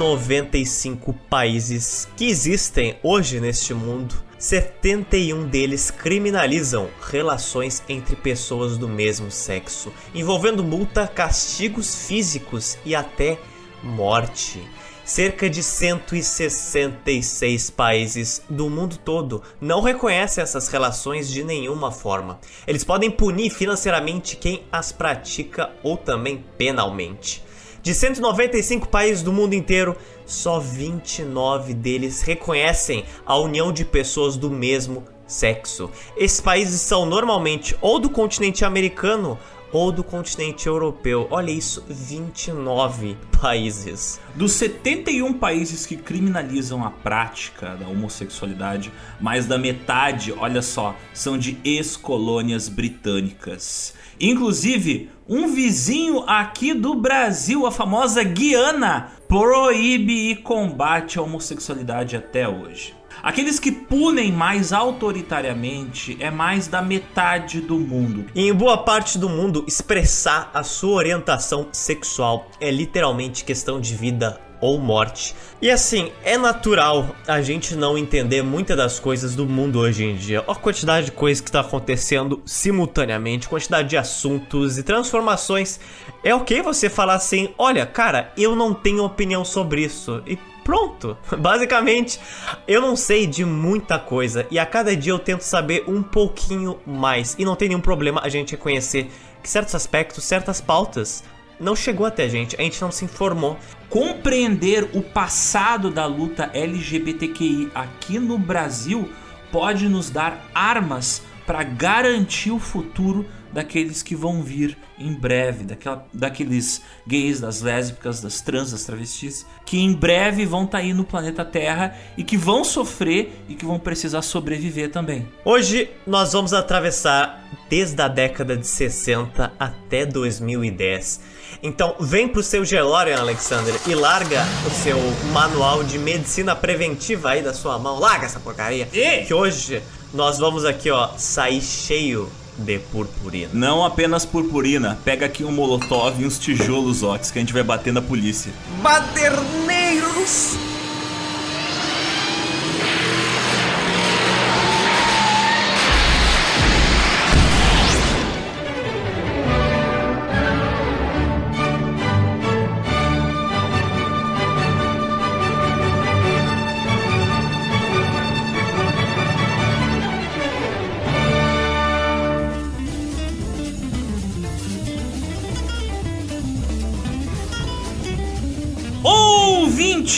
195 países que existem hoje neste mundo, 71 deles criminalizam relações entre pessoas do mesmo sexo, envolvendo multa, castigos físicos e até morte. Cerca de 166 países do mundo todo não reconhecem essas relações de nenhuma forma. Eles podem punir financeiramente quem as pratica ou também penalmente. De 195 países do mundo inteiro, só 29 deles reconhecem a união de pessoas do mesmo sexo. Esses países são normalmente ou do continente americano ou do continente europeu. Olha isso, 29 países. Dos 71 países que criminalizam a prática da homossexualidade, mais da metade, olha só, são de ex-colônias britânicas. Inclusive, um vizinho aqui do Brasil, a famosa Guiana, proíbe e combate a homossexualidade até hoje. Aqueles que punem mais autoritariamente é mais da metade do mundo. E em boa parte do mundo, expressar a sua orientação sexual é literalmente questão de vida ou morte. E assim, é natural a gente não entender muitas das coisas do mundo hoje em dia. A quantidade de coisas que está acontecendo simultaneamente, quantidade de assuntos e transformações. É ok você falar assim: olha, cara, eu não tenho opinião sobre isso. E pronto. Basicamente, eu não sei de muita coisa e a cada dia eu tento saber um pouquinho mais. E não tem nenhum problema a gente reconhecer que certos aspectos, certas pautas não chegou até a gente, a gente não se informou. Compreender o passado da luta LGBTQI aqui no Brasil pode nos dar armas para garantir o futuro daqueles que vão vir em breve, daquela, daqueles gays, das lésbicas, das trans, das travestis, que em breve vão estar tá aí no planeta Terra e que vão sofrer e que vão precisar sobreviver também. Hoje nós vamos atravessar desde a década de 60 até 2010. Então vem pro seu Gelorian, Alexander, e larga o seu manual de medicina preventiva aí da sua mão. Larga essa porcaria. E? Que hoje nós vamos aqui, ó, sair cheio de purpurina. Não apenas purpurina, pega aqui um molotov e uns tijolos, Otis, que a gente vai bater na polícia. Baderneiros!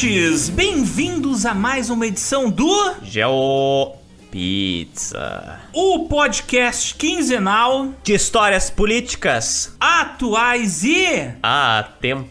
Ouvintes, bem-vindos a mais uma edição do Geo Pizza, o podcast quinzenal de histórias políticas atuais e atemporais.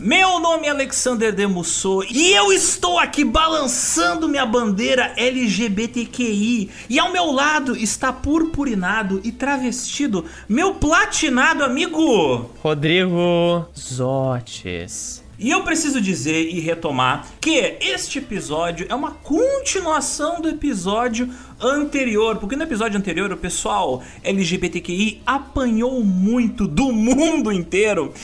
Meu nome é Alexander Demusso e eu estou aqui balançando minha bandeira LGBTQI e ao meu lado está purpurinado e travestido meu platinado amigo Rodrigo Zotes. E eu preciso dizer e retomar que este episódio é uma continuação do episódio anterior, porque no episódio anterior o pessoal LGBTQI apanhou muito do mundo inteiro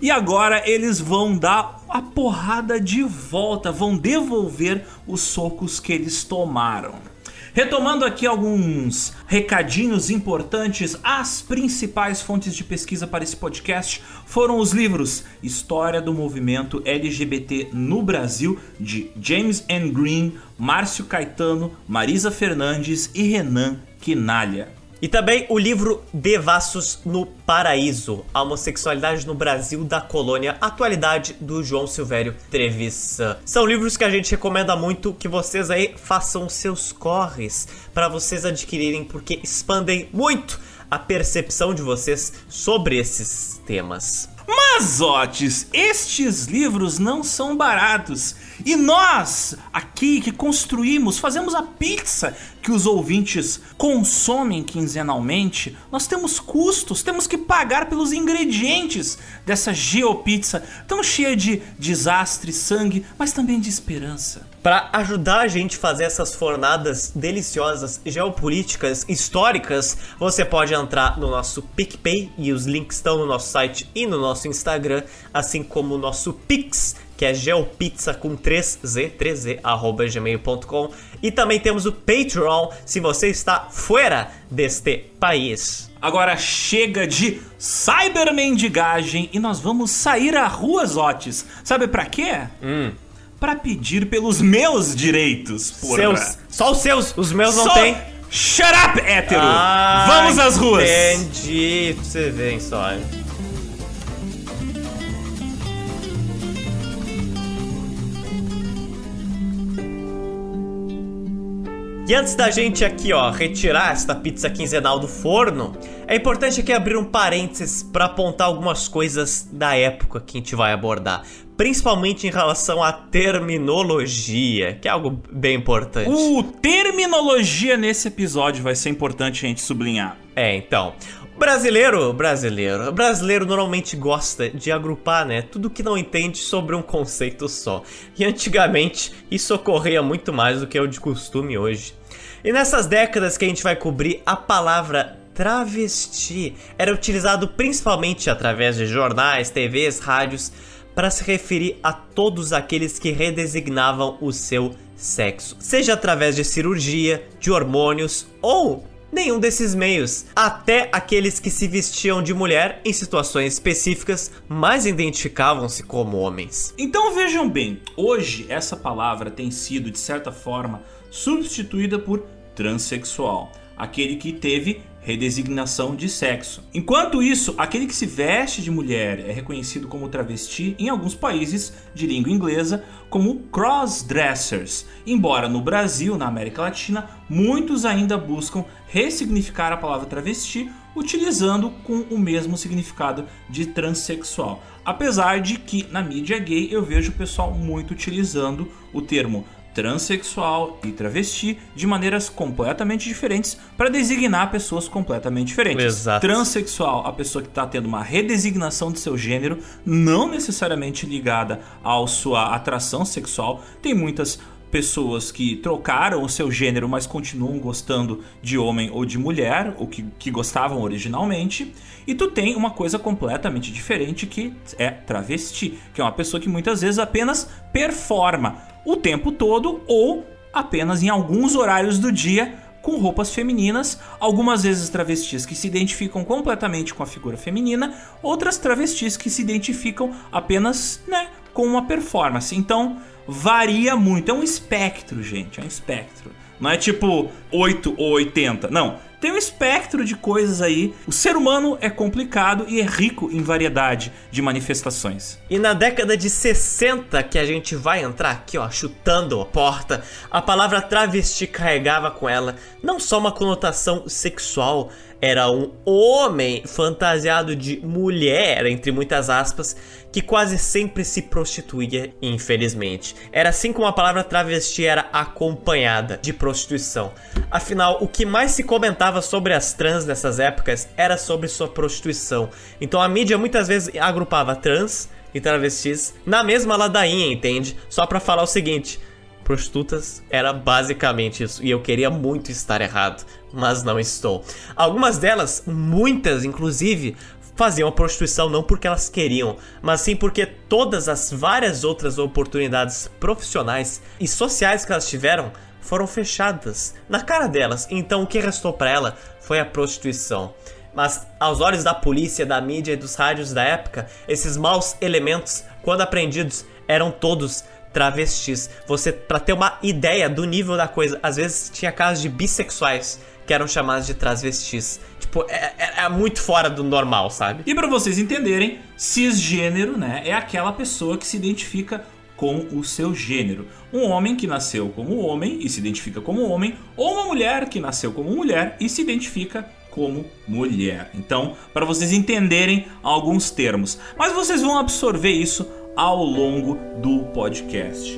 e agora eles vão dar a porrada de volta, vão devolver os socos que eles tomaram. Retomando aqui alguns recadinhos importantes, as principais fontes de pesquisa para esse podcast foram os livros História do Movimento LGBT no Brasil, de James N. Green, Márcio Caetano, Marisa Fernandes e Renan Quinalha. E também o livro Devassos no Paraíso, a homossexualidade no Brasil da colônia, atualidade do João Silvério Trevisan. São livros que a gente recomenda muito que vocês aí façam seus corres para vocês adquirirem porque expandem muito a percepção de vocês sobre esses temas. Mas, Otis, estes livros não são baratos. E nós, aqui que construímos, fazemos a pizza que os ouvintes consomem quinzenalmente, nós temos custos, temos que pagar pelos ingredientes dessa geopizza tão cheia de desastre, sangue, mas também de esperança. Para ajudar a gente a fazer essas fornadas deliciosas, geopolíticas, históricas, você pode entrar no nosso PicPay e os links estão no nosso site e no nosso Instagram, assim como o nosso Pix que é geopizza com 3z, 3z, arroba gmail.com. E também temos o Patreon, se você está fora deste país. Agora chega de cybermendigagem e nós vamos sair a ruas Otis. Sabe pra quê? Hum. Pra pedir pelos meus direitos, porra. Seus, só os seus, os meus não Só- tem. Shut up, hétero! Ah, Vamos às ruas! Entendi, você vem só. E antes da gente aqui, ó, retirar esta pizza quinzenal do forno, é importante aqui abrir um parênteses para apontar algumas coisas da época que a gente vai abordar, principalmente em relação à terminologia, que é algo bem importante. O terminologia nesse episódio vai ser importante a gente sublinhar. É, então. Brasileiro, brasileiro, brasileiro normalmente gosta de agrupar, né, tudo que não entende sobre um conceito só. E antigamente isso ocorria muito mais do que é o de costume hoje. E nessas décadas que a gente vai cobrir, a palavra travesti era utilizado principalmente através de jornais, TVs, rádios para se referir a todos aqueles que redesignavam o seu sexo, seja através de cirurgia, de hormônios ou nenhum desses meios, até aqueles que se vestiam de mulher em situações específicas, mas identificavam-se como homens. Então vejam bem, hoje essa palavra tem sido, de certa forma, substituída por transexual, aquele que teve redesignação de sexo. Enquanto isso, aquele que se veste de mulher é reconhecido como travesti em alguns países de língua inglesa como crossdressers, embora no Brasil, na América Latina, muitos ainda buscam ressignificar a palavra travesti utilizando com o mesmo significado de transexual. Apesar de que na mídia gay eu vejo o pessoal muito utilizando o termo transexual e travesti de maneiras completamente diferentes para designar pessoas completamente diferentes. Exato. Transexual, a pessoa que está tendo uma redesignação de seu gênero, não necessariamente ligada à sua atração sexual. Tem muitas pessoas que trocaram o seu gênero, mas continuam gostando de homem ou de mulher, ou que, que gostavam originalmente. E tu tem uma coisa completamente diferente que é travesti, que é uma pessoa que muitas vezes apenas performa o tempo todo ou apenas em alguns horários do dia com roupas femininas, algumas vezes travestis que se identificam completamente com a figura feminina, outras travestis que se identificam apenas, né, com uma performance. Então, varia muito, é um espectro, gente, é um espectro. Não é tipo 8 ou 80, não. Tem um espectro de coisas aí. O ser humano é complicado e é rico em variedade de manifestações. E na década de 60 que a gente vai entrar aqui, ó, chutando a porta, a palavra travesti carregava com ela não só uma conotação sexual, era um homem fantasiado de mulher, entre muitas aspas, que quase sempre se prostituía, infelizmente. Era assim como a palavra travesti era acompanhada de prostituição. Afinal, o que mais se comentava sobre as trans nessas épocas era sobre sua prostituição. Então a mídia muitas vezes agrupava trans e travestis na mesma ladainha, entende? Só pra falar o seguinte: prostitutas era basicamente isso. E eu queria muito estar errado, mas não estou. Algumas delas, muitas inclusive, faziam a prostituição não porque elas queriam, mas sim porque todas as várias outras oportunidades profissionais e sociais que elas tiveram foram fechadas na cara delas. Então o que restou para ela foi a prostituição. Mas aos olhos da polícia, da mídia e dos rádios da época, esses maus elementos, quando apreendidos, eram todos travestis. Você, para ter uma ideia do nível da coisa, às vezes tinha casos de bissexuais que eram chamados de travestis. Tipo, é, é- é muito fora do normal, sabe? E para vocês entenderem, cisgênero, né, é aquela pessoa que se identifica com o seu gênero. Um homem que nasceu como homem e se identifica como homem, ou uma mulher que nasceu como mulher e se identifica como mulher. Então, para vocês entenderem alguns termos, mas vocês vão absorver isso ao longo do podcast.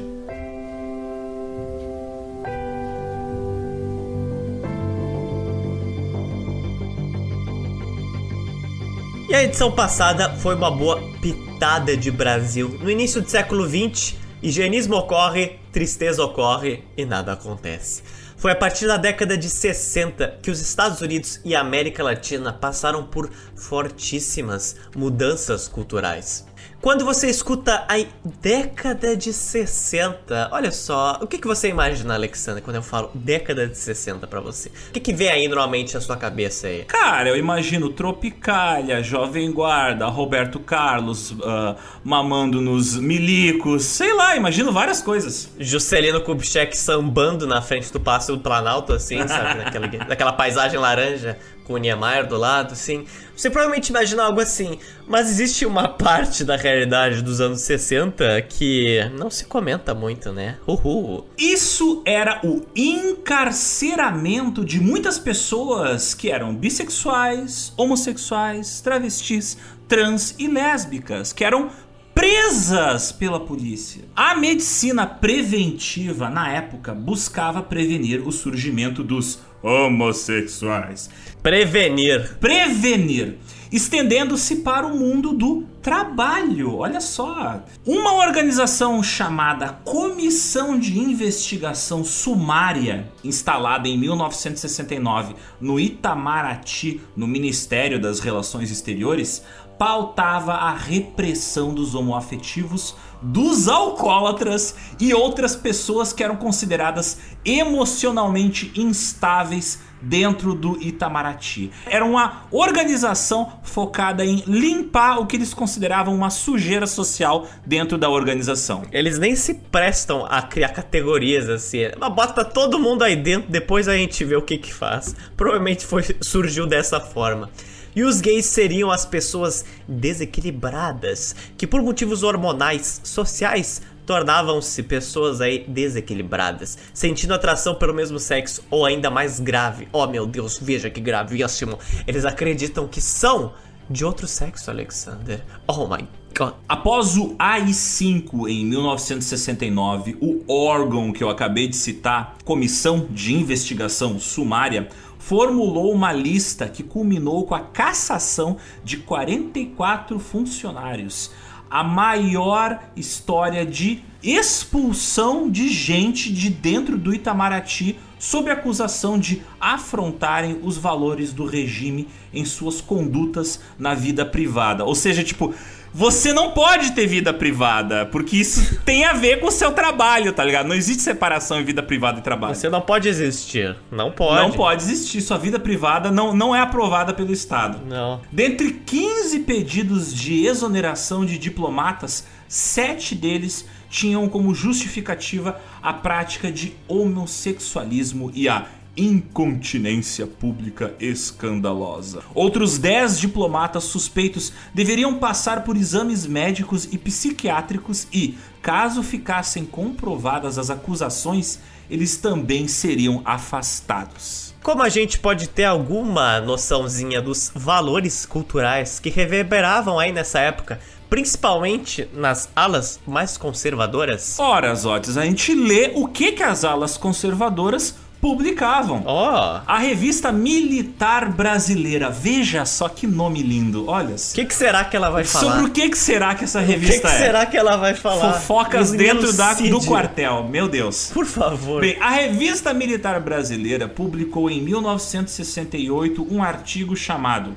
E a edição passada foi uma boa pitada de Brasil. No início do século XX, higienismo ocorre, tristeza ocorre e nada acontece. Foi a partir da década de 60 que os Estados Unidos e a América Latina passaram por fortíssimas mudanças culturais. Quando você escuta a década de 60, olha só, o que, que você imagina, Alexandre, quando eu falo década de 60 para você? O que, que vem aí normalmente na sua cabeça aí? Cara, eu imagino Tropicália, Jovem Guarda, Roberto Carlos uh, mamando nos milicos, sei lá, imagino várias coisas. Juscelino Kubitschek sambando na frente do Passo do Planalto, assim, sabe? Naquela, naquela paisagem laranja com o Niemeyer do lado, assim. Você provavelmente imagina algo assim, mas existe uma parte da realidade dos anos 60 que não se comenta muito, né? Uhul. Isso era o encarceramento de muitas pessoas que eram bissexuais, homossexuais, travestis, trans e lésbicas, que eram presas pela polícia. A medicina preventiva na época buscava prevenir o surgimento dos homossexuais. Prevenir. Prevenir. Estendendo-se para o mundo do trabalho. Olha só. Uma organização chamada Comissão de Investigação Sumária, instalada em 1969 no Itamaraty, no Ministério das Relações Exteriores, pautava a repressão dos homoafetivos, dos alcoólatras e outras pessoas que eram consideradas emocionalmente instáveis dentro do Itamaraty. Era uma organização focada em limpar o que eles consideravam uma sujeira social dentro da organização. Eles nem se prestam a criar categorias assim. Bota todo mundo aí dentro, depois a gente vê o que que faz. Provavelmente foi, surgiu dessa forma. E os gays seriam as pessoas desequilibradas, que por motivos hormonais, sociais, tornavam-se pessoas aí desequilibradas, sentindo atração pelo mesmo sexo ou ainda mais grave. Oh meu Deus, veja que gravíssimo. Eles acreditam que são de outro sexo, Alexander. Oh my God. Após o AI-5 em 1969, o órgão que eu acabei de citar, Comissão de Investigação Sumária, formulou uma lista que culminou com a cassação de 44 funcionários. A maior história de expulsão de gente de dentro do Itamaraty sob acusação de afrontarem os valores do regime em suas condutas na vida privada. Ou seja, tipo, você não pode ter vida privada, porque isso tem a ver com o seu trabalho, tá ligado? Não existe separação em vida privada e trabalho. Você não pode existir. Não pode. Não pode existir. Sua vida privada não, não é aprovada pelo Estado. Não. Dentre 15 pedidos de exoneração de diplomatas, sete deles tinham como justificativa a prática de homossexualismo e a incontinência pública escandalosa. Outros 10 diplomatas suspeitos deveriam passar por exames médicos e psiquiátricos e, caso ficassem comprovadas as acusações, eles também seriam afastados. Como a gente pode ter alguma noçãozinha dos valores culturais que reverberavam aí nessa época, principalmente nas alas mais conservadoras? Ora, Zotes, a gente lê o que, que as alas conservadoras publicavam. Ó, A revista Militar Brasileira. Veja só que nome lindo. Olha. o que, que será que ela vai falar? Sobre o que, que será que essa O que, revista que é? será que ela vai falar? Fofocas dentro da, do quartel. Meu Deus. Por favor. Bem, a revista Militar Brasileira publicou em 1968 um artigo chamado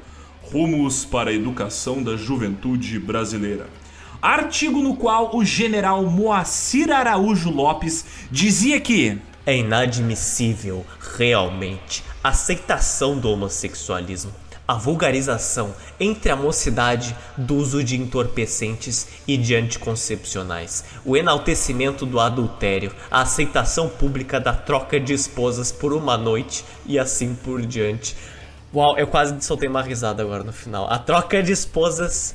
Rumos para a Educação da Juventude Brasileira. Artigo no qual o general Moacir Araújo Lopes dizia que É inadmissível, realmente, a aceitação do homossexualismo, a vulgarização entre a mocidade do uso de entorpecentes e de anticoncepcionais, o enaltecimento do adultério, a aceitação pública da troca de esposas por uma noite e assim por diante. Uau, eu quase soltei uma risada agora no final. A troca de esposas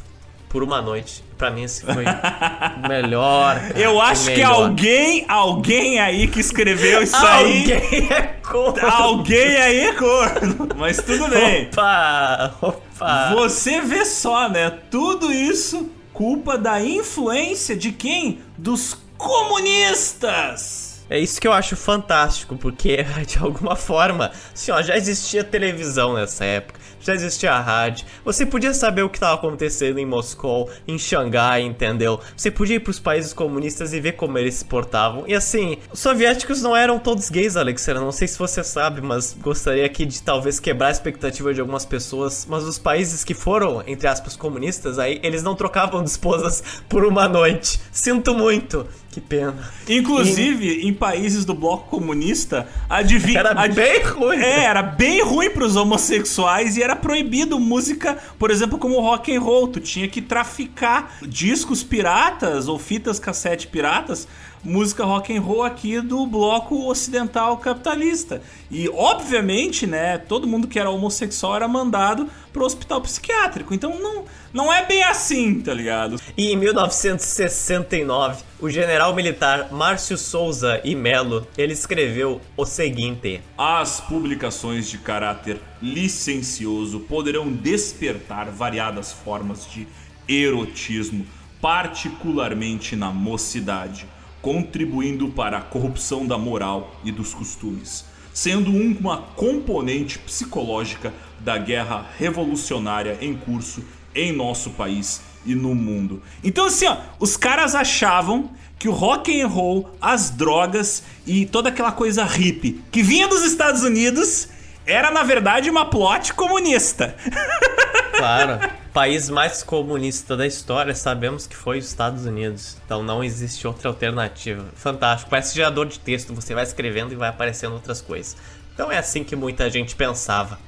por uma noite. Pra mim esse foi o melhor. cara, Eu acho que melhor. alguém, alguém aí que escreveu isso aí. Alguém é corno. Alguém aí é corno. Mas tudo bem. Opa, opa. Você vê só, né? Tudo isso culpa da influência de quem? Dos comunistas. É isso que eu acho fantástico, porque de alguma forma, assim, ó, já existia televisão nessa época já existia a rádio. Você podia saber o que estava acontecendo em Moscou, em Xangai, entendeu? Você podia ir para os países comunistas e ver como eles se portavam. E assim, os soviéticos não eram todos gays, Alexandre. Não sei se você sabe, mas gostaria aqui de talvez quebrar a expectativa de algumas pessoas. Mas os países que foram, entre aspas, comunistas, aí eles não trocavam de esposas por uma noite. Sinto muito. Que pena. Inclusive, e... em países do bloco comunista, adivinha. Era ad... bem ruim. É, era bem ruim pros homossexuais e era proibido música, por exemplo, como rock and roll. Tu tinha que traficar discos piratas ou fitas cassete piratas música rock and roll aqui do bloco ocidental capitalista. E obviamente, né, todo mundo que era homossexual era mandado pro hospital psiquiátrico. Então não, não é bem assim, tá ligado? E em 1969, o general militar Márcio Souza e Melo, ele escreveu o seguinte: As publicações de caráter licencioso poderão despertar variadas formas de erotismo, particularmente na mocidade contribuindo para a corrupção da moral e dos costumes, sendo uma componente psicológica da guerra revolucionária em curso em nosso país e no mundo. Então assim, ó, os caras achavam que o rock and roll, as drogas e toda aquela coisa hippie que vinha dos Estados Unidos era na verdade uma plot comunista. Claro. País mais comunista da história, sabemos que foi os Estados Unidos. Então não existe outra alternativa. Fantástico. Parece gerador de texto, você vai escrevendo e vai aparecendo outras coisas. Então é assim que muita gente pensava.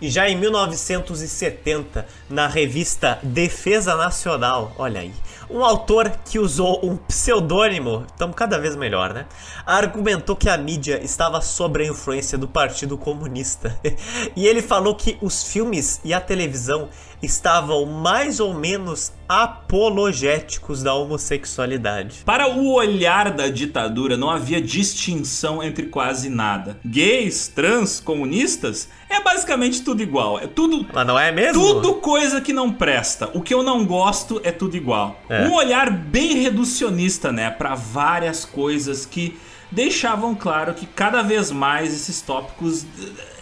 E já em 1970, na revista Defesa Nacional, olha aí, um autor que usou um pseudônimo, estamos cada vez melhor, né? Argumentou que a mídia estava sob a influência do Partido Comunista. e ele falou que os filmes e a televisão estavam mais ou menos apologéticos da homossexualidade. Para o olhar da ditadura, não havia distinção entre quase nada. Gays, trans, comunistas, é basicamente tudo igual. É tudo. Mas não é mesmo? Tudo coisa que não presta. O que eu não gosto é tudo igual. É. Um olhar bem reducionista, né, para várias coisas que deixavam claro que cada vez mais esses tópicos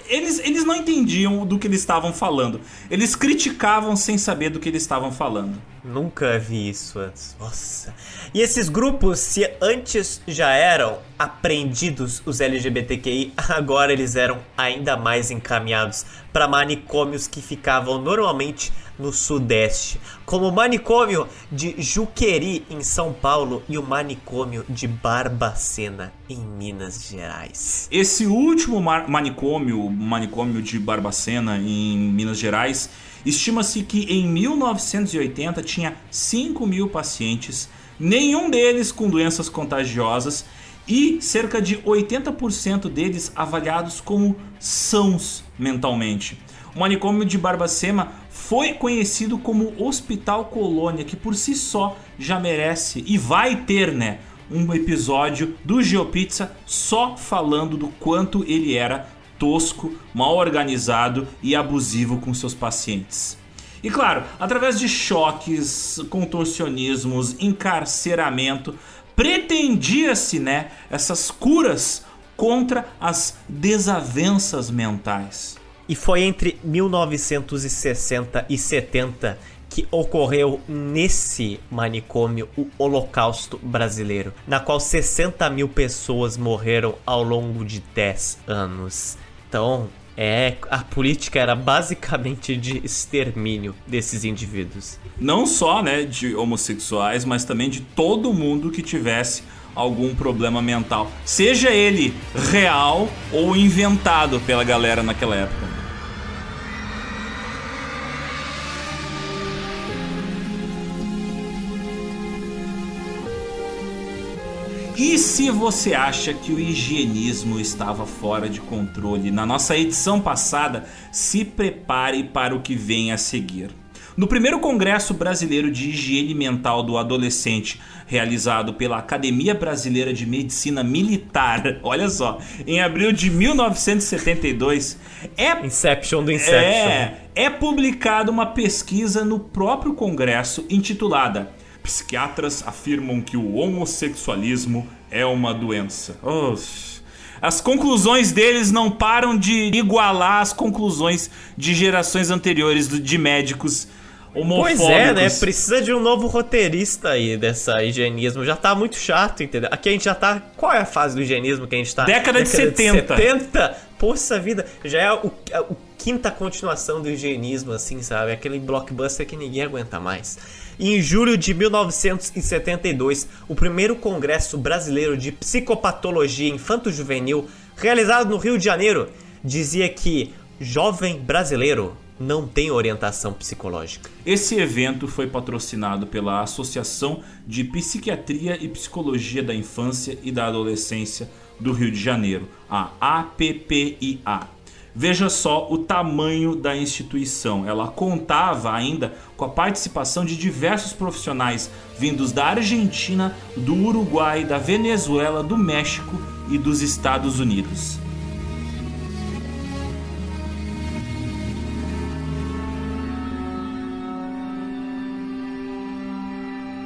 eles, eles não entendiam do que eles estavam falando. Eles criticavam sem saber do que eles estavam falando. Nunca vi isso antes. Nossa. E esses grupos, se antes já eram aprendidos os LGBTQI, agora eles eram ainda mais encaminhados para manicômios que ficavam normalmente no Sudeste, como o manicômio de Juqueri, em São Paulo, e o manicômio de Barbacena, em Minas Gerais. Esse último manicômio, manicômio de Barbacena, em Minas Gerais, estima-se que em 1980 tinha 5 mil pacientes, nenhum deles com doenças contagiosas e cerca de 80% deles avaliados como sãos mentalmente. O manicômio de Barbacena foi conhecido como Hospital Colônia, que por si só já merece e vai ter, né, um episódio do GeoPizza só falando do quanto ele era tosco, mal organizado e abusivo com seus pacientes. E claro, através de choques, contorcionismos, encarceramento, pretendia-se, né, essas curas contra as desavenças mentais. E foi entre 1960 e 70 que ocorreu nesse manicômio o Holocausto Brasileiro, na qual 60 mil pessoas morreram ao longo de 10 anos. Então, é, a política era basicamente de extermínio desses indivíduos. Não só, né, de homossexuais, mas também de todo mundo que tivesse algum problema mental, seja ele real ou inventado pela galera naquela época. E se você acha que o higienismo estava fora de controle na nossa edição passada, se prepare para o que vem a seguir. No primeiro Congresso Brasileiro de Higiene Mental do Adolescente, realizado pela Academia Brasileira de Medicina Militar, olha só, em abril de 1972, é Inception do Inception. É, é publicada uma pesquisa no próprio Congresso intitulada Psiquiatras afirmam que o homossexualismo é uma doença. Uf. As conclusões deles não param de igualar as conclusões de gerações anteriores de médicos homofóbicos. Pois é, né? Precisa de um novo roteirista aí dessa higienismo. Já tá muito chato, entendeu? Aqui a gente já tá. Qual é a fase do higienismo que a gente tá? Década, Década de 70. De 70? Poxa vida, já é o, a, o quinta continuação do higienismo, assim, sabe? Aquele blockbuster que ninguém aguenta mais. E em julho de 1972, o primeiro Congresso Brasileiro de Psicopatologia Infanto-Juvenil, realizado no Rio de Janeiro, dizia que jovem brasileiro não tem orientação psicológica. Esse evento foi patrocinado pela Associação de Psiquiatria e Psicologia da Infância e da Adolescência do Rio de Janeiro, a APPIA. Veja só o tamanho da instituição. Ela contava ainda com a participação de diversos profissionais vindos da Argentina, do Uruguai, da Venezuela, do México e dos Estados Unidos.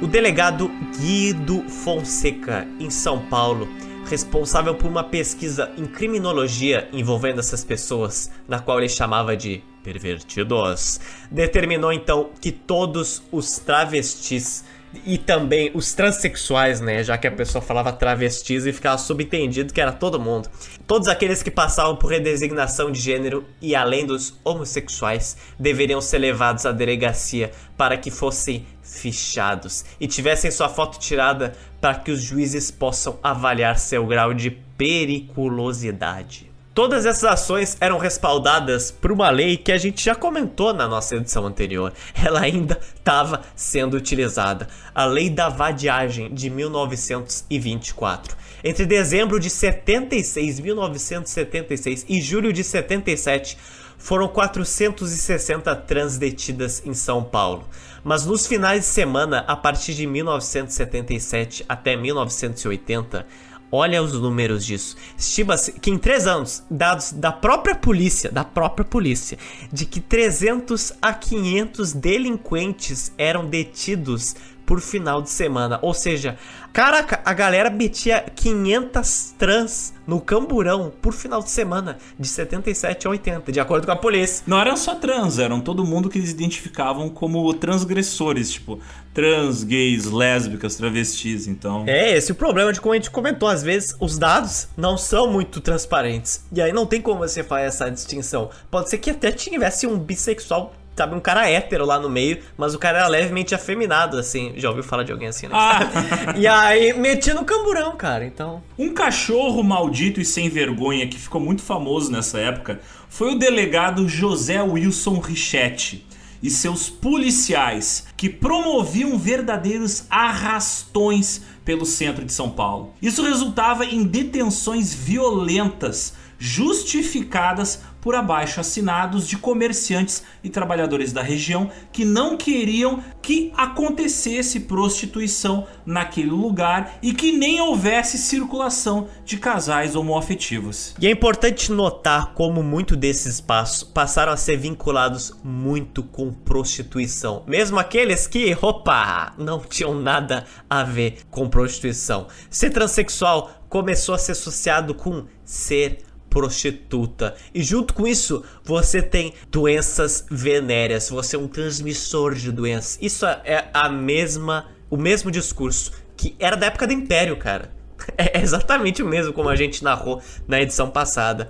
O delegado Guido Fonseca, em São Paulo, responsável por uma pesquisa em criminologia envolvendo essas pessoas, na qual ele chamava de pervertidos, determinou então que todos os travestis e também os transexuais, né? Já que a pessoa falava travestis e ficava subentendido que era todo mundo. Todos aqueles que passavam por redesignação de gênero e além dos homossexuais deveriam ser levados à delegacia para que fossem fichados e tivessem sua foto tirada para que os juízes possam avaliar seu grau de periculosidade. Todas essas ações eram respaldadas por uma lei que a gente já comentou na nossa edição anterior. Ela ainda estava sendo utilizada. A Lei da Vadiagem de 1924. Entre dezembro de 76, 1976 e julho de 77, foram 460 trans detidas em São Paulo. Mas nos finais de semana, a partir de 1977 até 1980, Olha os números disso. Estima-se que em três anos, dados da própria polícia, da própria polícia, de que 300 a 500 delinquentes eram detidos por final de semana. Ou seja, caraca, a galera metia 500 trans no camburão por final de semana, de 77 a 80, de acordo com a polícia. Não eram só trans, eram todo mundo que eles identificavam como transgressores, tipo trans, gays, lésbicas, travestis, então. É, esse é o problema de como a gente comentou, às vezes os dados não são muito transparentes. E aí não tem como você fazer essa distinção. Pode ser que até tivesse um bissexual sabe, um cara hétero lá no meio, mas o cara era levemente afeminado, assim. Já ouviu falar de alguém assim, né? Ah. e aí metia no camburão, cara, então. Um cachorro maldito e sem vergonha que ficou muito famoso nessa época foi o delegado José Wilson Richetti e seus policiais que promoviam verdadeiros arrastões pelo centro de São Paulo. Isso resultava em detenções violentas justificadas por abaixo assinados de comerciantes e trabalhadores da região que não queriam que acontecesse prostituição naquele lugar e que nem houvesse circulação de casais homoafetivos. E é importante notar como muito desses espaços passaram a ser vinculados muito com prostituição, mesmo aqueles que, opa, não tinham nada a ver com prostituição. Ser transexual começou a ser associado com ser prostituta. E junto com isso, você tem doenças venéreas, você é um transmissor de doenças. Isso é a mesma, o mesmo discurso que era da época do Império, cara. É exatamente o mesmo como a gente narrou na edição passada.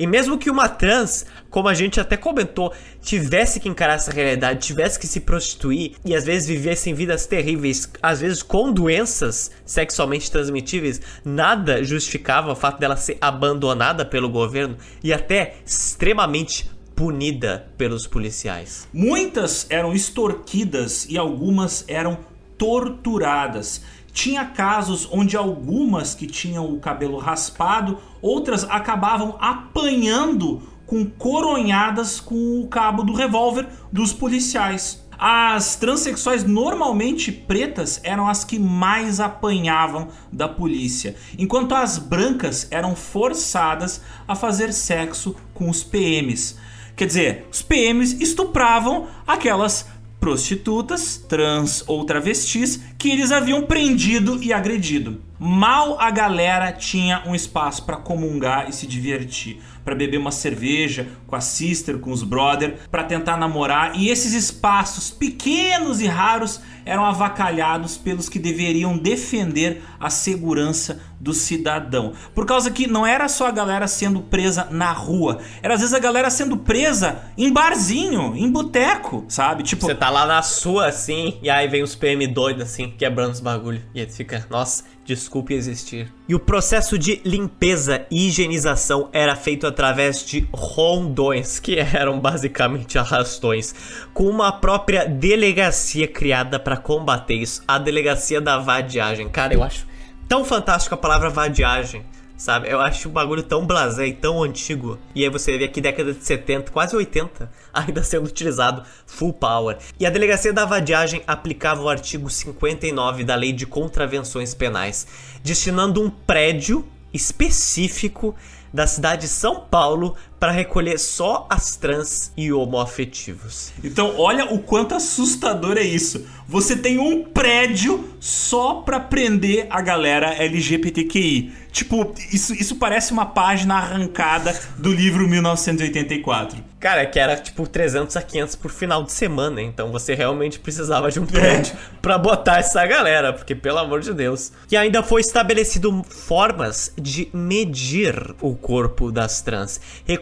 E mesmo que uma trans, como a gente até comentou, tivesse que encarar essa realidade, tivesse que se prostituir e às vezes vivessem vidas terríveis, às vezes com doenças sexualmente transmitíveis, nada justificava o fato dela ser abandonada pelo governo e até extremamente punida pelos policiais. Muitas eram extorquidas e algumas eram torturadas. Tinha casos onde algumas que tinham o cabelo raspado, outras acabavam apanhando com coronhadas com o cabo do revólver dos policiais. As transexuais normalmente pretas eram as que mais apanhavam da polícia, enquanto as brancas eram forçadas a fazer sexo com os PMs. Quer dizer, os PMs estupravam aquelas prostitutas, trans ou travestis que eles haviam prendido e agredido. Mal a galera tinha um espaço para comungar e se divertir, para beber uma cerveja com a sister, com os brother, para tentar namorar, e esses espaços pequenos e raros eram avacalhados pelos que deveriam defender a segurança do cidadão. Por causa que não era só a galera sendo presa na rua, era às vezes a galera sendo presa em barzinho, em boteco, sabe? Tipo, você tá lá na sua assim, e aí vem os PM doidos assim, quebrando os bagulho, e aí fica, nossa, desculpe existir. E o processo de limpeza e higienização era feito através de rondões, que eram basicamente arrastões, com uma própria delegacia criada para combater isso, a delegacia da vadiagem. Cara, eu acho tão fantástica a palavra vadiagem, sabe? Eu acho o bagulho tão blasé e tão antigo. E aí você vê aqui década de 70, quase 80, ainda sendo utilizado full power. E a delegacia da vadiagem aplicava o artigo 59 da Lei de Contravenções Penais, destinando um prédio específico da cidade de São Paulo para recolher só as trans e homoafetivos. Então, olha o quanto assustador é isso. Você tem um prédio só para prender a galera LGBTQI. Tipo, isso, isso parece uma página arrancada do livro 1984. Cara, que era tipo 300 a 500 por final de semana, então você realmente precisava de um prédio é. para botar essa galera, porque pelo amor de Deus. E ainda foi estabelecido formas de medir o corpo das trans,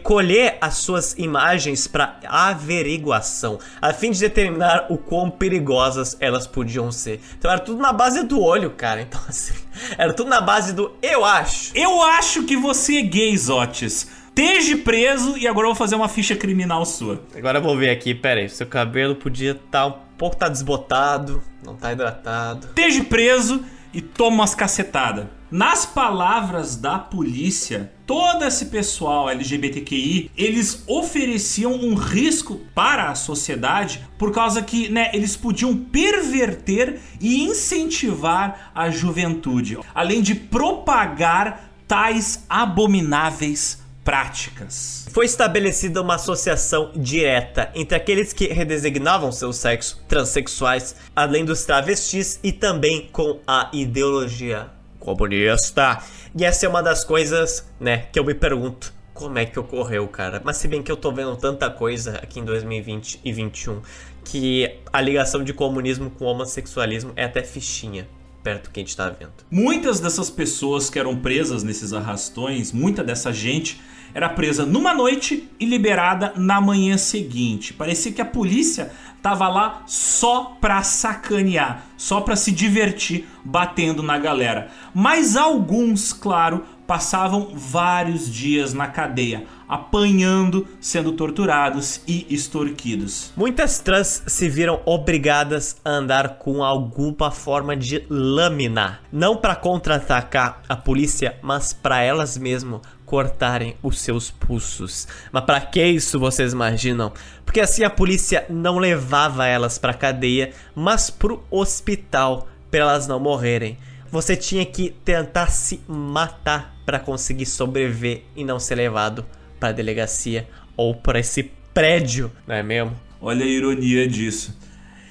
recolher as suas imagens para averiguação, a fim de determinar o quão perigosas elas podiam ser. Então era tudo na base do olho, cara. Então assim, era tudo na base do eu acho. Eu acho que você é gay, Zotes esteja preso e agora eu vou fazer uma ficha criminal sua. Agora eu vou ver aqui, pera aí, seu cabelo podia estar tá um pouco tá desbotado, não tá hidratado. Esteja preso e toma umas cacetadas. Nas palavras da polícia, todo esse pessoal LGBTQI, eles ofereciam um risco para a sociedade por causa que, né, eles podiam perverter e incentivar a juventude, além de propagar tais abomináveis práticas. Foi estabelecida uma associação direta entre aqueles que redesignavam seu sexo, transexuais, além dos travestis e também com a ideologia comunista. E essa é uma das coisas, né, que eu me pergunto como é que ocorreu, cara. Mas se bem que eu tô vendo tanta coisa aqui em 2020 e 2021 que a ligação de comunismo com homossexualismo é até fichinha perto do que a gente tá vendo. Muitas dessas pessoas que eram presas nesses arrastões, muita dessa gente era presa numa noite e liberada na manhã seguinte. Parecia que a polícia tava lá só pra sacanear, só pra se divertir batendo na galera. Mas alguns, claro, passavam vários dias na cadeia, apanhando, sendo torturados e extorquidos. Muitas trans se viram obrigadas a andar com alguma forma de lâmina, não para contra-atacar a polícia, mas para elas mesmas cortarem os seus pulsos. Mas para que isso vocês imaginam? Porque assim a polícia não levava elas para cadeia, mas pro hospital para elas não morrerem. Você tinha que tentar se matar para conseguir sobreviver e não ser levado para delegacia ou para esse prédio, não é mesmo? Olha a ironia disso.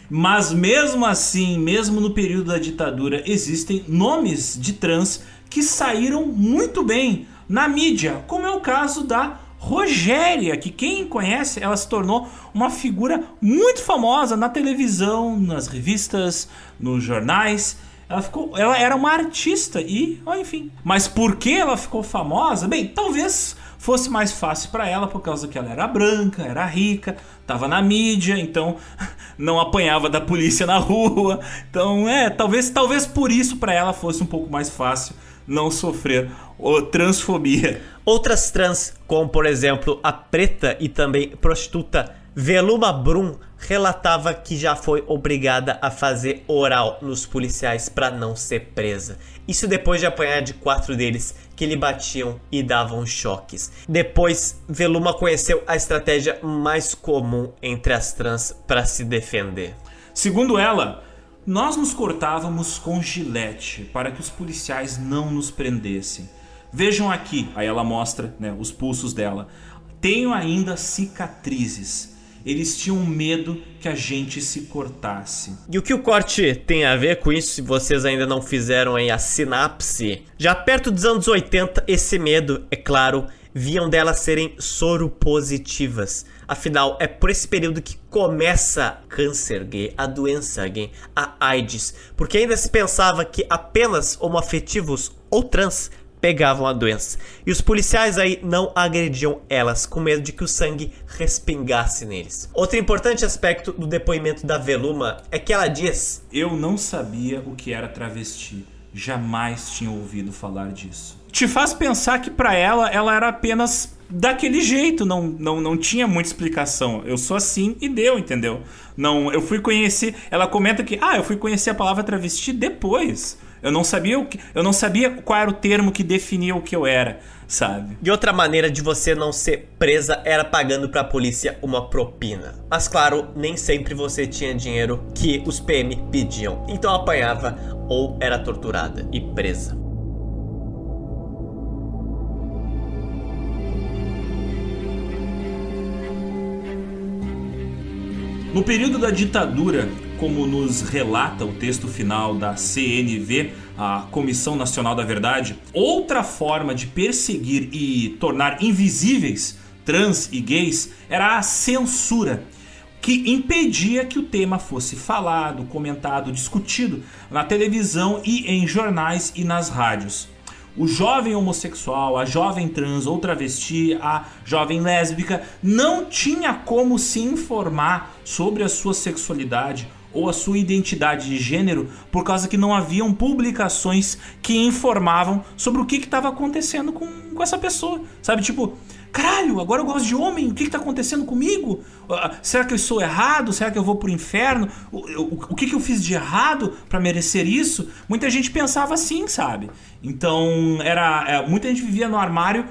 Mas mesmo assim, mesmo no período da ditadura, existem nomes de trans que saíram muito bem na mídia, como é o caso da Rogéria, que quem conhece, ela se tornou uma figura muito famosa na televisão, nas revistas, nos jornais. Ela ficou, ela era uma artista e, enfim. Mas por que ela ficou famosa? Bem, talvez fosse mais fácil para ela por causa que ela era branca, era rica, estava na mídia, então não apanhava da polícia na rua. Então, é, talvez, talvez por isso para ela fosse um pouco mais fácil não sofrer ou transfobia. Outras trans, como por exemplo a preta e também prostituta Veluma Brum, relatava que já foi obrigada a fazer oral nos policiais para não ser presa. Isso depois de apanhar de quatro deles que lhe batiam e davam choques. Depois, Veluma conheceu a estratégia mais comum entre as trans para se defender. Segundo ela, nós nos cortávamos com gilete para que os policiais não nos prendessem. Vejam aqui, aí ela mostra né, os pulsos dela. Tenho ainda cicatrizes. eles tinham medo que a gente se cortasse. E o que o corte tem a ver com isso, se vocês ainda não fizeram aí a sinapse? Já perto dos anos 80, esse medo, é claro, viam delas serem soropositivas. Afinal, é por esse período que começa câncer gay, a doença gay, a AIDS, porque ainda se pensava que apenas homoafetivos ou trans pegavam a doença. E os policiais aí não agrediam elas, com medo de que o sangue respingasse neles. Outro importante aspecto do depoimento da Veluma é que ela diz: Eu não sabia o que era travesti. Jamais tinha ouvido falar disso. Te faz pensar que para ela, ela era apenas daquele jeito, não, não, não tinha muita explicação. Eu sou assim e deu, entendeu? Não, eu fui conhecer. Ela comenta que, ah, eu fui conhecer a palavra travesti depois. Eu não sabia o que, eu não sabia qual era o termo que definia o que eu era, sabe? E outra maneira de você não ser presa era pagando para a polícia uma propina. Mas claro, nem sempre você tinha dinheiro que os PM pediam. Então apanhava ou era torturada e presa. No período da ditadura, como nos relata o texto final da CNV, a Comissão Nacional da Verdade, outra forma de perseguir e tornar invisíveis trans e gays era a censura, que impedia que o tema fosse falado, comentado, discutido na televisão e em jornais e nas rádios. O jovem homossexual, a jovem trans ou travesti, a jovem lésbica não tinha como se informar sobre a sua sexualidade ou a sua identidade de gênero por causa que não haviam publicações que informavam sobre o que estava acontecendo com, com essa pessoa. Sabe, tipo, caralho, agora eu gosto de homem, o que, está acontecendo comigo? Uh, será que eu sou errado? Será que eu vou inferno? O, o, o que, que eu fiz de errado para merecer isso? Muita gente pensava assim, sabe? Então, era é, muita gente vivia no armário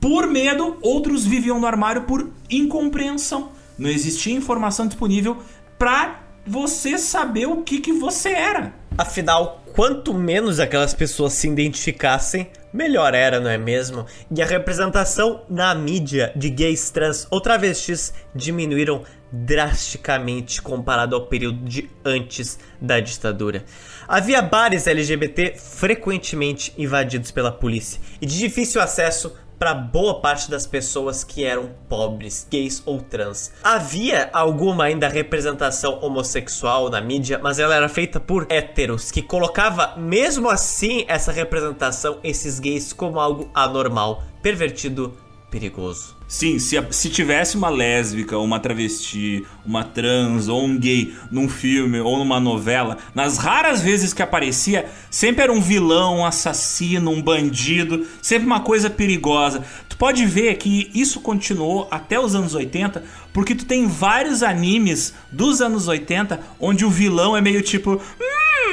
por medo, outros viviam no armário por incompreensão. Não existia informação disponível para você saber o que, que você era. Afinal, quanto menos aquelas pessoas se identificassem, melhor era, não é mesmo? E a representação na mídia de gays, trans ou travestis diminuíram drasticamente comparado ao período de antes da ditadura. Havia bares LGBT frequentemente invadidos pela polícia e de difícil acesso para boa parte das pessoas que eram pobres, gays ou trans. Havia alguma ainda representação homossexual na mídia, mas ela era feita por héteros, que colocava mesmo assim essa representação, esses gays, como algo anormal, pervertido, perigoso. Sim, se, se tivesse uma lésbica, uma travesti, uma trans ou um gay num filme ou numa novela, nas raras vezes que aparecia, sempre era um vilão, um assassino, um bandido, sempre uma coisa perigosa. Tu pode ver que isso continuou até os anos 80, porque tu tem vários animes dos anos 80 onde o vilão é meio tipo.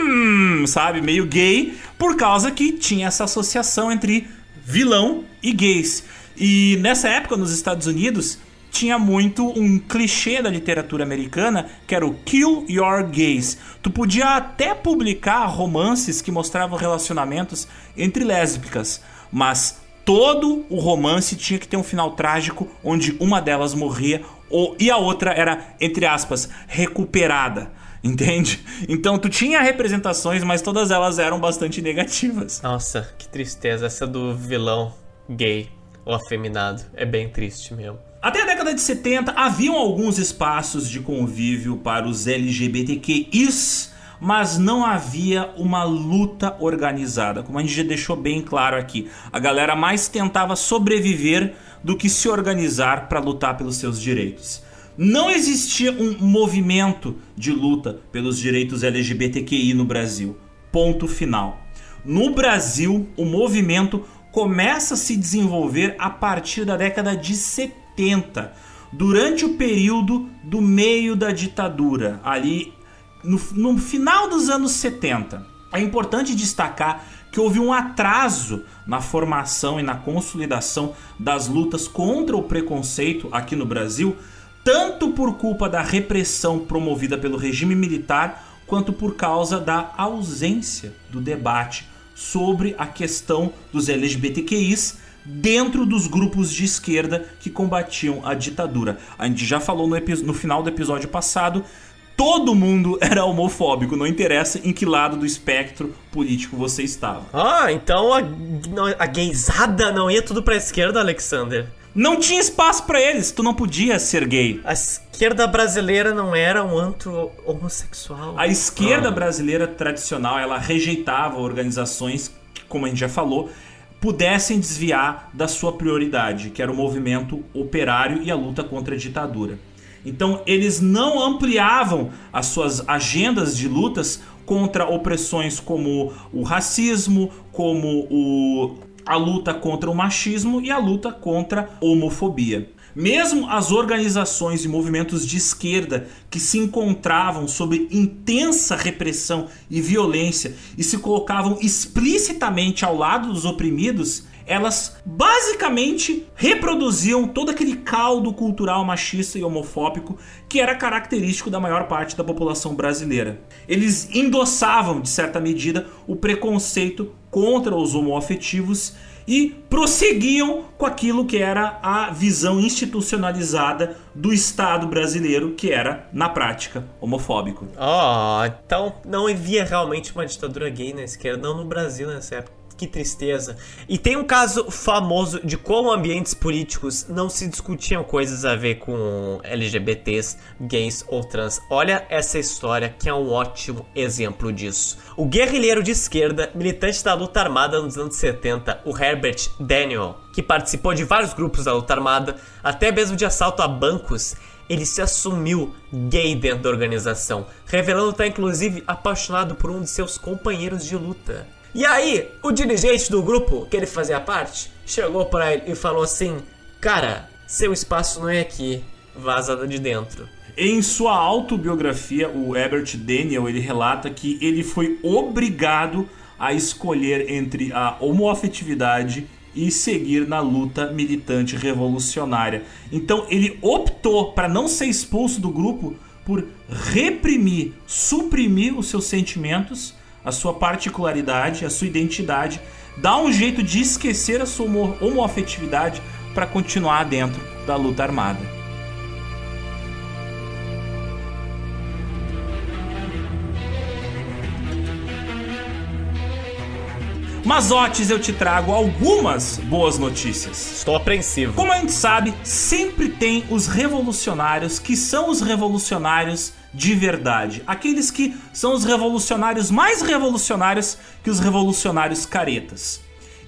Hum, sabe? Meio gay, por causa que tinha essa associação entre vilão e gays. E nessa época, nos Estados Unidos, tinha muito um clichê da literatura americana que era o kill your gays. Tu podia até publicar romances que mostravam relacionamentos entre lésbicas, mas todo o romance tinha que ter um final trágico onde uma delas morria ou, e a outra era, entre aspas, recuperada. Entende? Então tu tinha representações, mas todas elas eram bastante negativas. Nossa, que tristeza essa do vilão gay o afeminado. É bem triste mesmo. Até a década de 70 haviam alguns espaços de convívio para os LGBTQIs, mas não havia uma luta organizada. Como a gente já deixou bem claro aqui, a galera mais tentava sobreviver do que se organizar para lutar pelos seus direitos. Não existia um movimento de luta pelos direitos LGBTQI no Brasil. Ponto final. No Brasil, o movimento começa a se desenvolver a partir da década de 70, durante o período do meio da ditadura, ali no, no final dos anos 70. É importante destacar que houve um atraso na formação e na consolidação das lutas contra o preconceito aqui no Brasil, tanto por culpa da repressão promovida pelo regime militar, quanto por causa da ausência do debate sobre a questão dos LGBTQIs dentro dos grupos de esquerda que combatiam a ditadura. A gente já falou no, no final do episódio passado todo mundo era homofóbico, não interessa em que lado do espectro político você estava. Ah, então a, a gaysada não ia tudo pra esquerda, Alexander? Não tinha espaço para eles, tu não podia ser gay. A esquerda brasileira não era um antro homossexual. A esquerda ah. brasileira tradicional, ela rejeitava organizações que, como a gente já falou, pudessem desviar da sua prioridade, que era o movimento operário e a luta contra a ditadura. Então, eles não ampliavam as suas agendas de lutas contra opressões como o racismo, como o a luta contra o machismo e a luta contra a homofobia. Mesmo as organizações e movimentos de esquerda que se encontravam sob intensa repressão e violência e se colocavam explicitamente ao lado dos oprimidos, elas basicamente reproduziam todo aquele caldo cultural machista e homofóbico que era característico da maior parte da população brasileira. Eles endossavam, de certa medida, o preconceito contra os homoafetivos e prosseguiam com aquilo que era a visão institucionalizada do Estado brasileiro, que era, na prática, homofóbico. Oh, então não havia realmente uma ditadura gay na esquerda, não no Brasil nessa época que tristeza. E tem um caso famoso de como ambientes políticos não se discutiam coisas a ver com LGBTs, gays ou trans. Olha essa história que é um ótimo exemplo disso. O guerrilheiro de esquerda, militante da luta armada nos anos 70, o Herbert Daniel, que participou de vários grupos da luta armada, até mesmo de assalto a bancos, ele se assumiu gay dentro da organização, revelando estar inclusive apaixonado por um de seus companheiros de luta. E aí, o dirigente do grupo, que ele fazia parte, chegou para ele e falou assim: Cara, seu espaço não é aqui, vaza de dentro. Em sua autobiografia, o Herbert Daniel ele relata que ele foi obrigado a escolher entre a homoafetividade e seguir na luta militante revolucionária. Então ele optou para não ser expulso do grupo por reprimir, suprimir os seus sentimentos a sua particularidade, a sua identidade, dá um jeito de esquecer a sua homoafetividade para continuar dentro da luta armada. Mas Otis, eu te trago algumas boas notícias. Estou apreensivo. Como a gente sabe, sempre tem os revolucionários que são os revolucionários de verdade. Aqueles que são os revolucionários mais revolucionários que os revolucionários caretas.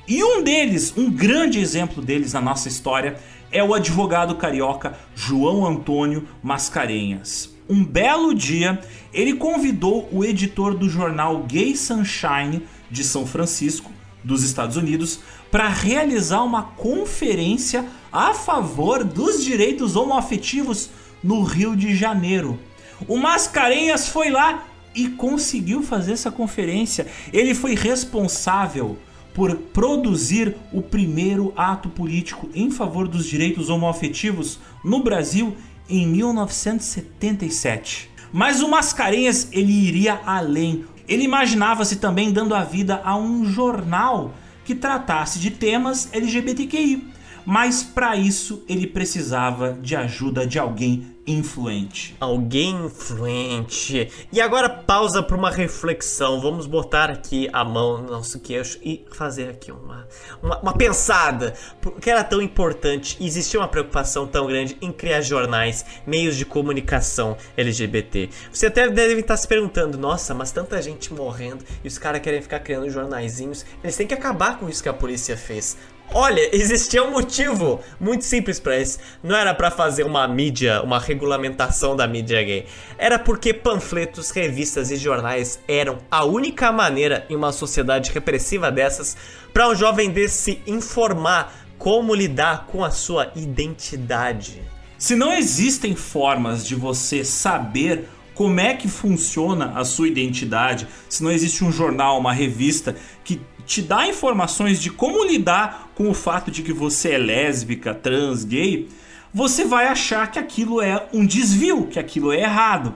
E um deles, um grande exemplo deles na nossa história, é o advogado carioca João Antônio Mascarenhas. Um belo dia, ele convidou o editor do jornal Gay Sunshine de São Francisco, dos Estados Unidos, para realizar uma conferência a favor dos direitos homoafetivos no Rio de Janeiro. O Mascarenhas foi lá e conseguiu fazer essa conferência. Ele foi responsável por produzir o primeiro ato político em favor dos direitos homoafetivos no Brasil em 1977. Mas o Mascarenhas ele iria além. Ele imaginava-se também dando a vida a um jornal que tratasse de temas LGBTQI. Mas para isso ele precisava de ajuda de alguém influente. Alguém influente. E agora pausa para uma reflexão. Vamos botar aqui a mão no nosso queixo e fazer aqui uma, uma, uma pensada. Porque era tão importante, existia uma preocupação tão grande em criar jornais, meios de comunicação LGBT. Você até deve estar se perguntando: nossa, mas tanta gente morrendo e os caras querem ficar criando jornaizinhos. Eles têm que acabar com isso que a polícia fez. Olha, existia um motivo muito simples para isso. Não era para fazer uma mídia, uma regulamentação da mídia gay. Era porque panfletos, revistas e jornais eram a única maneira em uma sociedade repressiva dessas para um jovem desse se informar como lidar com a sua identidade. Se não existem formas de você saber como é que funciona a sua identidade, se não existe um jornal, uma revista que te dá informações de como lidar com o fato de que você é lésbica, trans, gay, você vai achar que aquilo é um desvio, que aquilo é errado.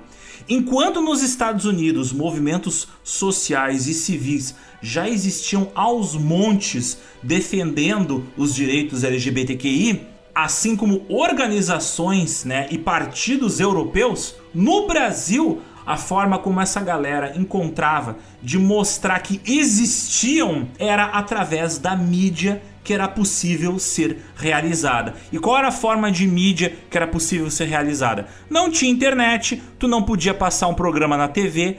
Enquanto nos Estados Unidos movimentos sociais e civis já existiam aos montes defendendo os direitos LGBTQI, assim como organizações né, e partidos europeus, no Brasil a forma como essa galera encontrava de mostrar que existiam era através da mídia que era possível ser realizada. E qual era a forma de mídia que era possível ser realizada? Não tinha internet, tu não podia passar um programa na TV,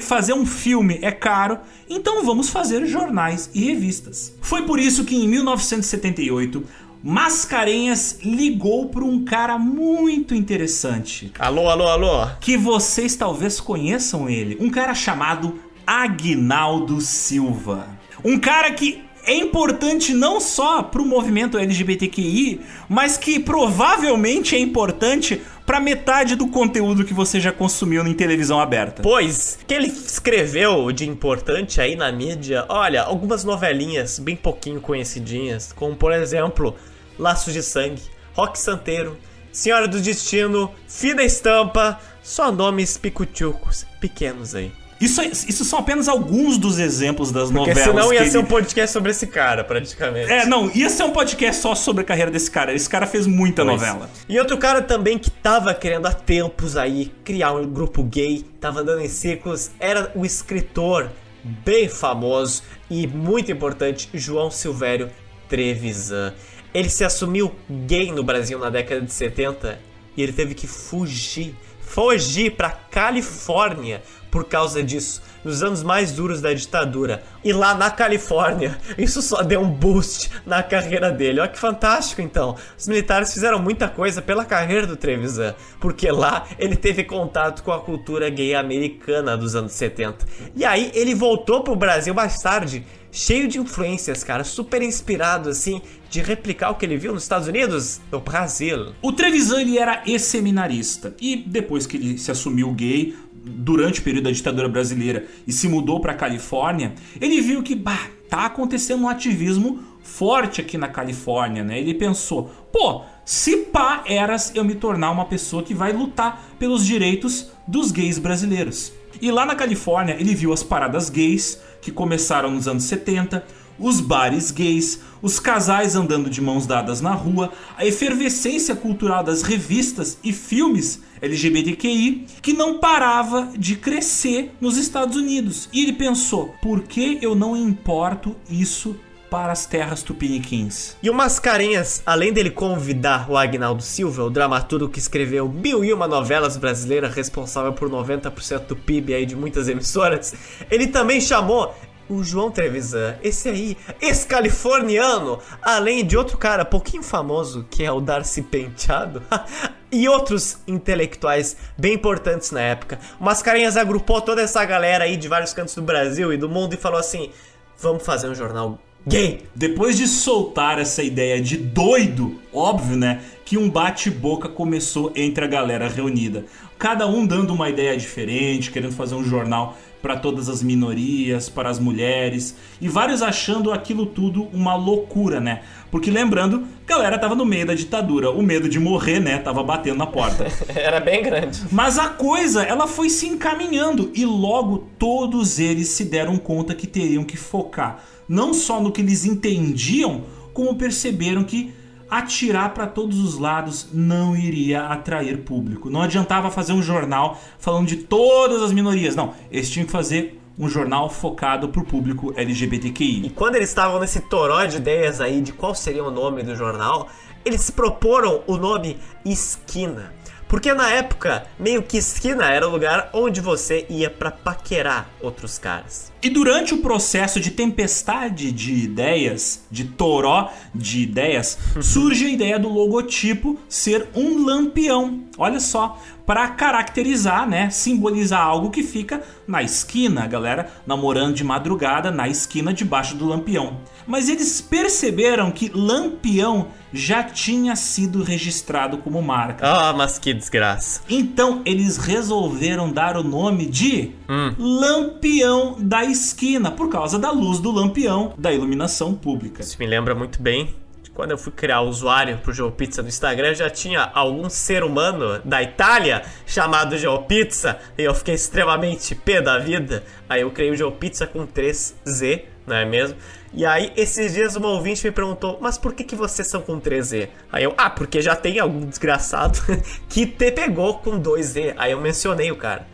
fazer um filme é caro, então vamos fazer jornais e revistas. Foi por isso que em 1978 Mascarenhas ligou para um cara muito interessante. Alô, alô, alô. Que vocês talvez conheçam ele. Um cara chamado Agnaldo Silva. Um cara que é importante não só para o movimento LGBTQI, mas que provavelmente é importante para metade do conteúdo que você já consumiu em televisão aberta. Pois, que ele escreveu de importante aí na mídia, olha, algumas novelinhas bem pouquinho conhecidinhas, como por exemplo Laços de Sangue, Rock Santeiro, Senhora do Destino, Fina Estampa, só nomes picuchucos pequenos aí. Isso, isso são apenas alguns dos exemplos das Porque novelas. Senão ia ele... ser um podcast sobre esse cara, praticamente. É, não, ia ser um podcast só sobre a carreira desse cara. Esse cara fez muita pois. novela. E outro cara também que tava querendo há tempos aí criar um grupo gay, tava andando em círculos, era o escritor bem famoso e muito importante, João Silvério Trevisan. Ele se assumiu gay no Brasil na década de 70 e ele teve que fugir, fugir para Califórnia por causa disso, nos anos mais duros da ditadura. E lá na Califórnia, isso só deu um boost na carreira dele. Olha que fantástico então. Os militares fizeram muita coisa pela carreira do Trevisan, porque lá ele teve contato com a cultura gay americana dos anos 70. E aí ele voltou pro Brasil mais tarde cheio de influências, cara, super inspirado assim de replicar o que ele viu nos Estados Unidos, no Brasil. O Trevisan ele era ex-seminarista e depois que ele se assumiu gay durante o período da ditadura brasileira e se mudou para Califórnia, ele viu que bah, tá acontecendo um ativismo forte aqui na Califórnia, né? Ele pensou, pô, se pá eras eu me tornar uma pessoa que vai lutar pelos direitos dos gays brasileiros. E lá na Califórnia ele viu as paradas gays que começaram nos anos 70, os bares gays, os casais andando de mãos dadas na rua, a efervescência cultural das revistas e filmes LGBTQI que não parava de crescer nos Estados Unidos. E ele pensou: por que eu não importo isso para as terras tupiniquins. E o Mascarenhas, além dele convidar o Agnaldo Silva, o dramaturgo que escreveu mil e uma novelas brasileiras, responsável por 90% do PIB aí de muitas emissoras, ele também chamou o João Trevisan, esse aí, ex-californiano, além de outro cara pouquinho famoso, que é o Darcy Penteado, e outros intelectuais bem importantes na época. O Mascarenhas agrupou toda essa galera aí de vários cantos do Brasil e do mundo e falou assim: vamos fazer um jornal gay. Depois de soltar essa ideia de doido, óbvio, né? Que um bate-boca começou entre a galera reunida. Cada um dando uma ideia diferente, querendo fazer um jornal para todas as minorias, para as mulheres, e vários achando aquilo tudo uma loucura, né? Porque lembrando, a galera tava no meio da ditadura, o medo de morrer, né, tava batendo na porta. Era bem grande. Mas a coisa, ela foi se encaminhando e logo todos eles se deram conta que teriam que focar não só no que eles entendiam, como perceberam que atirar para todos os lados não iria atrair público. Não adiantava fazer um jornal falando de todas as minorias. Não, eles tinham que fazer um jornal focado para o público LGBTQI. E quando eles estavam nesse toró de ideias aí de qual seria o nome do jornal, eles proporam o nome Esquina. Porque na época, meio que esquina era o lugar onde você ia para paquerar outros caras. E durante o processo de tempestade de ideias, de toró de ideias, surge a ideia do logotipo ser um lampião. Olha só, para caracterizar, né, simbolizar algo que fica na esquina, a galera namorando de madrugada na esquina debaixo do lampião. Mas eles perceberam que lampião já tinha sido registrado como marca. Ah, oh, mas que desgraça. Então eles resolveram dar o nome de hum. Lampião da Esquina, por causa da luz do lampião da iluminação pública. Isso me lembra muito bem quando eu fui criar o usuário pro GeoPizza no Instagram, já tinha algum ser humano da Itália chamado GeoPizza e eu fiquei extremamente pé da vida. Aí eu criei o GeoPizza com 3Z, não é mesmo? E aí, esses dias, uma ouvinte me perguntou: Mas por que, que vocês são com 3Z? Aí eu, ah, porque já tem algum desgraçado que te pegou com 2Z. Aí eu mencionei o cara.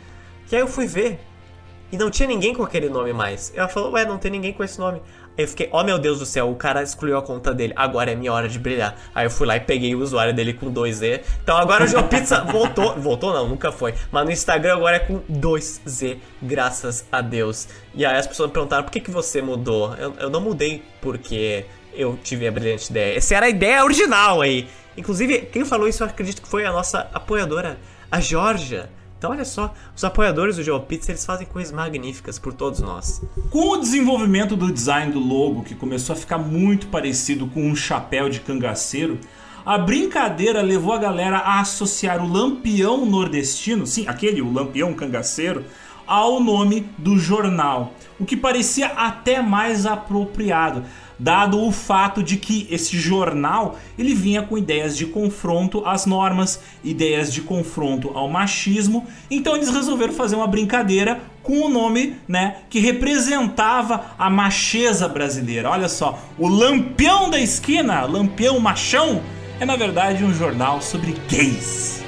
E aí eu fui ver. E não tinha ninguém com aquele nome mais. Ela falou: Ué, não tem ninguém com esse nome. Eu fiquei, oh meu Deus do céu, o cara excluiu a conta dele. Agora é minha hora de brilhar. Aí eu fui lá e peguei o usuário dele com 2Z. Então agora o GeoPizza voltou. Voltou não, nunca foi. Mas no Instagram agora é com 2Z, graças a Deus. E aí as pessoas me perguntaram por que, que você mudou. Eu, eu não mudei porque eu tive a brilhante ideia. Essa era a ideia original aí. Inclusive, quem falou isso eu acredito que foi a nossa apoiadora, a Georgia. Então olha só, os apoiadores do GeoPizza eles fazem coisas magníficas por todos nós. Com o desenvolvimento do design do logo, que começou a ficar muito parecido com um chapéu de cangaceiro, a brincadeira levou a galera a associar o lampião nordestino, sim, aquele, o lampião cangaceiro, ao nome do jornal, o que parecia até mais apropriado dado o fato de que esse jornal ele vinha com ideias de confronto às normas, ideias de confronto ao machismo. Então eles resolveram fazer uma brincadeira com o nome, né, que representava a macheza brasileira. Olha só, o Lampião da Esquina, Lampião Machão, é na verdade um jornal sobre gays.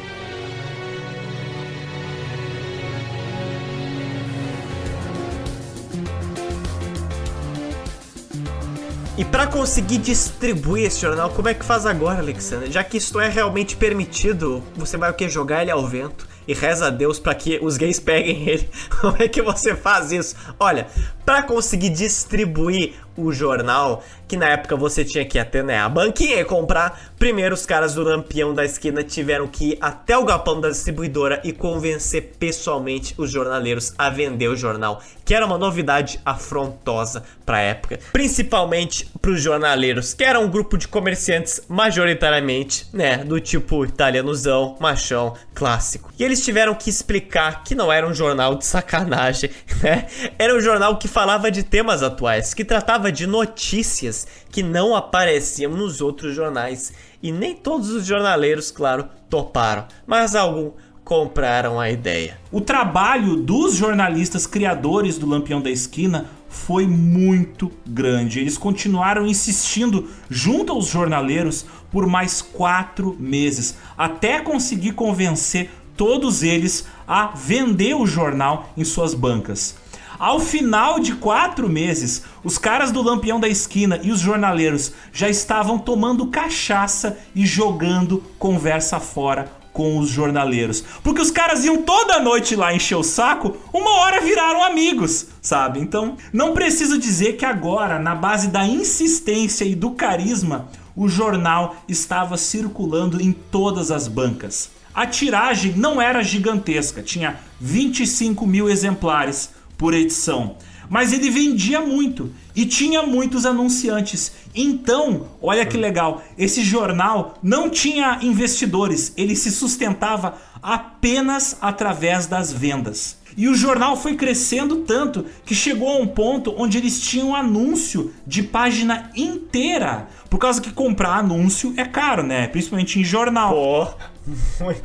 E para conseguir distribuir esse jornal, como é que faz agora, Alexandre? Já que isto é realmente permitido, você vai o que? Jogar ele ao vento e reza a Deus para que os gays peguem ele. Como é que você faz isso? Olha, para conseguir distribuir o jornal, que na época você tinha que ir até né, a banquinha e comprar, primeiro os caras do Lampião da esquina tiveram que ir até o galpão da distribuidora e convencer pessoalmente os jornaleiros a vender o jornal, que era uma novidade afrontosa para a época, principalmente para os jornaleiros, que era um grupo de comerciantes majoritariamente, né, do tipo italianozão, machão, clássico. E eles tiveram que explicar que não era um jornal de sacanagem, né? Era um jornal que falava de temas atuais, que tratava de notícias que não apareciam nos outros jornais. E nem todos os jornaleiros, claro, toparam, mas alguns compraram a ideia. O trabalho dos jornalistas criadores do Lampião da Esquina foi muito grande. Eles continuaram insistindo junto aos jornaleiros por mais quatro meses, até conseguir convencer todos eles a vender o jornal em suas bancas. Ao final de quatro meses, os caras do Lampião da Esquina e os jornaleiros já estavam tomando cachaça e jogando conversa fora com os jornaleiros. Porque os caras iam toda noite lá encher o saco, uma hora viraram amigos, sabe? Então, não preciso dizer que agora, na base da insistência e do carisma, o jornal estava circulando em todas as bancas. A tiragem não era gigantesca, tinha 25 mil exemplares, por edição. Mas ele vendia muito e tinha muitos anunciantes. Então, olha que legal, esse jornal não tinha investidores, ele se sustentava apenas através das vendas. E o jornal foi crescendo tanto que chegou a um ponto onde eles tinham anúncio de página inteira. Por causa que comprar anúncio é caro, né? Principalmente em jornal. Pô.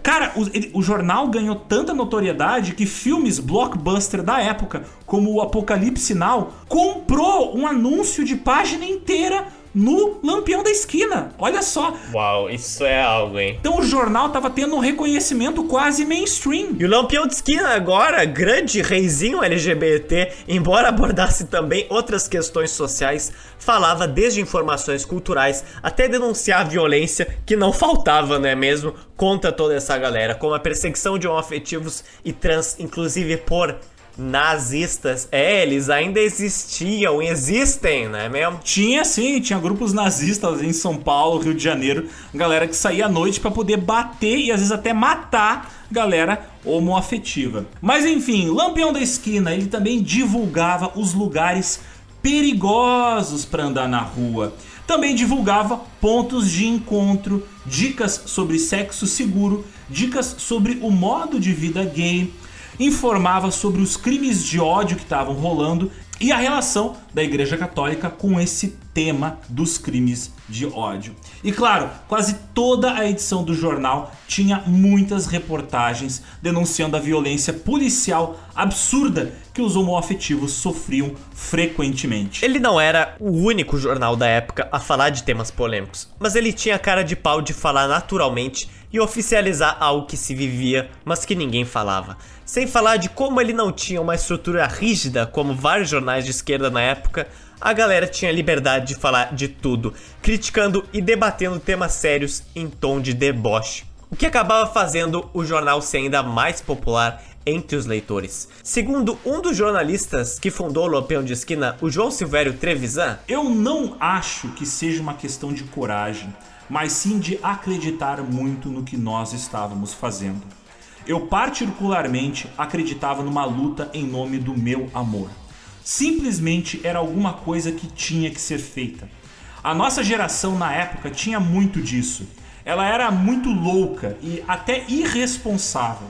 Cara, o, o, jornal ganhou tanta notoriedade que filmes blockbuster da época, como o Apocalipse Now, comprou um anúncio de página inteira no Lampião da Esquina. Olha só. Uau, isso é algo, hein? Então o jornal tava tendo um reconhecimento quase mainstream. E o Lampião da Esquina agora, grande reizinho LGBT, embora abordasse também outras questões sociais, falava desde informações culturais até denunciar a violência que não faltava, não é mesmo? Contra toda essa galera, como a perseguição de homoafetivos e trans, inclusive por nazistas. É, eles ainda existiam, existem, não é mesmo? Tinha sim, tinha grupos nazistas em São Paulo, Rio de Janeiro, galera que saía à noite para poder bater e às vezes até matar galera homoafetiva. Mas enfim, Lampião da Esquina, ele também divulgava os lugares perigosos para andar na rua. Também divulgava pontos de encontro, dicas sobre sexo seguro, dicas sobre o modo de vida gay, informava sobre os crimes de ódio que estavam rolando e a relação da Igreja Católica com esse tema dos crimes de ódio. E claro, quase toda a edição do jornal tinha muitas reportagens denunciando a violência policial absurda que os homoafetivos sofriam frequentemente. Ele não era o único jornal da época a falar de temas polêmicos, mas ele tinha cara de pau de falar naturalmente e oficializar algo que se vivia, mas que ninguém falava. Sem falar de como ele não tinha uma estrutura rígida, como vários jornais de esquerda na época, a galera tinha liberdade de falar de tudo, criticando e debatendo temas sérios em tom de deboche. O que acabava fazendo o jornal ser ainda mais popular entre os leitores. Segundo um dos jornalistas que fundou o Lampião de Esquina, o João Silvério Trevisan, eu não acho que seja uma questão de coragem, mas sim de acreditar muito no que nós estávamos fazendo. Eu particularmente acreditava numa luta em nome do meu amor simplesmente era alguma coisa que tinha que ser feita. A nossa geração na época tinha muito disso. Ela era muito louca e até irresponsável.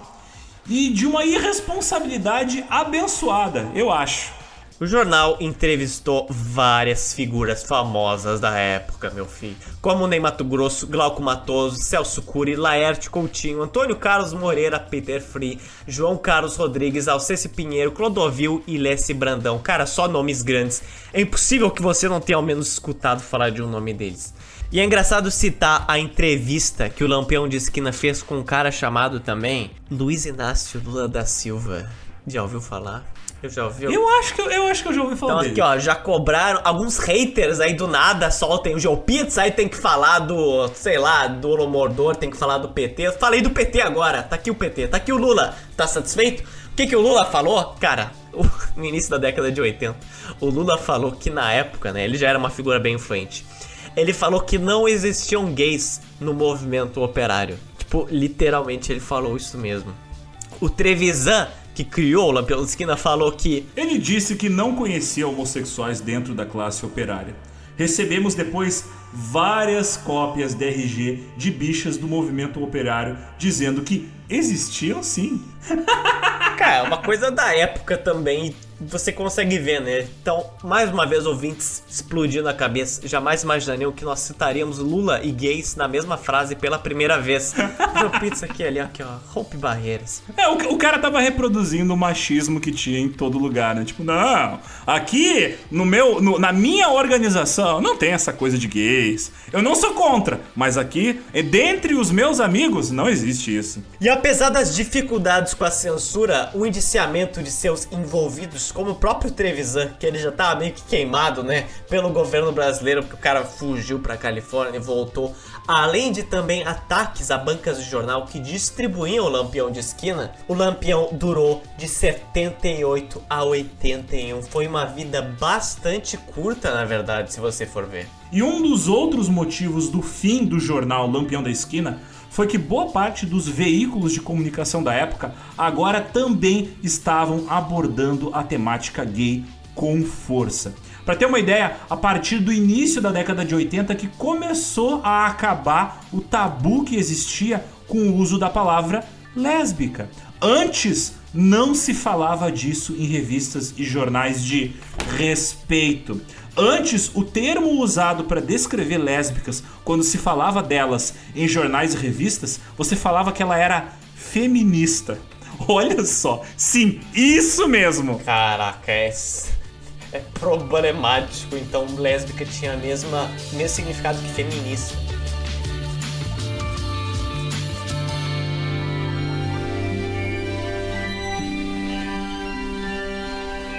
E de uma irresponsabilidade abençoada, eu acho. O jornal entrevistou várias figuras famosas da época, meu filho, como Ney Mato Grosso, Glauco Matoso, Celso Cury, Laerte Coutinho, Antônio Carlos Moreira, Peter Free, João Carlos Rodrigues, Alcesse Pinheiro, Clodovil e Lessie Brandão. Cara, só nomes grandes. É impossível que você não tenha ao menos escutado falar de um nome deles. E é engraçado citar a entrevista que o Lampião de Esquina fez com um cara chamado também Luiz Inácio Lula da Silva. Já ouviu falar? Eu já ouvi. Eu acho que eu, eu acho que eu já ouvi falar então, dele. aqui, ó, já cobraram alguns haters aí do nada, soltem o GeoPizza, aí tem que falar do, sei lá, do Mordor, tem que falar do PT. Eu falei do PT agora, tá aqui o PT, tá aqui o Lula. Tá satisfeito? O que que o Lula falou? Cara, no início da década de 80, o Lula falou que na época, né, ele já era uma figura bem influente. Ele falou que não existiam gays no movimento operário. Tipo, literalmente ele falou isso mesmo. O Trevisan que criou o Lampião da Esquina, falou que. Ele disse que não conhecia homossexuais dentro da classe operária. Recebemos depois várias cópias de RG de bichas do movimento operário dizendo que existiam sim. Cara, é uma coisa da época também você consegue ver, né? Então, mais uma vez, ouvintes explodindo a cabeça. Jamais imaginariam que nós citaríamos Lula e gays na mesma frase pela primeira vez. Meu pizza aqui ali, aqui, ó. Rompe barreiras. É, o, o, cara tava reproduzindo o machismo que tinha em todo lugar, né? Tipo, não, aqui no meu, no, na minha organização não tem essa coisa de gays. Eu não sou contra, mas aqui, dentre os meus amigos, não existe isso. E apesar das dificuldades com a censura, o indiciamento de seus envolvidos como o próprio Trevisan, que ele já tava meio que queimado, né, pelo governo brasileiro, porque o cara fugiu pra Califórnia e voltou. Além de também ataques a bancas de jornal que distribuíam o Lampião de esquina, o Lampião durou de 78 a 81. Foi uma vida bastante curta, na verdade, se você for ver. E um dos outros motivos do fim do jornal Lampião da Esquina foi que boa parte dos veículos de comunicação da época agora também estavam abordando a temática gay com força. Para ter uma ideia, a partir do início da década de 80 que começou a acabar o tabu que existia com o uso da palavra lésbica. Antes não se falava disso em revistas e jornais de respeito. Antes, o termo usado para descrever lésbicas, quando se falava delas em jornais e revistas, você falava que ela era feminista. Olha só, sim, isso mesmo. Caraca, é, é problemático. Então, lésbica tinha mesma, mesmo significado que feminista.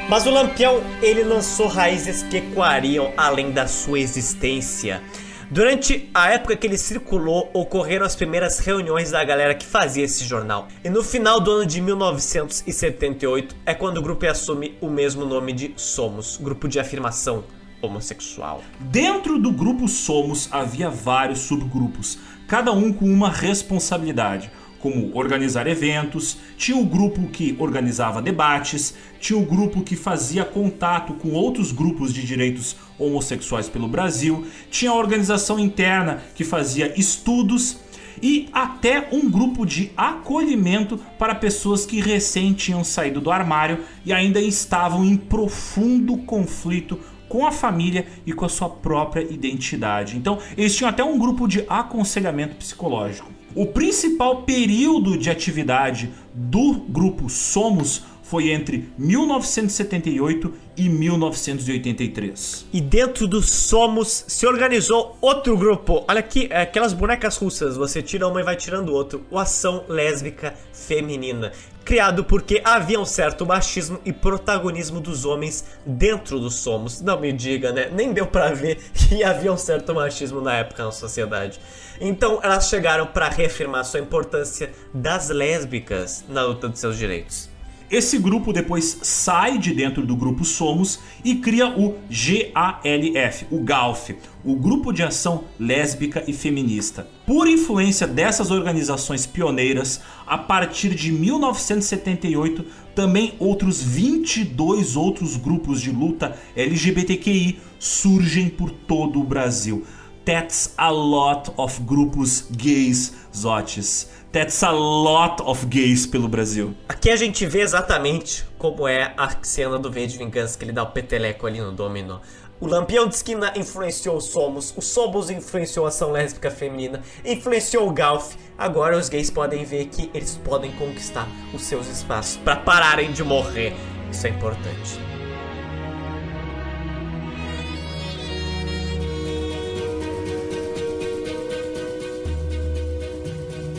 Mas o Lampião, ele lançou raízes que ecoariam além da sua existência. Durante a época que ele circulou, ocorreram as primeiras reuniões da galera que fazia esse jornal. E no final do ano de 1978 é quando o grupo assume o mesmo nome de Somos, grupo de afirmação homossexual. Dentro do grupo Somos havia vários subgrupos, cada um com uma responsabilidade como organizar eventos, tinha o grupo que organizava debates, tinha o grupo que fazia contato com outros grupos de direitos homossexuais pelo Brasil, tinha a organização interna que fazia estudos e até um grupo de acolhimento para pessoas que recém tinham saído do armário e ainda estavam em profundo conflito com a família e com a sua própria identidade. Então, eles tinham até um grupo de aconselhamento psicológico. O principal período de atividade do grupo Somos foi entre 1978 e 1983. E dentro do Somos se organizou outro grupo. Olha aqui, é aquelas bonecas russas, você tira uma e vai tirando outro. O Ação Lésbica Feminina. Criado porque havia um certo machismo e protagonismo dos homens dentro do Somos. Não me diga, né? Nem deu para ver que havia um certo machismo na época na sociedade. Então elas chegaram para reafirmar sua importância das lésbicas na luta dos seus direitos. Esse grupo depois sai de dentro do grupo Somos e cria o GALF, o GALF, o Grupo de Ação Lésbica e Feminista. Por influência dessas organizações pioneiras, a partir de 1978, também outros 22 outros grupos de luta LGBTQI surgem por todo o Brasil. That's a lot of grupos gays, Zotes. That's a lot of gays pelo Brasil. Aqui a gente vê exatamente como é a cena do V de Vingança, que ele dá o peteleco ali no dominó. O Lampião de Esquina influenciou o Somos, o Somos influenciou a ação lésbica feminina, influenciou o Golf. Agora os gays podem ver que eles podem conquistar os seus espaços para pararem de morrer. Isso é importante.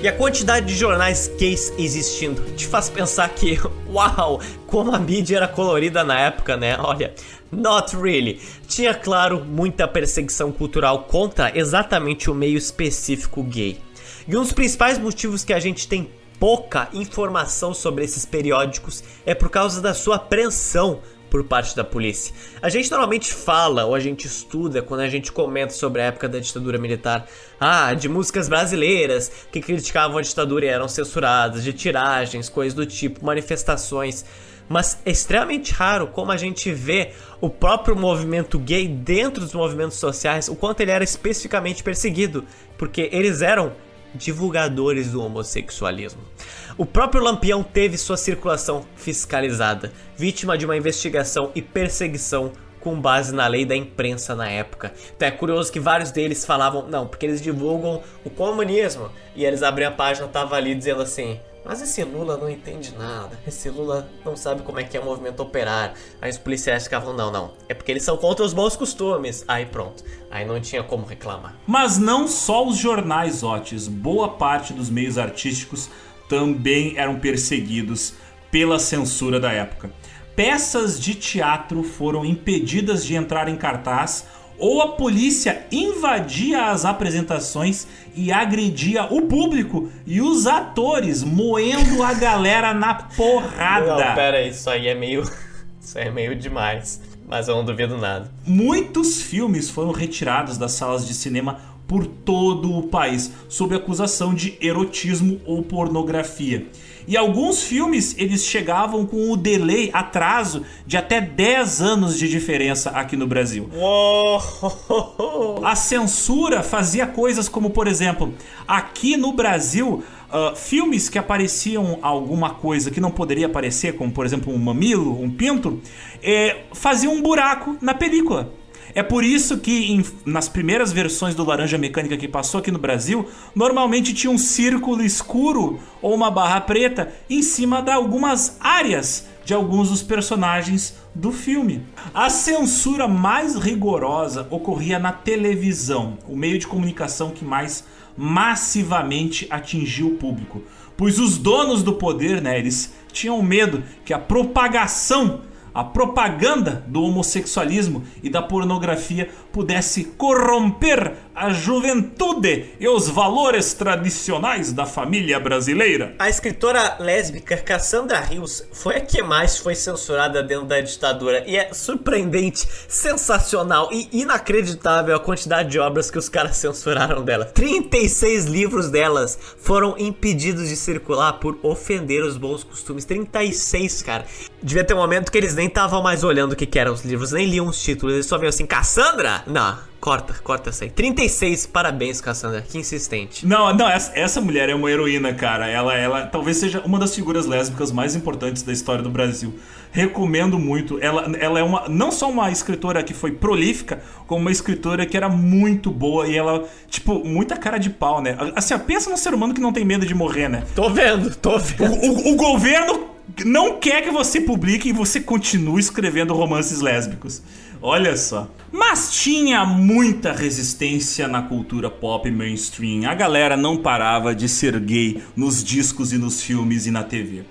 E a quantidade de jornais gays existindo te faz pensar que, uau, como a mídia era colorida na época, né? Olha, not really. Tinha, claro, muita perseguição cultural contra exatamente o meio específico gay. E um dos principais motivos que a gente tem pouca informação sobre esses periódicos é por causa da sua apreensão por parte da polícia. A gente normalmente fala ou a gente estuda quando a gente comenta sobre a época da ditadura militar, ah, de músicas brasileiras que criticavam a ditadura e eram censuradas, de tiragens, coisas do tipo, manifestações. Mas é extremamente raro como a gente vê o próprio movimento gay dentro dos movimentos sociais, o quanto ele era especificamente perseguido, porque eles eram divulgadores do homossexualismo. O próprio Lampião teve sua circulação fiscalizada, vítima de uma investigação e perseguição com base na lei da imprensa na época. Então é curioso que vários deles falavam, não, porque eles divulgam o comunismo. E eles abriam a página, tava ali dizendo assim: mas esse Lula não entende nada. Esse Lula não sabe como é que é o movimento operário. Aí os policiais ficavam, não, não. É porque eles são contra os bons costumes. Aí pronto. Aí não tinha como reclamar. Mas não só os jornais, Otis. Boa parte dos meios artísticos também eram perseguidos pela censura da época. Peças de teatro foram impedidas de entrar em cartaz ou a polícia invadia as apresentações e agredia o público e os atores, moendo a galera na porrada. Não, pera isso aí é meio. Isso aí é meio demais. Mas eu não duvido nada. Muitos filmes foram retirados das salas de cinema por todo o país sob acusação de erotismo ou pornografia. E alguns filmes eles chegavam com o delay, atraso de até 10 anos de diferença aqui no Brasil. A censura fazia coisas como, por exemplo, aqui no Brasil, uh, filmes que apareciam alguma coisa que não poderia aparecer, como por exemplo um mamilo, um pinto, eh, faziam um buraco na película. É por isso que em, nas primeiras versões do Laranja Mecânica que passou aqui no Brasil, normalmente tinha um círculo escuro ou uma barra preta em cima de algumas áreas de alguns dos personagens do filme. A censura mais rigorosa ocorria na televisão, o meio de comunicação que mais massivamente atingiu o público, pois os donos do poder, né, eles tinham medo que a propagação a propaganda do homossexualismo e da pornografia pudesse corromper a juventude e os valores tradicionais da família brasileira. A escritora lésbica Cassandra Rios foi a que mais foi censurada dentro da ditadura e é surpreendente, sensacional e inacreditável a quantidade de obras que os caras censuraram dela. 36 livros delas foram impedidos de circular por ofender os bons costumes. 36, cara. Devia ter um momento que eles nem estavam mais olhando o que, que eram os livros, nem liam os títulos, eles só viam assim: Cassandra, não, corta, corta essa aí. 36, parabéns, Cassandra, que insistente. Não, não, essa, essa mulher é uma heroína, cara. Ela, ela talvez seja uma das figuras lésbicas mais importantes da história do Brasil. Recomendo muito. Ela, ela é uma não só uma escritora que foi prolífica, como uma escritora que era muito boa e ela, tipo, muita cara de pau, né? Assim, pensa num ser humano que não tem medo de morrer, né? Tô vendo, tô vendo. O, o, o governo não quer que você publique e você continue escrevendo romances lésbicos. Olha só. Mas tinha muita resistência na cultura pop mainstream. A galera não parava de ser gay nos discos e nos filmes e na TV.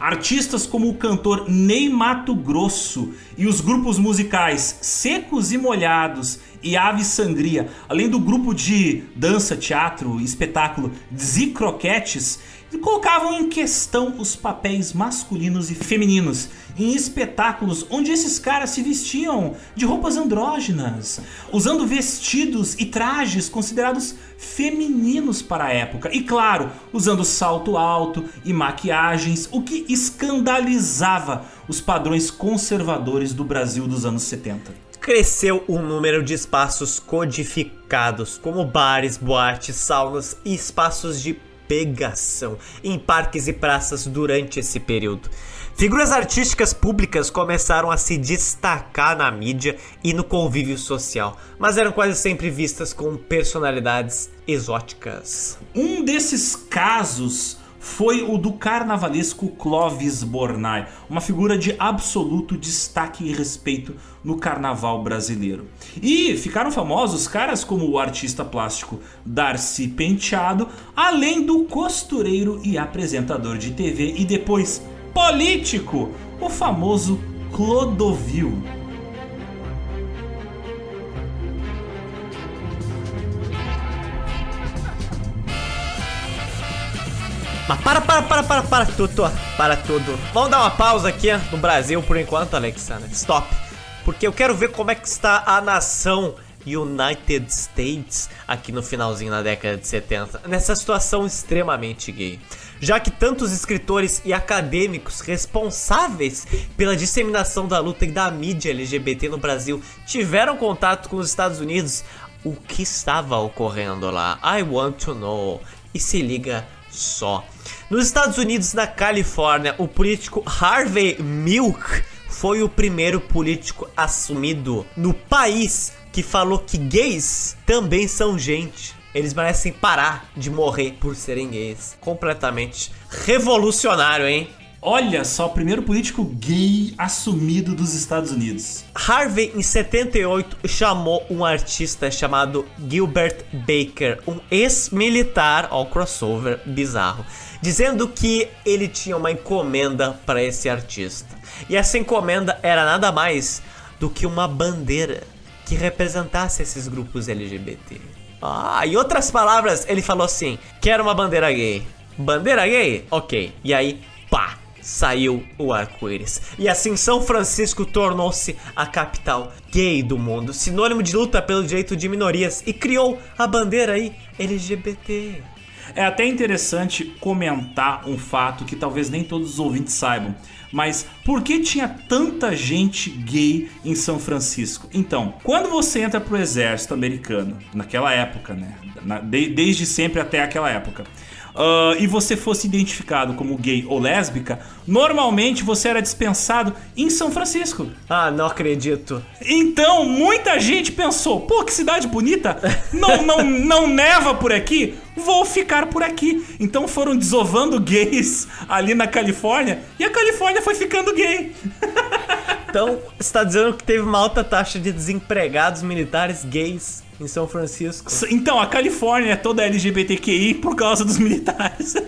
Artistas como o cantor Ney Mato Grosso e os grupos musicais Secos e Molhados e Ave Sangria, além do grupo de dança, teatro espetáculo Zicroquetes, colocavam em questão os papéis masculinos e femininos em espetáculos onde esses caras se vestiam de roupas andrógenas, usando vestidos e trajes considerados femininos para a época, e claro, usando salto alto e maquiagens, o que escandalizava os padrões conservadores do Brasil dos anos 70 cresceu o número de espaços codificados, como bares, boates, saunas e espaços de pegação em parques e praças durante esse período. Figuras artísticas públicas começaram a se destacar na mídia e no convívio social, mas eram quase sempre vistas como personalidades exóticas. Um desses casos foi o do carnavalesco Clovis Bornai, uma figura de absoluto destaque e respeito no carnaval brasileiro. E ficaram famosos caras como o artista plástico Darcy Penteado, além do costureiro e apresentador de TV e depois político, o famoso Clodovil. Mas para, para, para, para, para tudo, para tudo. Vamos dar uma pausa aqui no Brasil por enquanto, Alexander. Stop. Porque eu quero ver como é que está a nação United States aqui no finalzinho da década de 70, nessa situação extremamente gay. Já que tantos escritores e acadêmicos responsáveis pela disseminação da luta e da mídia LGBT no Brasil tiveram contato com os Estados Unidos, o que estava ocorrendo lá? I want to know. E se liga só. Nos Estados Unidos, na Califórnia, o político Harvey Milk foi o primeiro político assumido no país que falou que gays também são gente. Eles merecem parar de morrer por serem gays. Completamente revolucionário, hein? Olha só, primeiro político gay assumido dos Estados Unidos. Harvey, em 78, chamou um artista chamado Gilbert Baker, um ex-militar, ao crossover bizarro, dizendo que ele tinha uma encomenda para esse artista. E essa encomenda era nada mais do que uma bandeira que representasse esses grupos LGBT. Ah, em outras palavras, ele falou assim: quero uma bandeira gay. Bandeira gay? Ok. E aí, pá, saiu o arco-íris. E assim São Francisco tornou-se a capital gay do mundo, sinônimo de luta pelo direito de minorias e criou a bandeira aí LGBT. É até interessante comentar um fato que talvez nem todos os ouvintes saibam. Mas por que tinha tanta gente gay em São Francisco? Então, quando você entra pro exército americano, naquela época, né? desde sempre até aquela época, uh, e você fosse identificado como gay ou lésbica, normalmente você era dispensado em São Francisco. Ah, não acredito. Então, muita gente pensou: pô, que cidade bonita, não, não, não neva por aqui, vou ficar por aqui. Então foram desovando gays ali na Califórnia e a Califórnia foi ficando gay. Então, está dizendo que teve uma alta taxa de desempregados militares gays em São Francisco. Então, a Califórnia é toda LGBTQI por causa dos militares.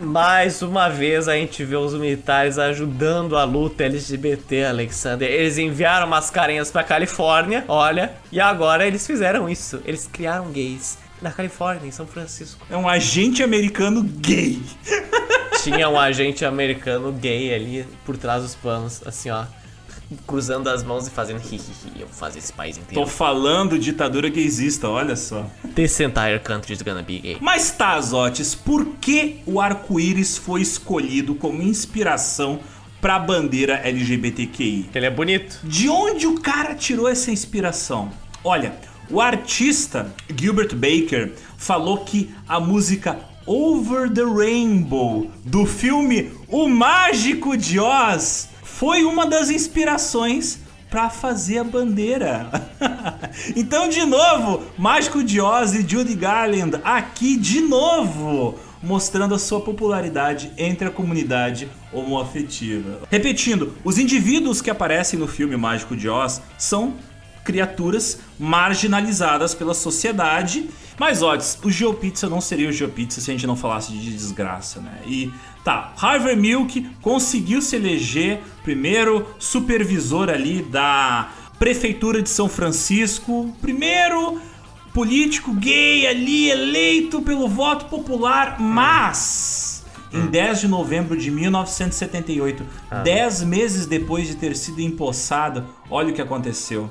Mais uma vez a gente vê os militares ajudando a luta LGBT, Alexander. Eles enviaram mascarinhas pra Califórnia, olha, e agora eles fizeram isso. Eles criaram gays na Califórnia, em São Francisco. É um agente americano gay. Tinha um agente americano gay ali por trás dos panos, assim, ó cruzando as mãos e fazendo hihihi, eu vou fazer esse país inteiro. Tô falando ditadura que exista, olha só. This entire country is gonna be gay. Mas tá, Zotes, por que o arco-íris foi escolhido como inspiração pra bandeira LGBTQI? Ele é bonito. De onde o cara tirou essa inspiração? Olha, o artista Gilbert Baker falou que a música Over the Rainbow do filme O Mágico de Oz foi uma das inspirações para fazer a bandeira. então, de novo, Mágico de Oz e Judy Garland aqui de novo, mostrando a sua popularidade entre a comunidade homoafetiva. Repetindo, os indivíduos que aparecem no filme Mágico de Oz são criaturas marginalizadas pela sociedade. Mas, odds, o GeoPizza não seria o GeoPizza se a gente não falasse de desgraça, né? E tá, Harvey Milk conseguiu se eleger primeiro supervisor ali da prefeitura de São Francisco, primeiro político gay ali eleito pelo voto popular, mas em 10 de novembro de 1978, ah. 10 meses depois de ter sido empossado, olha o que aconteceu.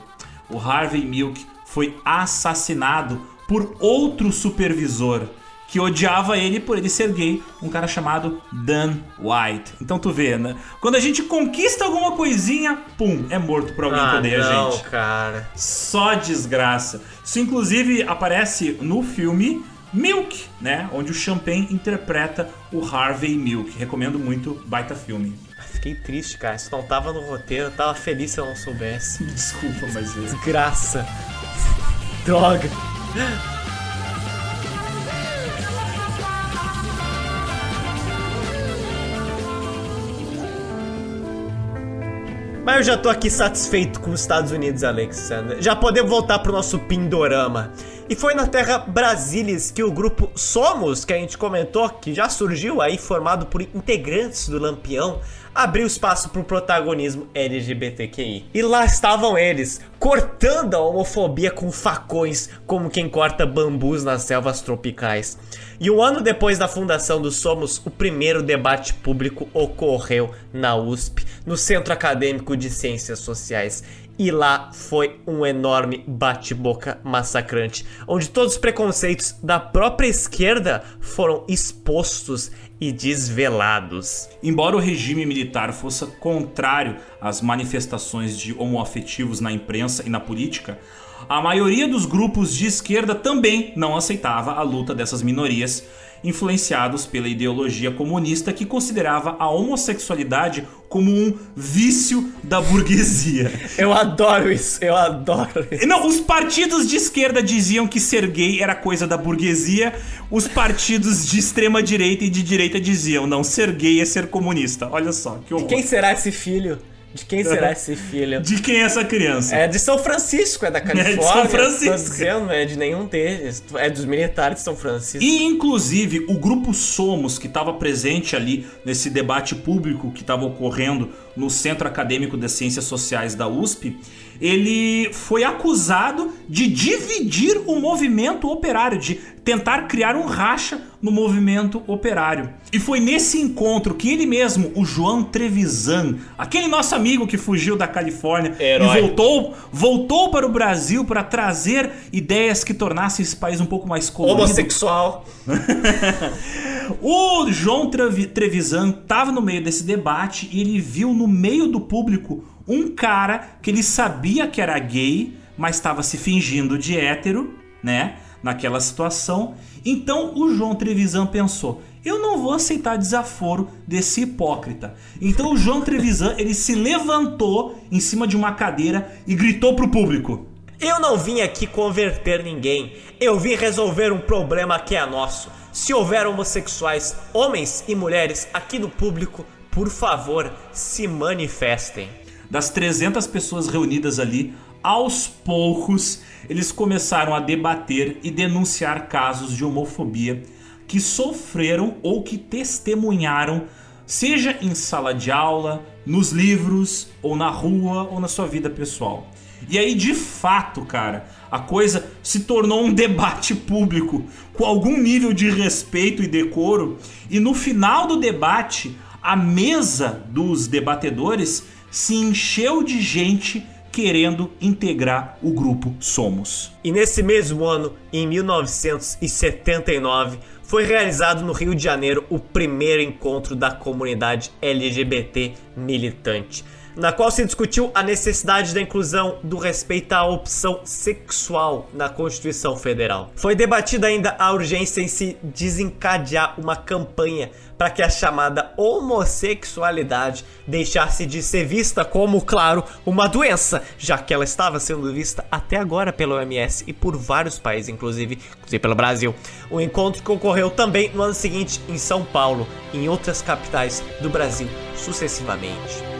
O Harvey Milk foi assassinado por outro supervisor que odiava ele por ele ser gay, um cara chamado Dan White. Então tu vê, né? Quando a gente conquista alguma coisinha, pum, é morto por alguém ah, que odeia não, a gente. cara. Só desgraça. Isso inclusive aparece no filme Milk, né? Onde o Champagne interpreta o Harvey Milk. Recomendo muito, baita filme. Fiquei triste, cara. Isso não tava no roteiro, eu tava feliz se eu não soubesse. Desculpa, mas. É. Desgraça. Droga. Mas eu já tô aqui satisfeito com os Estados Unidos, Alexander. Já podemos voltar pro nosso Pindorama. E foi na terra Brasilis que o grupo Somos, que a gente comentou, que já surgiu aí formado por integrantes do Lampião, abriu espaço para o protagonismo LGBTQI. E lá estavam eles, cortando a homofobia com facões, como quem corta bambus nas selvas tropicais. E um ano depois da fundação do Somos, o primeiro debate público ocorreu na USP, no Centro Acadêmico de Ciências Sociais. E lá foi um enorme bate-boca massacrante, onde todos os preconceitos da própria esquerda foram expostos e desvelados. Embora o regime militar fosse contrário às manifestações de homoafetivos na imprensa e na política, a maioria dos grupos de esquerda também não aceitava a luta dessas minorias influenciados pela ideologia comunista que considerava a homossexualidade como um vício da burguesia. Eu adoro isso, eu adoro isso. Não, os partidos de esquerda diziam que ser gay era coisa da burguesia, os partidos de extrema direita e de direita diziam, não, ser gay é ser comunista. Olha só, que horror. Quem será esse filho? De quem será esse filho? De quem é essa criança? É de São Francisco, é da Califórnia. É de São Francisco. Dizendo, não é de nenhum deles. É dos militares de São Francisco. E, inclusive, o grupo Somos, que estava presente ali nesse debate público que estava ocorrendo no Centro Acadêmico das Ciências Sociais da USP, ele foi acusado de dividir o movimento operário, de tentar criar um racha no movimento operário. E foi nesse encontro que ele mesmo, o João Trevisan, aquele nosso amigo que fugiu da Califórnia Herói. e voltou, voltou para o Brasil para trazer ideias que tornassem esse país um pouco mais colorido. Homossexual. o João Trevisan estava no meio desse debate e ele viu no meio do público um cara que ele sabia que era gay, mas estava se fingindo de hétero, né? Naquela situação. Então o João Trevisan pensou: eu não vou aceitar desaforo desse hipócrita. Então o João Trevisan ele se levantou em cima de uma cadeira e gritou pro público: Eu não vim aqui converter ninguém. Eu vim resolver um problema que é nosso. Se houver homossexuais, homens e mulheres aqui no público, por favor, se manifestem das 300 pessoas reunidas ali, aos poucos eles começaram a debater e denunciar casos de homofobia que sofreram ou que testemunharam, seja em sala de aula, nos livros, ou na rua, ou na sua vida pessoal. E aí, de fato, cara, a coisa se tornou um debate público com algum nível de respeito e decoro, e no final do debate, a mesa dos debatedores se encheu de gente querendo integrar o grupo Somos. E nesse mesmo ano, em 1979, foi realizado no Rio de Janeiro o primeiro encontro da comunidade LGBT militante. na qual se discutiu a necessidade da inclusão do respeito à opção sexual na Constituição Federal. Foi debatida ainda a urgência em se desencadear uma campanha para que a chamada homossexualidade deixasse de ser vista como, claro, uma doença, já que ela estava sendo vista até agora pela OMS e por vários países, inclusive, inclusive pelo Brasil. O encontro que ocorreu também no ano seguinte em São Paulo e em outras capitais do Brasil sucessivamente.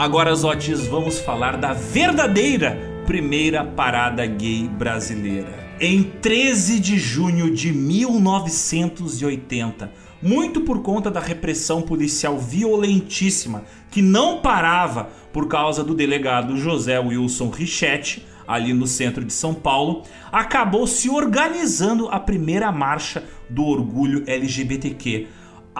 Agora, Zotes, vamos falar da verdadeira primeira parada gay brasileira. Em 13 de junho de 1980, muito por conta da repressão policial violentíssima que não parava por causa do delegado José Wilson Richetti, ali no centro de São Paulo, acabou se organizando a primeira marcha do orgulho LGBTQ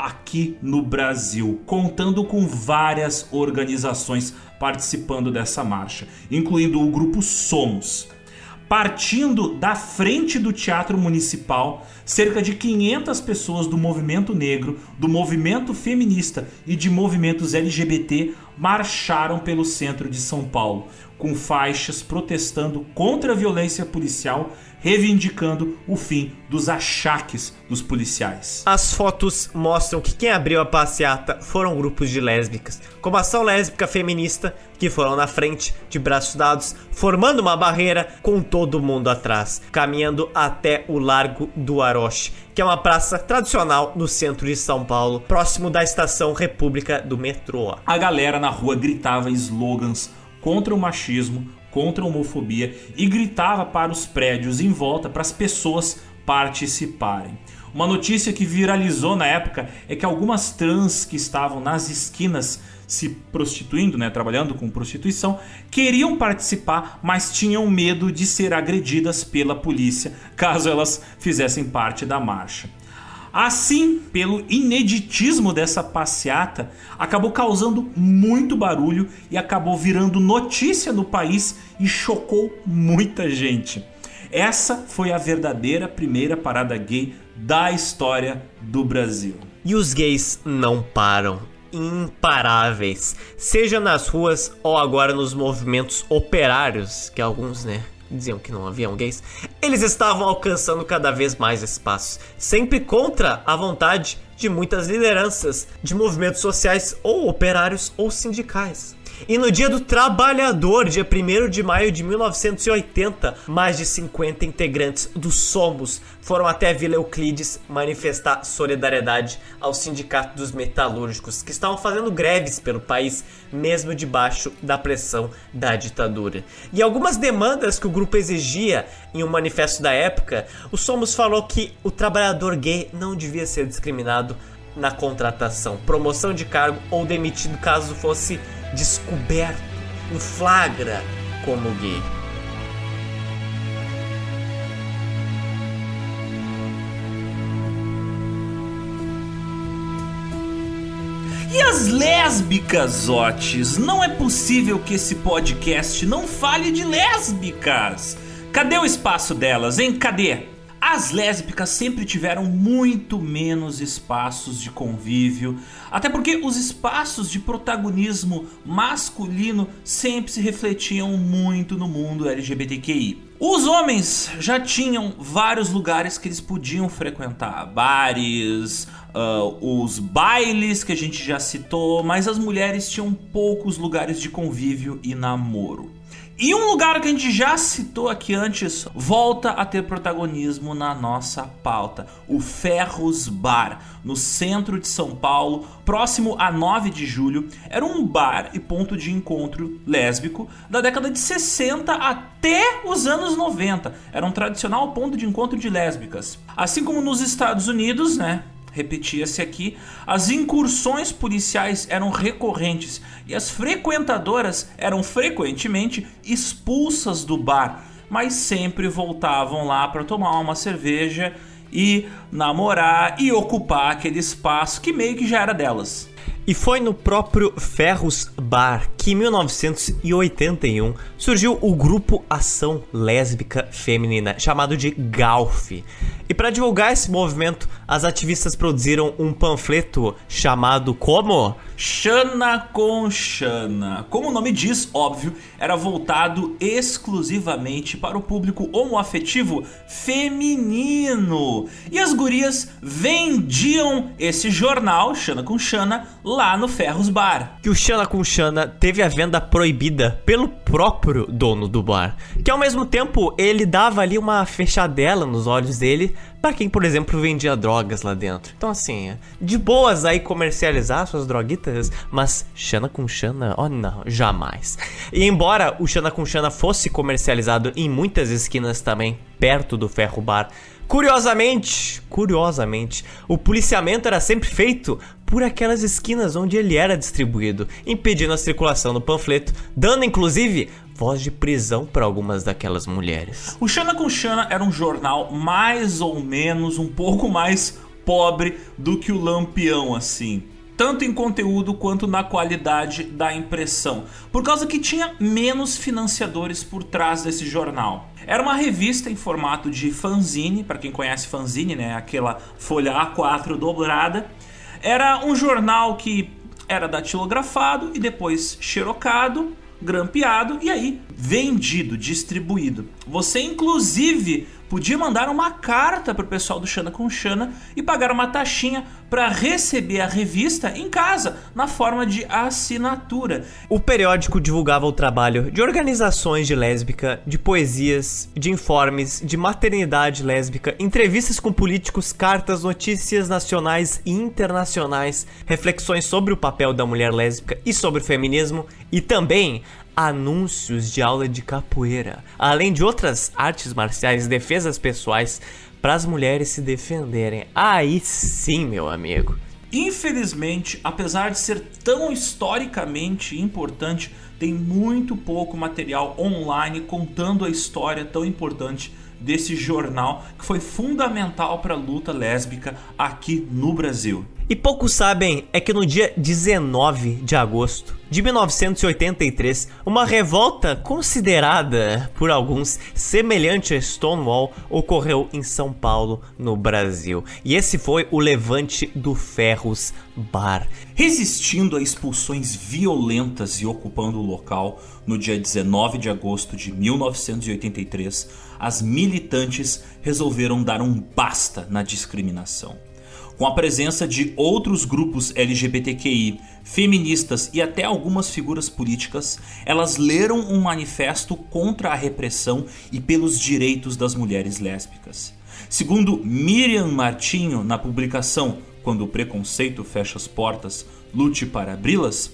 aqui no Brasil, contando com várias organizações participando dessa marcha, incluindo o grupo Somos. Partindo da frente do Teatro Municipal, cerca de 500 pessoas do movimento negro, do movimento feminista e de movimentos LGBT marcharam pelo centro de São Paulo, com faixas protestando contra a violência policial reivindicando o fim dos achaques dos policiais. As fotos mostram que quem abriu a passeata foram grupos de lésbicas, como a Ação Lésbica Feminista, que foram na frente, de braços dados, formando uma barreira com todo mundo atrás, caminhando até o Largo do Aroche, que é uma praça tradicional no centro de São Paulo, próximo da estação República do metrô. A galera na rua gritava slogans contra o machismo, contra a homofobia e gritava para os prédios em volta para as pessoas participarem. Uma notícia que viralizou na época é que algumas trans que estavam nas esquinas se prostituindo, né, trabalhando com prostituição, queriam participar, mas tinham medo de ser agredidas pela polícia caso elas fizessem parte da marcha. Assim, pelo ineditismo dessa passeata, acabou causando muito barulho e acabou virando notícia no país e chocou muita gente. Essa foi a verdadeira primeira parada gay da história do Brasil. E os gays não param imparáveis, seja nas ruas ou agora nos movimentos operários, que alguns, né, diziam que não haviam gays, eles estavam alcançando cada vez mais espaços, sempre contra a vontade de muitas lideranças de movimentos sociais ou operários ou sindicais. E no Dia do Trabalhador, dia 1 de maio de 1980, mais de 50 integrantes do Somos foram até Vila Euclides manifestar solidariedade ao Sindicato dos Metalúrgicos, que estavam fazendo greves pelo país, mesmo debaixo da pressão da ditadura. E algumas demandas que o grupo exigia em um manifesto da época, o Somos falou que o trabalhador gay não devia ser discriminado na contratação, promoção de cargo ou demitido caso fosse descoberto em flagra como gay. E as lésbicas, Otis? Não é possível que esse podcast não fale de lésbicas. Cadê o espaço delas, hein? Cadê? As lésbicas sempre tiveram muito menos espaços de convívio, até porque os espaços de protagonismo masculino sempre se refletiam muito no mundo LGBTQI. Os homens já tinham vários lugares que eles podiam frequentar, bares, uh, os bailes que a gente já citou, mas as mulheres tinham poucos lugares de convívio e namoro. E um lugar que a gente já citou aqui antes volta a ter protagonismo na nossa pauta: o Ferros Bar, no centro de São Paulo, próximo a 9 de julho. Era um bar e ponto de encontro lésbico da década de 60 até os anos 90. Era um tradicional ponto de encontro de lésbicas. Assim como nos Estados Unidos, né? Repetia-se aqui, as incursões policiais eram recorrentes e as frequentadoras eram frequentemente expulsas do bar, mas sempre voltavam lá para tomar uma cerveja e namorar e ocupar aquele espaço que meio que já era delas. E foi no próprio Ferros Bar que em 1981 surgiu o grupo Ação Lésbica Feminina, chamado de GALF. E para divulgar esse movimento, as ativistas produziram um panfleto chamado como Xana com Xana. Como o nome diz, óbvio, era voltado exclusivamente para o público homoafetivo feminino. E as gurias vendiam esse jornal, Xana com Xana, lá no Ferros Bar. Que o Xana com Xana teve a venda proibida pelo próprio dono do bar, que ao mesmo tempo ele dava ali uma fechadela nos olhos dele para quem, por exemplo, vendia drogas lá dentro. Então, assim, de boas aí comercializar suas droguitas, mas Xana com Xana, oh não, jamais. E embora o Xana com Xana fosse comercializado em muitas esquinas também, perto do Ferro Bar, curiosamente, curiosamente, o policiamento era sempre feito por aquelas esquinas onde ele era distribuído, impedindo a circulação do panfleto, dando inclusive voz de prisão para algumas daquelas mulheres. O Xana com Xana era um jornal mais ou menos um pouco mais pobre do que o Lampião, assim. Tanto em conteúdo quanto na qualidade da impressão. Por causa que tinha menos financiadores por trás desse jornal. Era uma revista em formato de fanzine, para quem conhece fanzine, né? Aquela folha A4 dobrada era um jornal que era datilografado e depois xerocado, grampeado e aí vendido, distribuído. Você inclusive podia mandar uma carta para o pessoal do Xana com Xana e pagar uma taxinha para receber a revista em casa, na forma de assinatura. O periódico divulgava o trabalho de organizações de lésbica, de poesias, de informes, de maternidade lésbica, entrevistas com políticos, cartas, notícias nacionais e internacionais, reflexões sobre o papel da mulher lésbica e sobre o feminismo e também anúncios de aula de capoeira, além de outras artes marciais, defesas pessoais para as mulheres se defenderem. Aí sim, meu amigo. Infelizmente, apesar de ser tão historicamente importante, tem muito pouco material online contando a história tão importante desse jornal que foi fundamental para a luta lésbica aqui no Brasil. E poucos sabem é que no dia 19 de agosto de 1983, uma revolta considerada por alguns semelhante a Stonewall ocorreu em São Paulo, no Brasil. E esse foi o levante do Ferros Bar. Resistindo a expulsões violentas e ocupando o local, no dia 19 de agosto de 1983, as militantes resolveram dar um basta na discriminação com a presença de outros grupos LGBTQI, feministas e até algumas figuras políticas, elas leram um manifesto contra a repressão e pelos direitos das mulheres lésbicas. Segundo Miriam Martinho, na publicação Quando o Preconceito Fecha as Portas, Lute para Abri-las,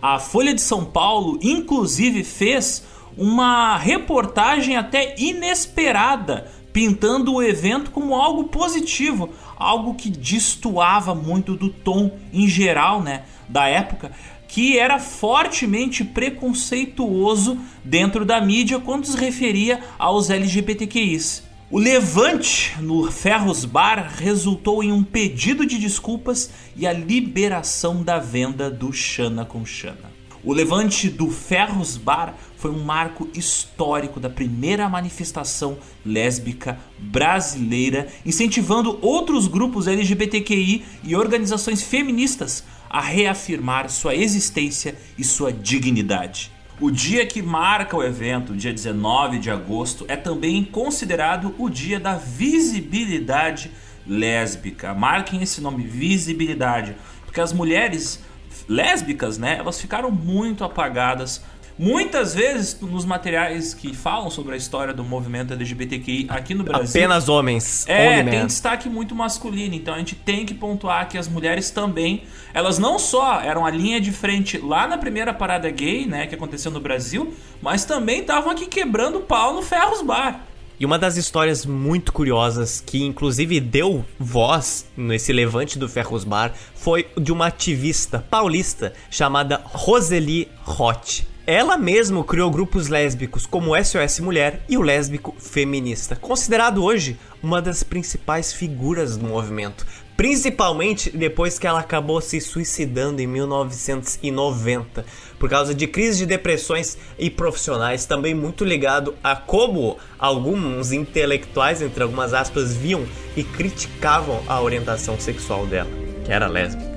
a Folha de São Paulo inclusive fez uma reportagem até inesperada pintando o evento como algo positivo, algo que destoava muito do tom em geral, né, da época, que era fortemente preconceituoso dentro da mídia quando se referia aos LGBTQIs. O levante no Ferros Bar resultou em um pedido de desculpas e a liberação da venda do Xana com Xana. O levante do Ferros Bar foi um marco histórico da primeira manifestação lésbica brasileira, incentivando outros grupos LGBTQI e organizações feministas a reafirmar sua existência e sua dignidade. O dia que marca o evento, dia 19 de agosto, é também considerado o dia da visibilidade lésbica. Marquem esse nome, visibilidade, porque as mulheres lésbicas, né, elas ficaram muito apagadas. Muitas vezes nos materiais que falam sobre a história do movimento LGBTQI aqui no Brasil. Apenas homens. É, tem destaque muito masculino. Então a gente tem que pontuar que as mulheres também, elas não só eram a linha de frente lá na primeira parada gay, né, que aconteceu no Brasil, mas também estavam aqui quebrando pau no Ferros Bar. E uma das histórias muito curiosas que inclusive deu voz nesse levante do Ferros Bar foi de uma ativista paulista chamada Roseli Roth. Ela mesma criou grupos lésbicos como SOS Mulher e o Lésbico Feminista, considerado hoje uma das principais figuras do movimento, principalmente depois que ela acabou se suicidando em 1990 por causa de crises de depressões e profissionais, também muito ligado a como alguns intelectuais, entre algumas aspas, viam e criticavam a orientação sexual dela, que era lésbica.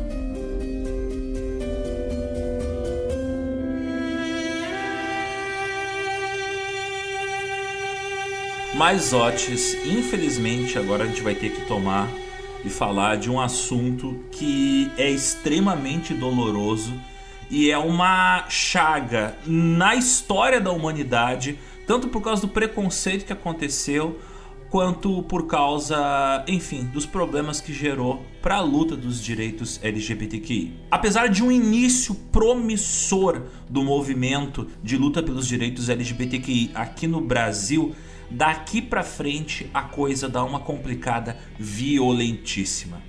Mas Otis, infelizmente, agora a gente vai ter que tomar e falar de um assunto que é extremamente doloroso e é uma chaga na história da humanidade, tanto por causa do preconceito que aconteceu, quanto por causa, enfim, dos problemas que gerou para a luta dos direitos LGBTQI. Apesar de um início promissor do movimento de luta pelos direitos LGBTQI aqui no Brasil, daqui para frente a coisa dá uma complicada violentíssima.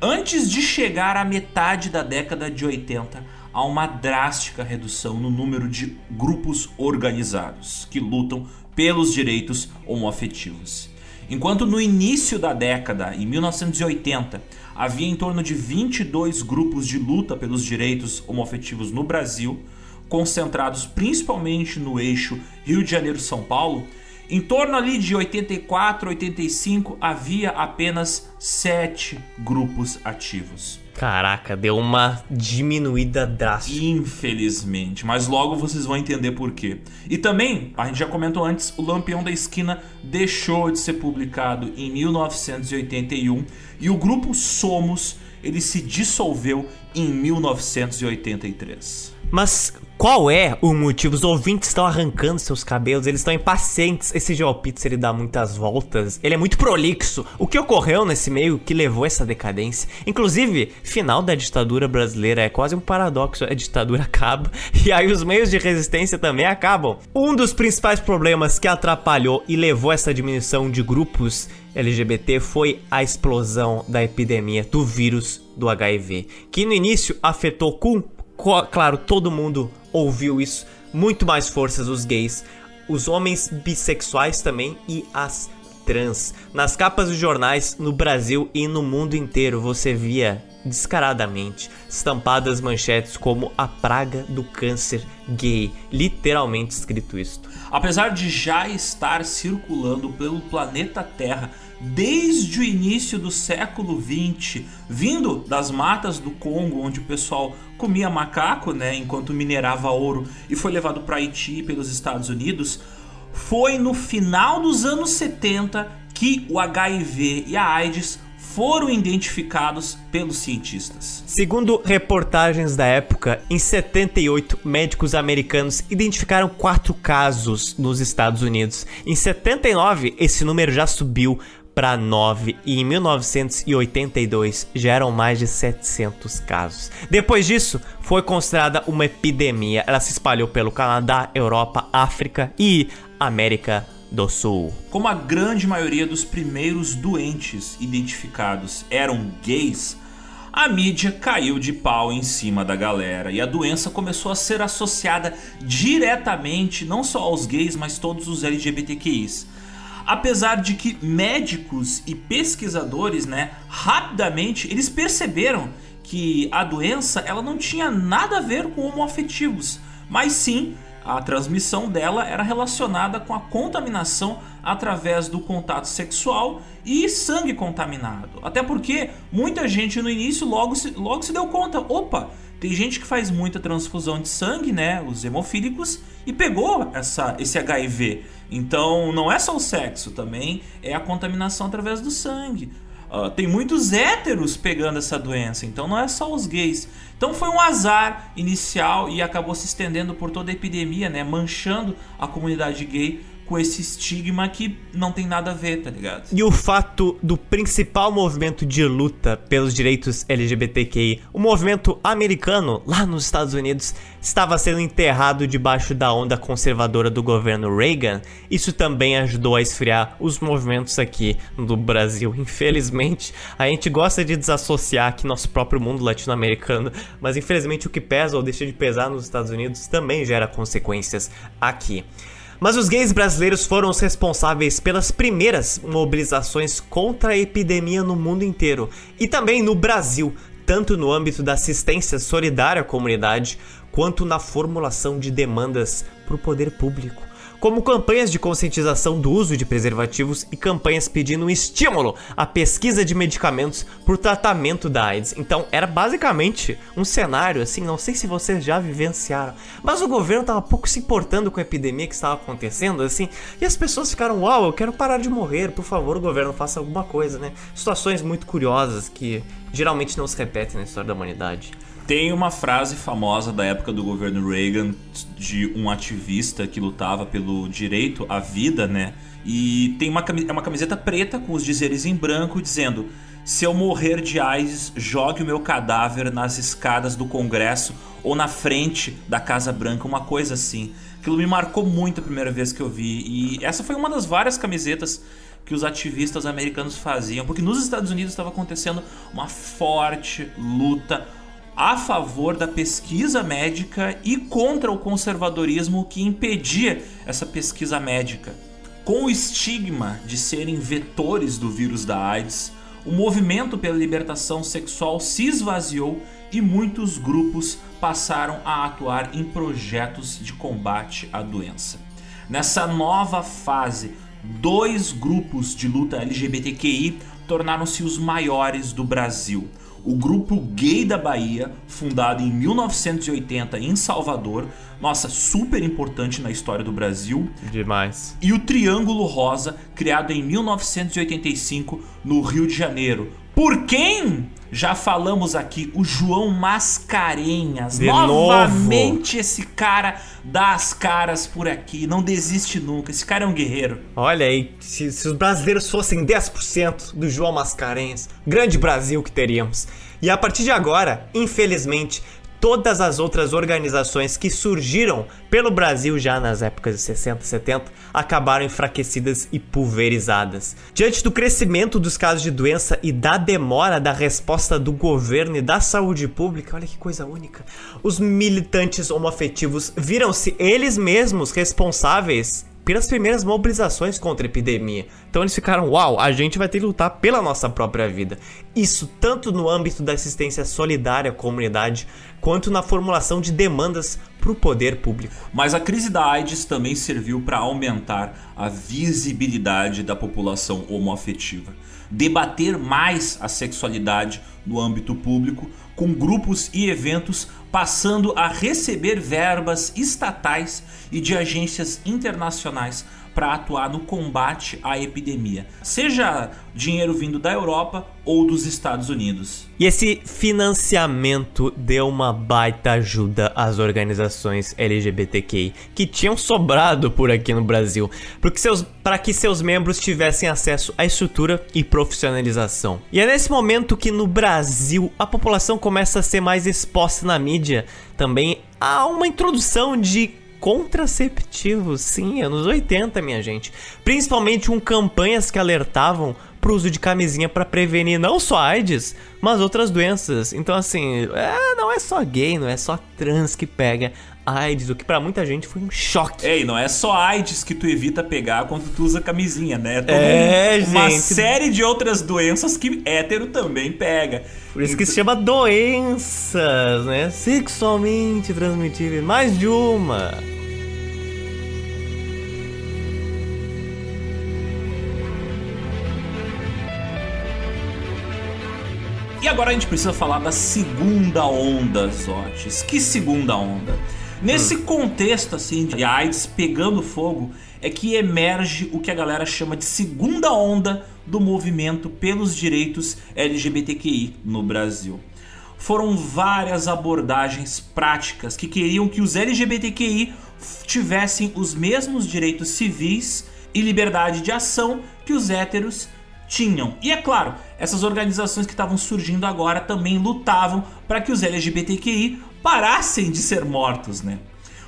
Antes de chegar à metade da década de 80, há uma drástica redução no número de grupos organizados que lutam pelos direitos homoafetivos. Enquanto no início da década, em 1980, havia em torno de 22 grupos de luta pelos direitos homoafetivos no Brasil, concentrados principalmente no eixo Rio de Janeiro-São Paulo, em torno ali de 84, 85 havia apenas sete grupos ativos. Caraca, deu uma diminuída drástica. Infelizmente, mas logo vocês vão entender por quê. E também, a gente já comentou antes, o Lampião da Esquina deixou de ser publicado em 1981 e o grupo Somos, ele se dissolveu em 1983. Mas qual é o motivo? Os ouvintes estão arrancando seus cabelos, eles estão impacientes. Esse Geopizza ele dá muitas voltas, ele é muito prolixo. O que ocorreu nesse meio que levou essa decadência? Inclusive, final da ditadura brasileira é quase um paradoxo. A ditadura acaba e aí os meios de resistência também acabam. Um dos principais problemas que atrapalhou e levou essa diminuição de grupos LGBT foi a explosão da epidemia do vírus do HIV, que no início afetou claro, todo mundo ouviu isso. Muito mais forças os gays, os homens bissexuais também e as trans. Nas capas dos jornais no Brasil e no mundo inteiro você via descaradamente estampadas manchetes como a praga do câncer gay, literalmente escrito isto. Apesar de já estar circulando pelo planeta Terra desde o início do século 20, vindo das matas do Congo, onde o pessoal comia macaco, né, enquanto minerava ouro, e foi levado para Haiti pelos Estados Unidos, foi no final dos anos 70 que o HIV e a AIDS foram identificados pelos cientistas. Segundo reportagens da época, em 78, médicos americanos identificaram quatro casos nos Estados Unidos. Em 79, esse número já subiu para 9 e em 1982 já eram mais de 700 casos. Depois disso, foi considerada uma epidemia. Ela se espalhou pelo Canadá, Europa, África e América do Sul. Como a grande maioria dos primeiros doentes identificados eram gays, a mídia caiu de pau em cima da galera e a doença começou a ser associada diretamente não só aos gays, mas todos os LGBTQIs. Apesar de que médicos e pesquisadores, né, rapidamente eles perceberam que a doença ela não tinha nada a ver com homoafetivos, mas sim a transmissão dela era relacionada com a contaminação através do contato sexual e sangue contaminado. Até porque muita gente no início logo se, logo se deu conta: opa, tem gente que faz muita transfusão de sangue, né? Os hemofílicos, e pegou essa, esse HIV. Então não é só o sexo, também é a contaminação através do sangue. Uh, tem muitos héteros pegando essa doença, então não é só os gays. Então foi um azar inicial e acabou se estendendo por toda a epidemia, né? Manchando a comunidade gay com esse estigma que não tem nada a ver, tá ligado? E o fato do principal movimento de luta pelos direitos LGBTQI, o movimento americano lá nos Estados Unidos, estava sendo enterrado debaixo da onda conservadora do governo Reagan, isso também ajudou a esfriar os movimentos aqui no Brasil. Infelizmente, a gente gosta de desassociar aqui nosso próprio mundo latino-americano, mas infelizmente o que pesa ou deixa de pesar nos Estados Unidos também gera consequências aqui. Mas os gays brasileiros foram os responsáveis pelas primeiras mobilizações contra a epidemia no mundo inteiro. E também no Brasil, tanto no âmbito da assistência solidária à comunidade, quanto na formulação de demandas para o poder público como campanhas de conscientização do uso de preservativos e campanhas pedindo um estímulo à pesquisa de medicamentos para o tratamento da AIDS. Então era basicamente um cenário assim, não sei se vocês já vivenciaram, mas o governo estava pouco se importando com a epidemia que estava acontecendo assim, e as pessoas ficaram, uau, eu quero parar de morrer, por favor, o governo faça alguma coisa, né? Situações muito curiosas que geralmente não se repetem na história da humanidade. Tem uma frase famosa da época do governo Reagan de um ativista que lutava pelo direito à vida, né? E tem uma, é uma camiseta preta com os dizeres em branco dizendo: Se eu morrer de AIDS, jogue o meu cadáver nas escadas do Congresso ou na frente da Casa Branca, uma coisa assim. Aquilo me marcou muito a primeira vez que eu vi. E essa foi uma das várias camisetas que os ativistas americanos faziam, porque nos Estados Unidos estava acontecendo uma forte luta a favor da pesquisa médica e contra o conservadorismo que impedia essa pesquisa médica. Com o estigma de serem vetores do vírus da AIDS, o movimento pela libertação sexual se esvaziou e muitos grupos passaram a atuar em projetos de combate à doença. Nessa nova fase, dois grupos de luta LGBTQI tornaram-se os maiores do Brasil o grupo Gay da Bahia, fundado em 1980 em Salvador, nossa, super importante na história do Brasil. Demais. E o Triângulo Rosa, criado em 1985 no Rio de Janeiro. Por quem? Já falamos aqui, o João Mascarenhas. De Novamente novo. esse cara dá as caras por aqui, não desiste nunca. Esse cara é um guerreiro. Olha aí, se, se os brasileiros fossem 10% do João Mascarenhas, grande Brasil que teríamos. E a partir de agora, infelizmente, todas as outras organizações que surgiram pelo Brasil já nas épocas de 60 e 70 acabaram enfraquecidas e pulverizadas. Diante do crescimento dos casos de doença e da demora da resposta do governo e da saúde pública, olha que coisa única, os militantes homoafetivos viram-se eles mesmos responsáveis pelas primeiras mobilizações contra a epidemia. Então eles ficaram, uau, a gente vai ter que lutar pela nossa própria vida. Isso tanto no âmbito da assistência solidária à comunidade, quanto na formulação de demandas para o poder público. Mas a crise da AIDS também serviu para aumentar a visibilidade da população homoafetiva. Debater mais a sexualidade no âmbito público, com grupos e eventos passando a receber verbas estatais e de agências internacionais para atuar no combate à epidemia, seja dinheiro vindo da Europa ou dos Estados Unidos. E esse financiamento deu uma baita ajuda às organizações LGBTQI que tinham sobrado por aqui no Brasil, para que seus membros tivessem acesso à estrutura e profissionalização. E é nesse momento que no Brasil a população começa a ser mais exposta na mídia, também há uma introdução de contraceptivos, sim, anos 80, minha gente. Principalmente com campanhas que alertavam pro uso de camisinha para prevenir não só AIDS, mas outras doenças. Então, assim, é, não é só gay, não é só trans que pega AIDS, o que para muita gente foi um choque. Ei, não é só AIDS que tu evita pegar quando tu usa camisinha, né? Todo é, um, uma gente. série de outras doenças que hétero também pega. Por isso que se chama doenças, né? Sexualmente transmitíveis. Mais de uma. E agora a gente precisa falar da segunda onda, Zotes. Que segunda onda? Nesse contexto assim de AIDS pegando fogo, é que emerge o que a galera chama de segunda onda do movimento pelos direitos LGBTQI no Brasil. Foram várias abordagens práticas que queriam que os LGBTQI tivessem os mesmos direitos civis e liberdade de ação que os héteros tinham. E é claro, essas organizações que estavam surgindo agora também lutavam para que os LGBTQI parassem de ser mortos, né?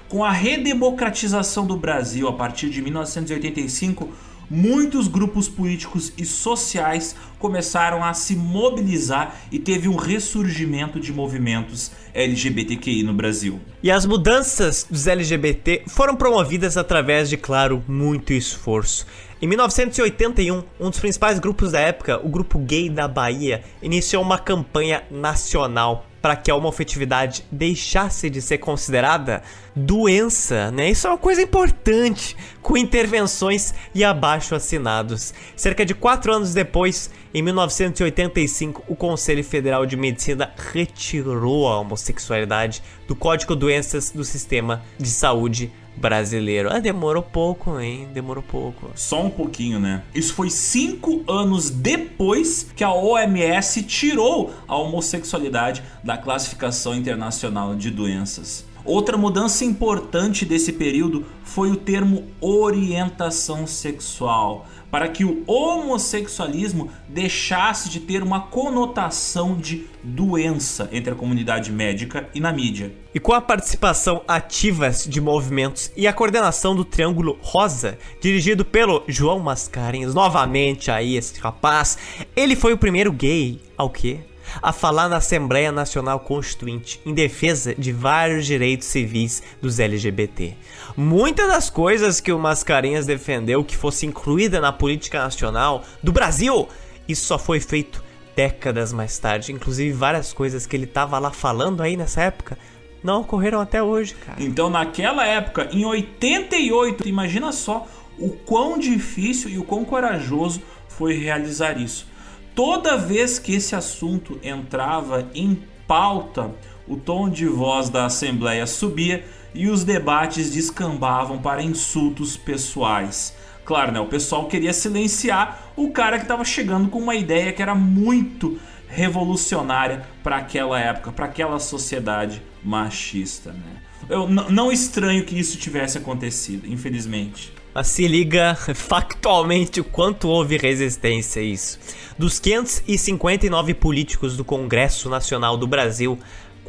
Com a redemocratização do Brasil a partir de 1985, muitos grupos políticos e sociais começaram a se mobilizar e teve um ressurgimento de movimentos LGBTQI no Brasil. E as mudanças dos LGBT foram promovidas através de, claro, muito esforço. Em 1981, um dos principais grupos da época, o Grupo Gay da Bahia, iniciou uma campanha nacional para que a homofetividade deixasse de ser considerada doença, né? Isso é uma coisa importante, com intervenções e abaixo assinados. Cerca de quatro anos depois, em 1985, o Conselho Federal de Medicina retirou a homossexualidade do Código Doenças do Sistema de Saúde brasileiro. Ah, demorou pouco, hein? Demorou pouco. Só um pouquinho, né? Isso foi cinco anos depois que a OMS tirou a homossexualidade da classificação internacional de doenças. Outra mudança importante desse período foi o termo orientação sexual para que o homossexualismo deixasse de ter uma conotação de doença entre a comunidade médica e na mídia. E com a participação ativa de movimentos e a coordenação do Triângulo Rosa, dirigido pelo João Mascarenhas, novamente aí esse rapaz, ele foi o primeiro gay ao quê? a falar na Assembleia Nacional Constituinte em defesa de vários direitos civis dos LGBT. Muitas das coisas que o Mascarenhas defendeu que fosse incluída na política nacional do Brasil, isso só foi feito décadas mais tarde. Inclusive várias coisas que ele estava lá falando aí nessa época não ocorreram até hoje, cara. Então, naquela época, em 88, imagina só o quão difícil e o quão corajoso foi realizar isso. Toda vez que esse assunto entrava em pauta, o tom de voz da Assembleia subia e os debates descambavam para insultos pessoais. Claro, né? O pessoal queria silenciar o cara que estava chegando com uma ideia que era muito revolucionária para aquela época, para aquela sociedade machista, né? Eu não estranho que isso tivesse acontecido, infelizmente. Mas se liga factualmente o quanto houve resistência a isso. Dos 559 políticos do Congresso Nacional do Brasil,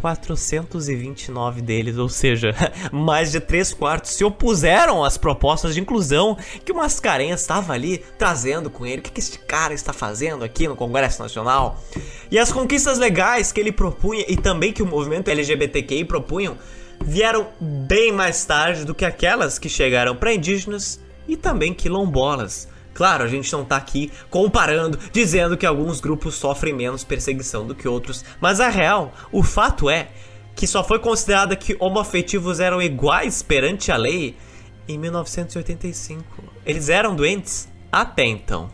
429 deles, ou seja, mais de 3 quartos, se opuseram às propostas de inclusão que o Mascarenhas estava ali trazendo com ele. O que, que este cara está fazendo aqui no Congresso Nacional? E as conquistas legais que ele propunha e também que o movimento LGBTQI propunham vieram bem mais tarde do que aquelas que chegaram para indígenas e também quilombolas. Claro, a gente não tá aqui comparando, dizendo que alguns grupos sofrem menos perseguição do que outros, mas a real, o fato é que só foi considerada que homoafetivos eram iguais perante a lei em 1985. Eles eram doentes até então.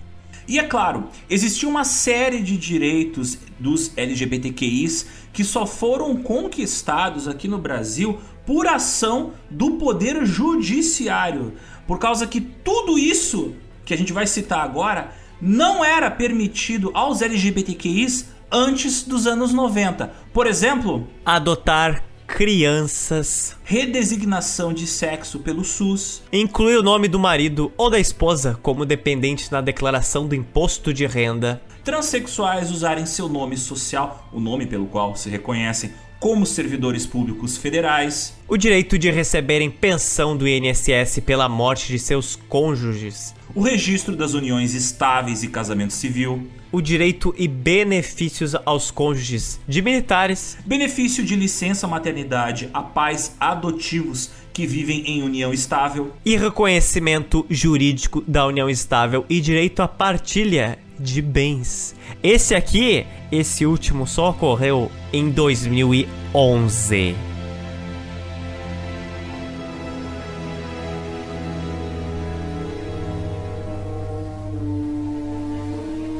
E é claro, existia uma série de direitos dos LGBTQIs que só foram conquistados aqui no Brasil por ação do poder judiciário. Por causa que tudo isso que a gente vai citar agora não era permitido aos LGBTQIs antes dos anos 90. Por exemplo, adotar crianças, redesignação de sexo pelo SUS, inclui o nome do marido ou da esposa como dependente na declaração do imposto de renda, transexuais usarem seu nome social, o nome pelo qual se reconhecem como servidores públicos federais, o direito de receberem pensão do INSS pela morte de seus cônjuges, o registro das uniões estáveis e casamento civil, o direito e benefícios aos cônjuges de militares, benefício de licença maternidade a pais adotivos que vivem em união estável. E reconhecimento jurídico da união estável e direito à partilha de bens. Esse aqui, esse último só ocorreu em 2011.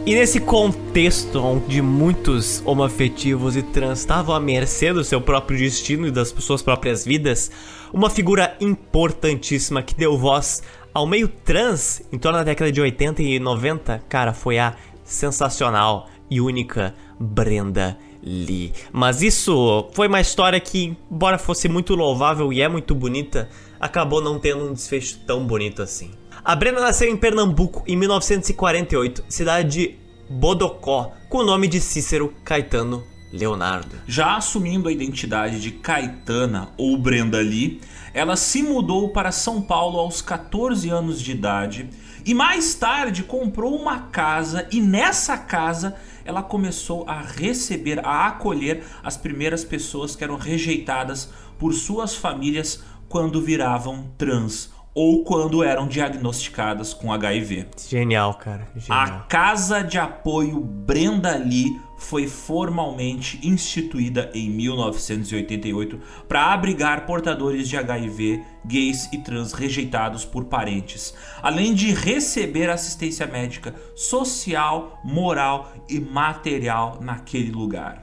E nesse contexto onde muitos homoafetivos e trans estavam à mercê do seu próprio destino e das suas próprias vidas, uma figura importantíssima que deu voz ao meio trans em torno da década de 80 e 90, cara, foi a sensacional e única Brenda Lee. Mas isso foi uma história que, embora fosse muito louvável e é muito bonita, acabou não tendo um desfecho tão bonito assim. A Brenda nasceu em Pernambuco em 1948, cidade de Bodocó, com o nome de Cícero Caetano Leonardo. Já assumindo a identidade de Caetana ou Brenda Lee, ela se mudou para São Paulo aos 14 anos de idade e mais tarde comprou uma casa e nessa casa ela começou a receber, a acolher as primeiras pessoas que eram rejeitadas por suas famílias quando viravam trans ou quando eram diagnosticadas com HIV. Genial, cara. Genial. A Casa de Apoio Brenda Lee foi formalmente instituída em 1988 para abrigar portadores de HIV, gays e trans rejeitados por parentes, além de receber assistência médica, social, moral e material naquele lugar.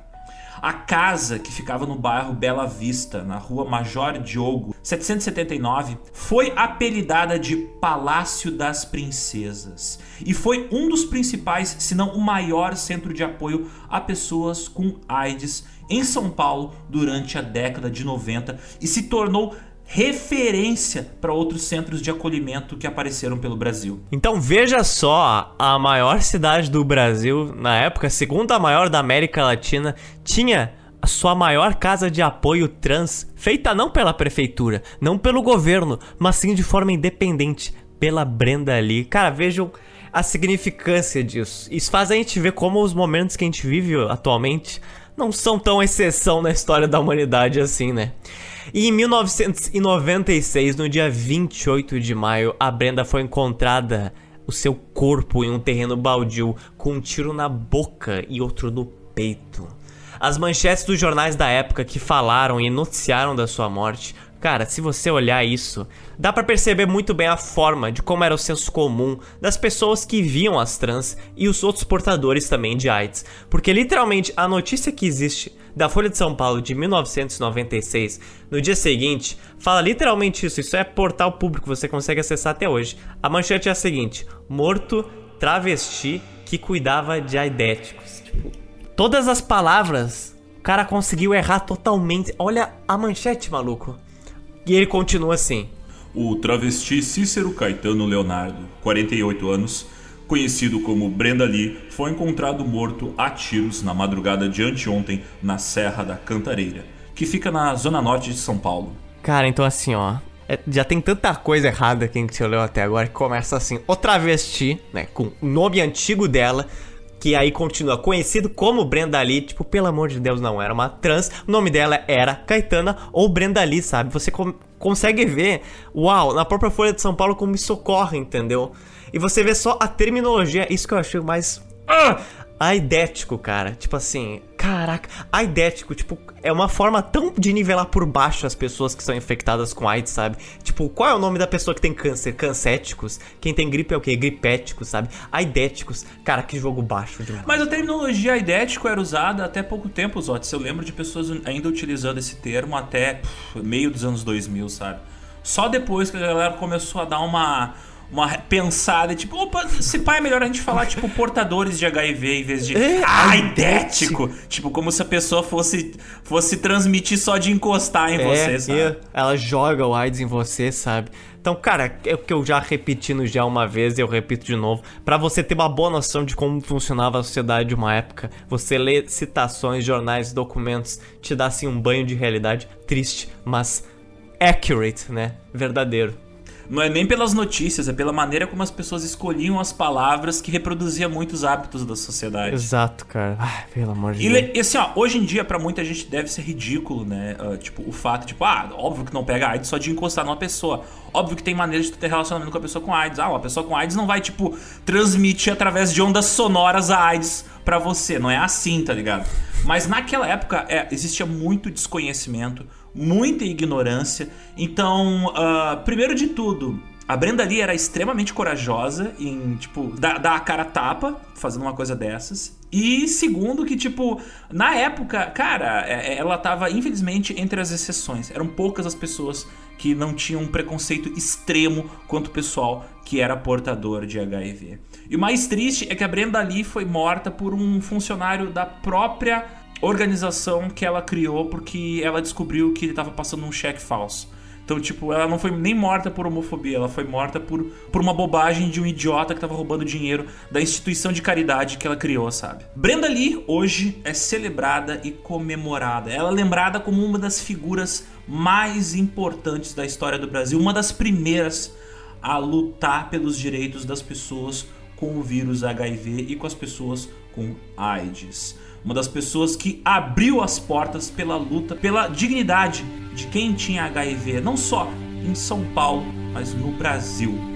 A casa, que ficava no bairro Bela Vista, na rua Major Diogo, 779, foi apelidada de Palácio das Princesas. E foi um dos principais, se não o maior centro de apoio a pessoas com AIDS em São Paulo durante a década de 90 e se tornou referência para outros centros de acolhimento que apareceram pelo Brasil. Então veja só, a maior cidade do Brasil, na época, segunda maior da América Latina, tinha a sua maior casa de apoio trans, feita não pela prefeitura, não pelo governo, mas sim de forma independente, pela Brenda Lee. Cara, vejam a significância disso. Isso faz a gente ver como os momentos que a gente vive atualmente não são tão exceção na história da humanidade assim, né? E em 1996, no dia 28 de maio, a Brenda foi encontrada o seu corpo em um terreno baldio com um tiro na boca e outro no peito. As manchetes dos jornais da época que falaram e noticiaram da sua morte Cara, se você olhar isso, dá para perceber muito bem a forma de como era o senso comum das pessoas que viam as trans e os outros portadores também de AIDS. Porque literalmente a notícia que existe da Folha de São Paulo de 1996, no dia seguinte, fala literalmente isso. Isso é portal público, você consegue acessar até hoje. A manchete é a seguinte: morto travesti que cuidava de aidéticos. Tipo, todas as palavras o cara conseguiu errar totalmente. Olha a manchete, maluco. E ele continua assim: O travesti Cícero Caetano Leonardo, 48 anos, conhecido como Brenda Lee, foi encontrado morto a tiros na madrugada de anteontem na Serra da Cantareira, que fica na zona norte de São Paulo. Cara, então assim, ó. É, já tem tanta coisa errada que a gente olhou até agora que começa assim: o travesti, né? Com o nome antigo dela, que aí continua conhecido como Brenda Lee, tipo, pelo amor de Deus, não era uma trans, o nome dela era Caetana ou Brenda Lee, sabe? Você com consegue ver, uau, na própria Folha de São Paulo como isso ocorre, entendeu? E você vê só a terminologia, isso que eu achei mais ah, aidético, cara. Tipo assim, caraca, aidético, tipo, é uma forma tão de nivelar por baixo as pessoas que são infectadas com AIDS, sabe? Tipo, qual é o nome da pessoa que tem câncer? Cancéticos? Quem tem gripe é o quê? Gripéticos, sabe? Aidéticos. Cara, que jogo baixo demais. Mas a terminologia aidético era usada até pouco tempo, Zotes. Eu lembro de pessoas ainda utilizando esse termo até pff, meio dos anos 2000, sabe? Só depois que a galera começou a dar uma uma pensada, tipo, opa, se pai é melhor a gente falar, tipo, portadores de HIV em vez de é, aidético. Tipo, como se a pessoa fosse, fosse transmitir só de encostar em é, você, sabe? Ela joga o AIDS em você, sabe? Então, cara, é o que eu já repeti no já uma vez e eu repito de novo. para você ter uma boa noção de como funcionava a sociedade de uma época, você lê citações, jornais, documentos, te dá assim um banho de realidade triste, mas accurate, né? Verdadeiro não é nem pelas notícias, é pela maneira como as pessoas escolhiam as palavras que reproduzia muitos hábitos da sociedade. Exato, cara. Ai, pelo amor de Deus. E assim, ó, hoje em dia, para muita gente deve ser ridículo, né? Uh, tipo, o fato, tipo, ah, óbvio que não pega AIDS só de encostar numa pessoa. Óbvio que tem maneiras de tu ter relacionamento com a pessoa com AIDS. Ah, uma pessoa com AIDS não vai, tipo, transmitir através de ondas sonoras a AIDS para você. Não é assim, tá ligado? Mas naquela época é, existia muito desconhecimento muita ignorância. Então, uh, primeiro de tudo, a Brenda Lee era extremamente corajosa em, tipo, dar, dar a cara tapa fazendo uma coisa dessas. E segundo, que, tipo, na época, cara, é, é, ela tava, infelizmente, entre as exceções. Eram poucas as pessoas que não tinham um preconceito extremo quanto o pessoal que era portador de HIV. E o mais triste é que a Brenda Lee foi morta por um funcionário da própria organização que ela criou porque ela descobriu que ele estava passando um cheque falso. Então, tipo, ela não foi nem morta por homofobia, ela foi morta por, por uma bobagem de um idiota que tava roubando dinheiro da instituição de caridade que ela criou, sabe? Brenda Lee hoje é celebrada e comemorada. Ela é lembrada como uma das figuras mais importantes da história do Brasil, uma das primeiras a lutar pelos direitos das pessoas com o vírus HIV e com as pessoas com AIDS. Uma das pessoas que abriu as portas pela luta pela dignidade de quem tinha HIV, não só em São Paulo, mas no Brasil.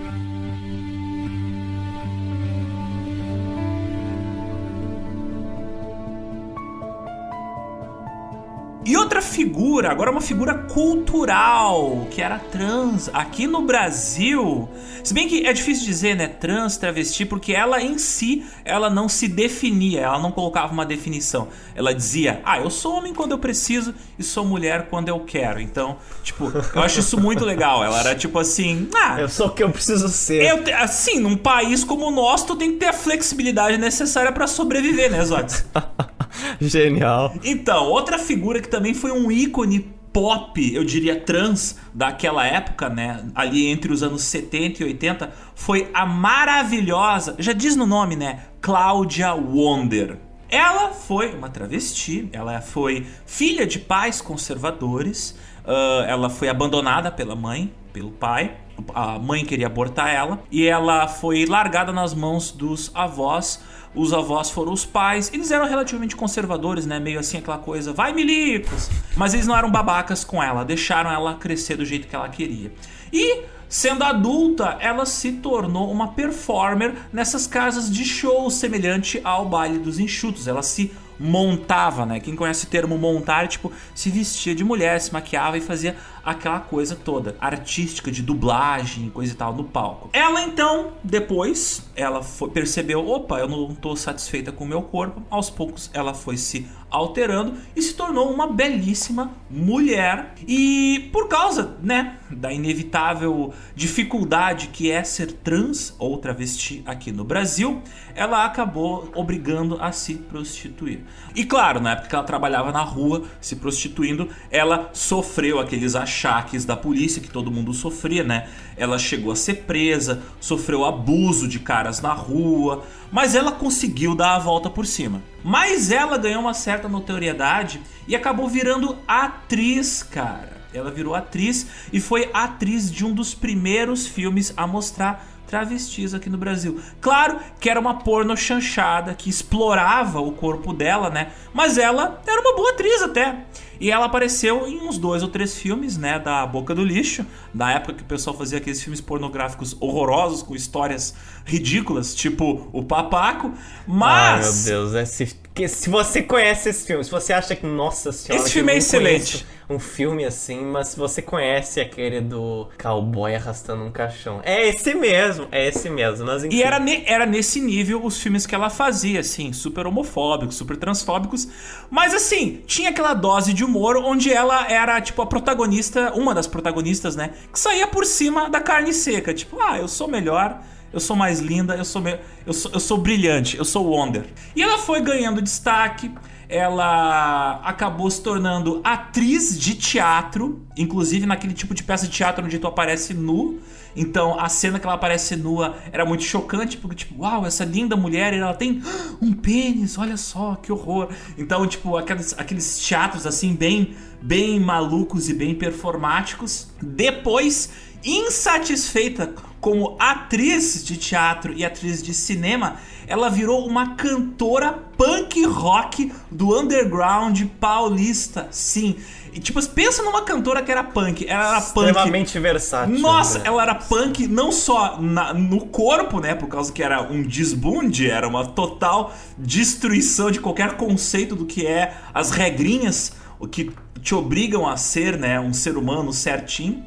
E outra figura, agora uma figura cultural, que era trans. Aqui no Brasil, se bem que é difícil dizer, né, trans, travesti, porque ela em si, ela não se definia, ela não colocava uma definição. Ela dizia, ah, eu sou homem quando eu preciso e sou mulher quando eu quero. Então, tipo, eu acho isso muito legal. Ela era tipo assim, ah... Eu sou o que eu preciso ser. Eu, assim, num país como o nosso, tu tem que ter a flexibilidade necessária para sobreviver, né, Zotes? Genial. Então, outra figura que também foi um ícone pop, eu diria trans, daquela época, né? Ali entre os anos 70 e 80, foi a maravilhosa, já diz no nome, né? Cláudia Wonder. Ela foi uma travesti, ela foi filha de pais conservadores, uh, ela foi abandonada pela mãe, pelo pai. A mãe queria abortar ela e ela foi largada nas mãos dos avós os avós foram os pais. Eles eram relativamente conservadores, né? Meio assim aquela coisa, vai milicos. Mas eles não eram babacas com ela, deixaram ela crescer do jeito que ela queria. E Sendo adulta, ela se tornou uma performer nessas casas de show semelhante ao baile dos enxutos. Ela se montava, né? Quem conhece o termo montar, tipo, se vestia de mulher, se maquiava e fazia aquela coisa toda artística de dublagem, coisa e tal no palco. Ela então, depois, ela foi, percebeu, opa, eu não estou satisfeita com o meu corpo. Aos poucos ela foi se alterando e se tornou uma belíssima mulher. E por causa, né, da inevitável dificuldade que é ser trans ou travesti aqui no Brasil, ela acabou obrigando a se prostituir. E claro, na época que ela trabalhava na rua se prostituindo, ela sofreu aqueles achaques da polícia que todo mundo sofria, né? Ela chegou a ser presa, sofreu abuso de caras na rua, mas ela conseguiu dar a volta por cima. Mas ela ganhou uma certa notoriedade e acabou virando atriz, cara. Ela virou atriz e foi atriz de um dos primeiros filmes a mostrar travestis aqui no Brasil. Claro que era uma porno chanchada que explorava o corpo dela, né? Mas ela era uma boa atriz até. E ela apareceu em uns dois ou três filmes, né, da Boca do Lixo, da época que o pessoal fazia aqueles filmes pornográficos horrorosos com histórias ridículas, tipo o Papaco. Mas. Ai, meu Deus, é se, que, se você conhece esse filme, se você acha que, nossa senhora, esse filme é excelente. Um filme assim, mas se você conhece aquele do cowboy arrastando um caixão. É esse mesmo, é esse mesmo. Mas, e era, ne, era nesse nível os filmes que ela fazia, assim, super homofóbicos, super transfóbicos. Mas assim, tinha aquela dose de humor onde ela era, tipo, a protagonista, uma das protagonistas, né? Que saía por cima da carne seca. Tipo, ah, eu sou melhor eu sou mais linda, eu sou, me... eu sou, eu sou brilhante, eu sou Wonder. E ela foi ganhando destaque, ela acabou se tornando atriz de teatro, inclusive naquele tipo de peça de teatro onde tu aparece nu. Então a cena que ela aparece nua era muito chocante, porque, tipo, uau, essa linda mulher, ela tem um pênis, olha só, que horror. Então, tipo, aqueles, aqueles teatros assim, bem, bem malucos e bem performáticos. Depois, insatisfeita como atriz de teatro e atriz de cinema, ela virou uma cantora punk rock do underground paulista. Sim. E, tipo, pensa numa cantora que era punk. Ela era punk. Extremamente versátil. Nossa, né? ela era punk não só na, no corpo, né? Por causa que era um desbunde, era uma total destruição de qualquer conceito do que é as regrinhas, o que te obrigam a ser, né? Um ser humano certinho.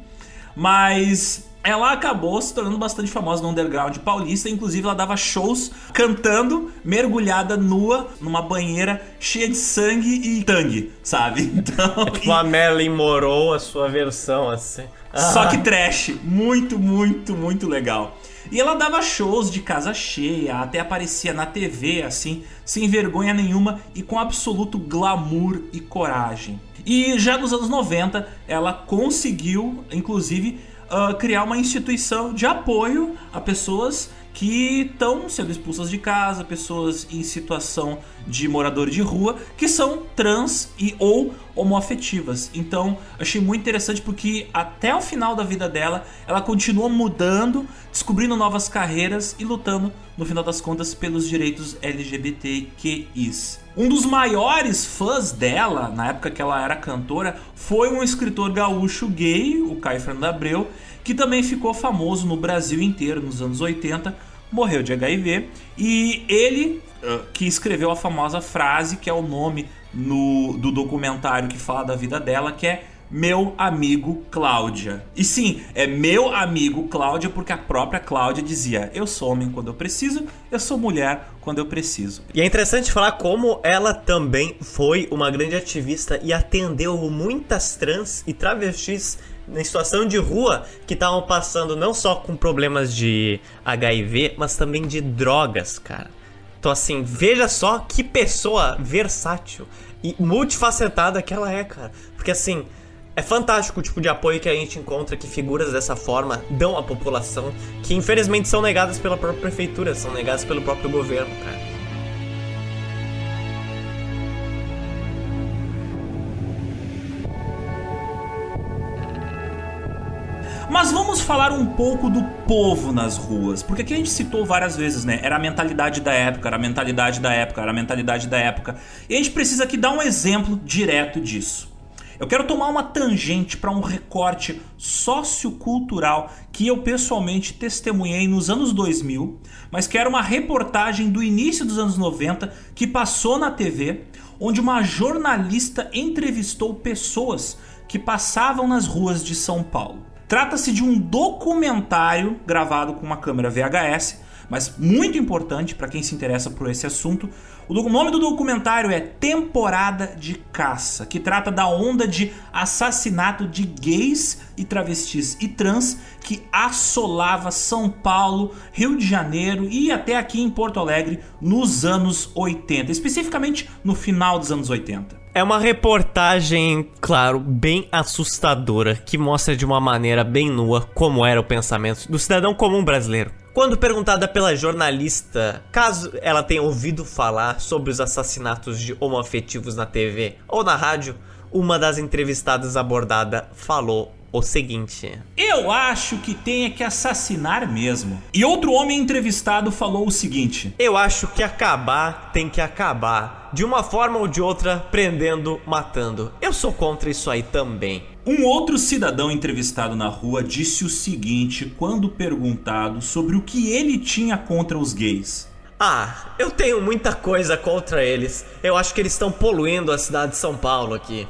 Mas ela acabou se tornando bastante famosa no underground paulista. Inclusive, ela dava shows cantando, mergulhada nua, numa banheira cheia de sangue e tangue, sabe? Então. É tipo a Marilyn Monroe, a sua versão, assim. Só que trash. Muito, muito, muito legal. E ela dava shows de casa cheia, até aparecia na TV assim, sem vergonha nenhuma e com absoluto glamour e coragem. E já nos anos 90, ela conseguiu, inclusive, uh, criar uma instituição de apoio a pessoas que estão sendo expulsas de casa, pessoas em situação de morador de rua, que são trans e ou homoafetivas. Então, achei muito interessante porque até o final da vida dela, ela continua mudando, descobrindo novas carreiras e lutando, no final das contas, pelos direitos LGBTQIs. Um dos maiores fãs dela, na época que ela era cantora, foi um escritor gaúcho gay, o Caio Fernando Abreu, que também ficou famoso no Brasil inteiro nos anos 80, morreu de HIV e ele uh, que escreveu a famosa frase que é o nome no, do documentário que fala da vida dela, que é meu amigo Cláudia. E sim, é meu amigo Cláudia porque a própria Cláudia dizia: eu sou homem quando eu preciso, eu sou mulher quando eu preciso. E é interessante falar como ela também foi uma grande ativista e atendeu muitas trans e travestis em situação de rua que estavam passando não só com problemas de HIV, mas também de drogas, cara. Então, assim, veja só que pessoa versátil e multifacetada que ela é, cara. Porque, assim, é fantástico o tipo de apoio que a gente encontra que figuras dessa forma dão à população, que infelizmente são negadas pela própria prefeitura, são negadas pelo próprio governo, cara. Mas vamos falar um pouco do povo nas ruas, porque aqui a gente citou várias vezes, né? Era a mentalidade da época, era a mentalidade da época, era a mentalidade da época. E a gente precisa aqui dar um exemplo direto disso. Eu quero tomar uma tangente para um recorte sociocultural que eu pessoalmente testemunhei nos anos 2000, mas que era uma reportagem do início dos anos 90 que passou na TV, onde uma jornalista entrevistou pessoas que passavam nas ruas de São Paulo. Trata-se de um documentário gravado com uma câmera VHS, mas muito importante para quem se interessa por esse assunto. O nome do documentário é Temporada de Caça, que trata da onda de assassinato de gays e travestis e trans que assolava São Paulo, Rio de Janeiro e até aqui em Porto Alegre nos anos 80, especificamente no final dos anos 80. É uma reportagem, claro, bem assustadora, que mostra de uma maneira bem nua como era o pensamento do cidadão comum brasileiro. Quando perguntada pela jornalista caso ela tenha ouvido falar sobre os assassinatos de homoafetivos na TV ou na rádio, uma das entrevistadas abordada falou o seguinte: Eu acho que tem que assassinar mesmo. E outro homem entrevistado falou o seguinte: Eu acho que acabar tem que acabar. De uma forma ou de outra, prendendo, matando. Eu sou contra isso aí também. Um outro cidadão entrevistado na rua disse o seguinte quando perguntado sobre o que ele tinha contra os gays. Ah, eu tenho muita coisa contra eles. Eu acho que eles estão poluindo a cidade de São Paulo aqui.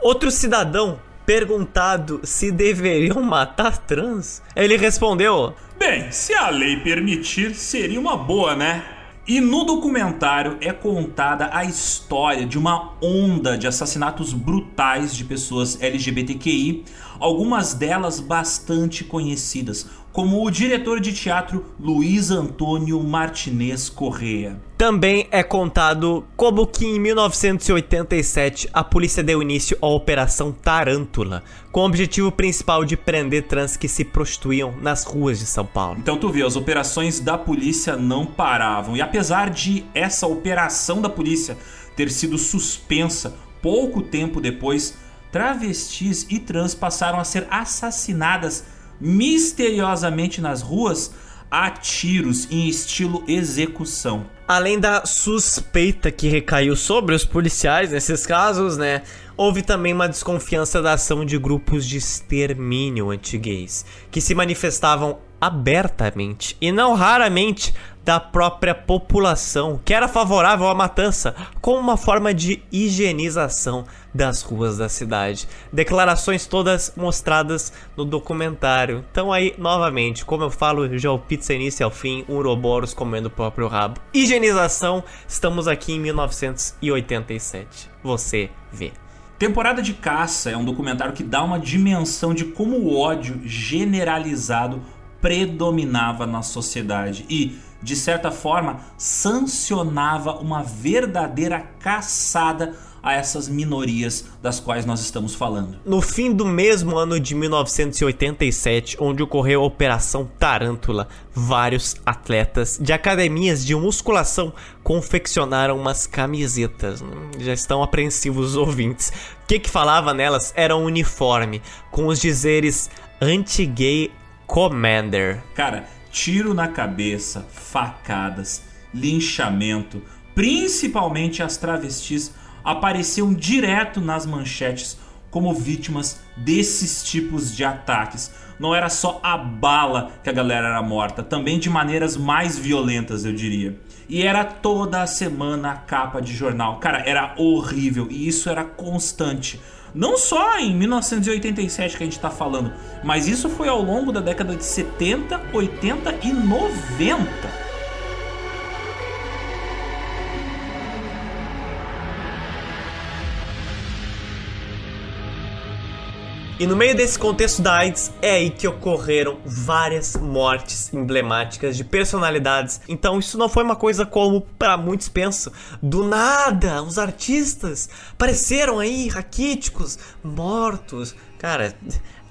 Outro cidadão perguntado se deveriam matar trans, ele respondeu: Bem, se a lei permitir, seria uma boa, né? E no documentário é contada a história de uma onda de assassinatos brutais de pessoas LGBTQI, algumas delas bastante conhecidas, como o diretor de teatro Luiz Antônio Martinez Correa. Também é contado como que em 1987 a polícia deu início à Operação Tarântula, com o objetivo principal de prender trans que se prostituíam nas ruas de São Paulo. Então tu vê, as operações da polícia não paravam. E apesar de essa operação da polícia ter sido suspensa pouco tempo depois, travestis e trans passaram a ser assassinadas misteriosamente nas ruas a tiros em estilo execução. Além da suspeita que recaiu sobre os policiais nesses casos, né? Houve também uma desconfiança da ação de grupos de extermínio anti-gays, que se manifestavam abertamente e não raramente da própria população, que era favorável à matança, como uma forma de higienização das ruas da cidade. Declarações todas mostradas no documentário. Então aí, novamente, como eu falo, já o pizza início ao fim, um comendo o próprio rabo. Higienização, estamos aqui em 1987. Você vê. Temporada de Caça é um documentário que dá uma dimensão de como o ódio generalizado predominava na sociedade e, de certa forma, sancionava uma verdadeira caçada a essas minorias das quais nós estamos falando. No fim do mesmo ano de 1987, onde ocorreu a Operação Tarântula, vários atletas de academias de musculação confeccionaram umas camisetas. Já estão apreensivos os ouvintes. O que, que falava nelas era um uniforme com os dizeres anti-gay commander. Cara, tiro na cabeça, facadas, linchamento, principalmente as travestis apareciam direto nas manchetes como vítimas desses tipos de ataques. Não era só a bala que a galera era morta, também de maneiras mais violentas, eu diria. E era toda a semana a capa de jornal. Cara, era horrível e isso era constante. Não só em 1987 que a gente está falando, mas isso foi ao longo da década de 70, 80 e 90. E no meio desse contexto da AIDS é aí que ocorreram várias mortes emblemáticas de personalidades. Então isso não foi uma coisa como para muitos pensam. Do nada, os artistas apareceram aí raquíticos, mortos. Cara,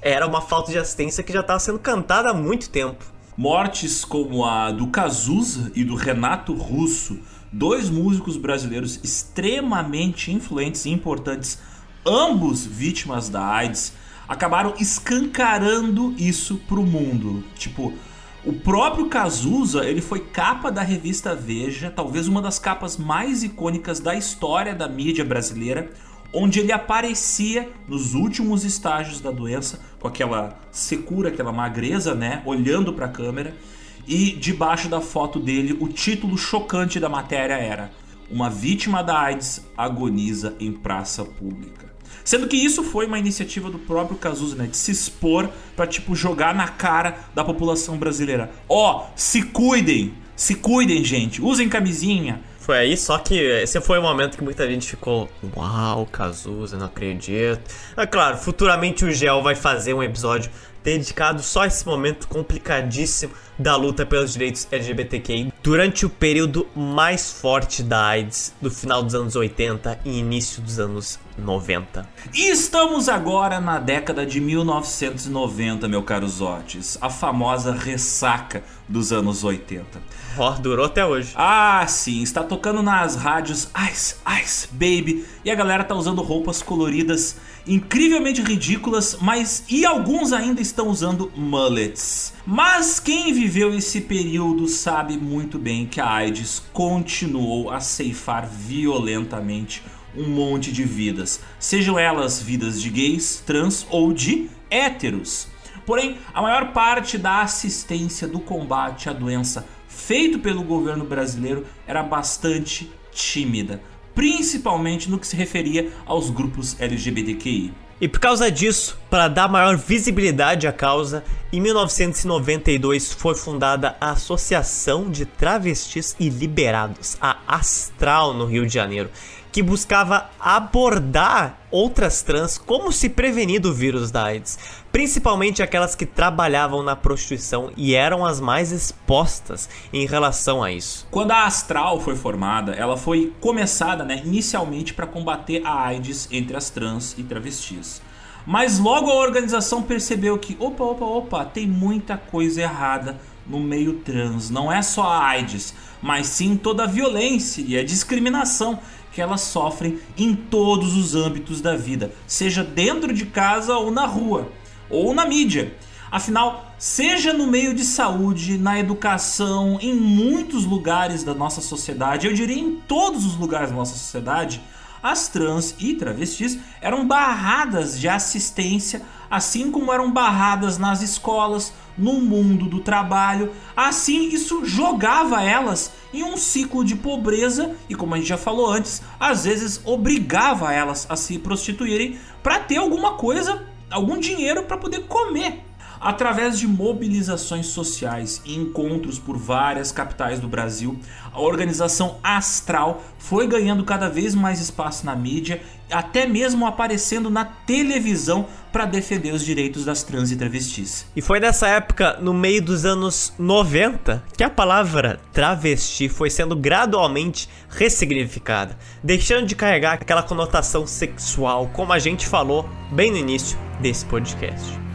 era uma falta de assistência que já estava sendo cantada há muito tempo. Mortes como a do Cazuza e do Renato Russo, dois músicos brasileiros extremamente influentes e importantes, ambos vítimas da AIDS acabaram escancarando isso pro mundo. Tipo, o próprio Cazuza, ele foi capa da revista Veja, talvez uma das capas mais icônicas da história da mídia brasileira, onde ele aparecia nos últimos estágios da doença, com aquela secura, aquela magreza, né, olhando para a câmera, e debaixo da foto dele, o título chocante da matéria era: Uma vítima da AIDS agoniza em praça pública. Sendo que isso foi uma iniciativa do próprio Cazuza, né? De se expor para tipo jogar na cara da população brasileira. Ó, oh, se cuidem, se cuidem, gente. Usem camisinha. Foi aí, só que esse foi o momento que muita gente ficou, uau, Cazuza, não acredito. É claro, futuramente o Gel vai fazer um episódio dedicado só a esse momento complicadíssimo da luta pelos direitos LGBTQI durante o período mais forte da AIDS do final dos anos 80 e início dos anos 90. E estamos agora na década de 1990, meu caro Zotes, a famosa ressaca dos anos 80. Ó, oh, durou até hoje. Ah, sim, está tocando nas rádios Ice, Ice, Baby, e a galera tá usando roupas coloridas incrivelmente ridículas, mas e alguns ainda estão usando mullets. Mas quem viveu esse período sabe muito bem que a AIDS continuou a ceifar violentamente um monte de vidas, sejam elas vidas de gays, trans ou de héteros. Porém, a maior parte da assistência do combate à doença feito pelo governo brasileiro era bastante tímida, principalmente no que se referia aos grupos LGBTQI. E por causa disso, para dar maior visibilidade à causa, em 1992 foi fundada a Associação de Travestis e Liberados, a Astral, no Rio de Janeiro, que buscava abordar outras trans como se prevenir do vírus da AIDS, principalmente aquelas que trabalhavam na prostituição e eram as mais expostas em relação a isso. Quando a Astral foi formada, ela foi começada né, inicialmente para combater a AIDS entre as trans e travestis. Mas logo a organização percebeu que, opa, opa, opa, tem muita coisa errada no meio trans. Não é só a AIDS, mas sim toda a violência e a discriminação que elas sofrem em todos os âmbitos da vida, seja dentro de casa ou na rua, ou na mídia. Afinal, seja no meio de saúde, na educação, em muitos lugares da nossa sociedade, eu diria em todos os lugares da nossa sociedade, as trans e travestis eram barradas de assistência, assim como eram barradas nas escolas, no mundo do trabalho. Assim, isso jogava elas em um ciclo de pobreza e, como a gente já falou antes, às vezes obrigava elas a se prostituírem para ter alguma coisa, algum dinheiro para poder comer. Através de mobilizações sociais e encontros por várias capitais do Brasil, a organização Astral foi ganhando cada vez mais espaço na mídia, até mesmo aparecendo na televisão para defender os direitos das trans e travestis. E foi nessa época, no meio dos anos 90, que a palavra travesti foi sendo gradualmente ressignificada, deixando de carregar aquela conotação sexual, como a gente falou bem no início desse podcast.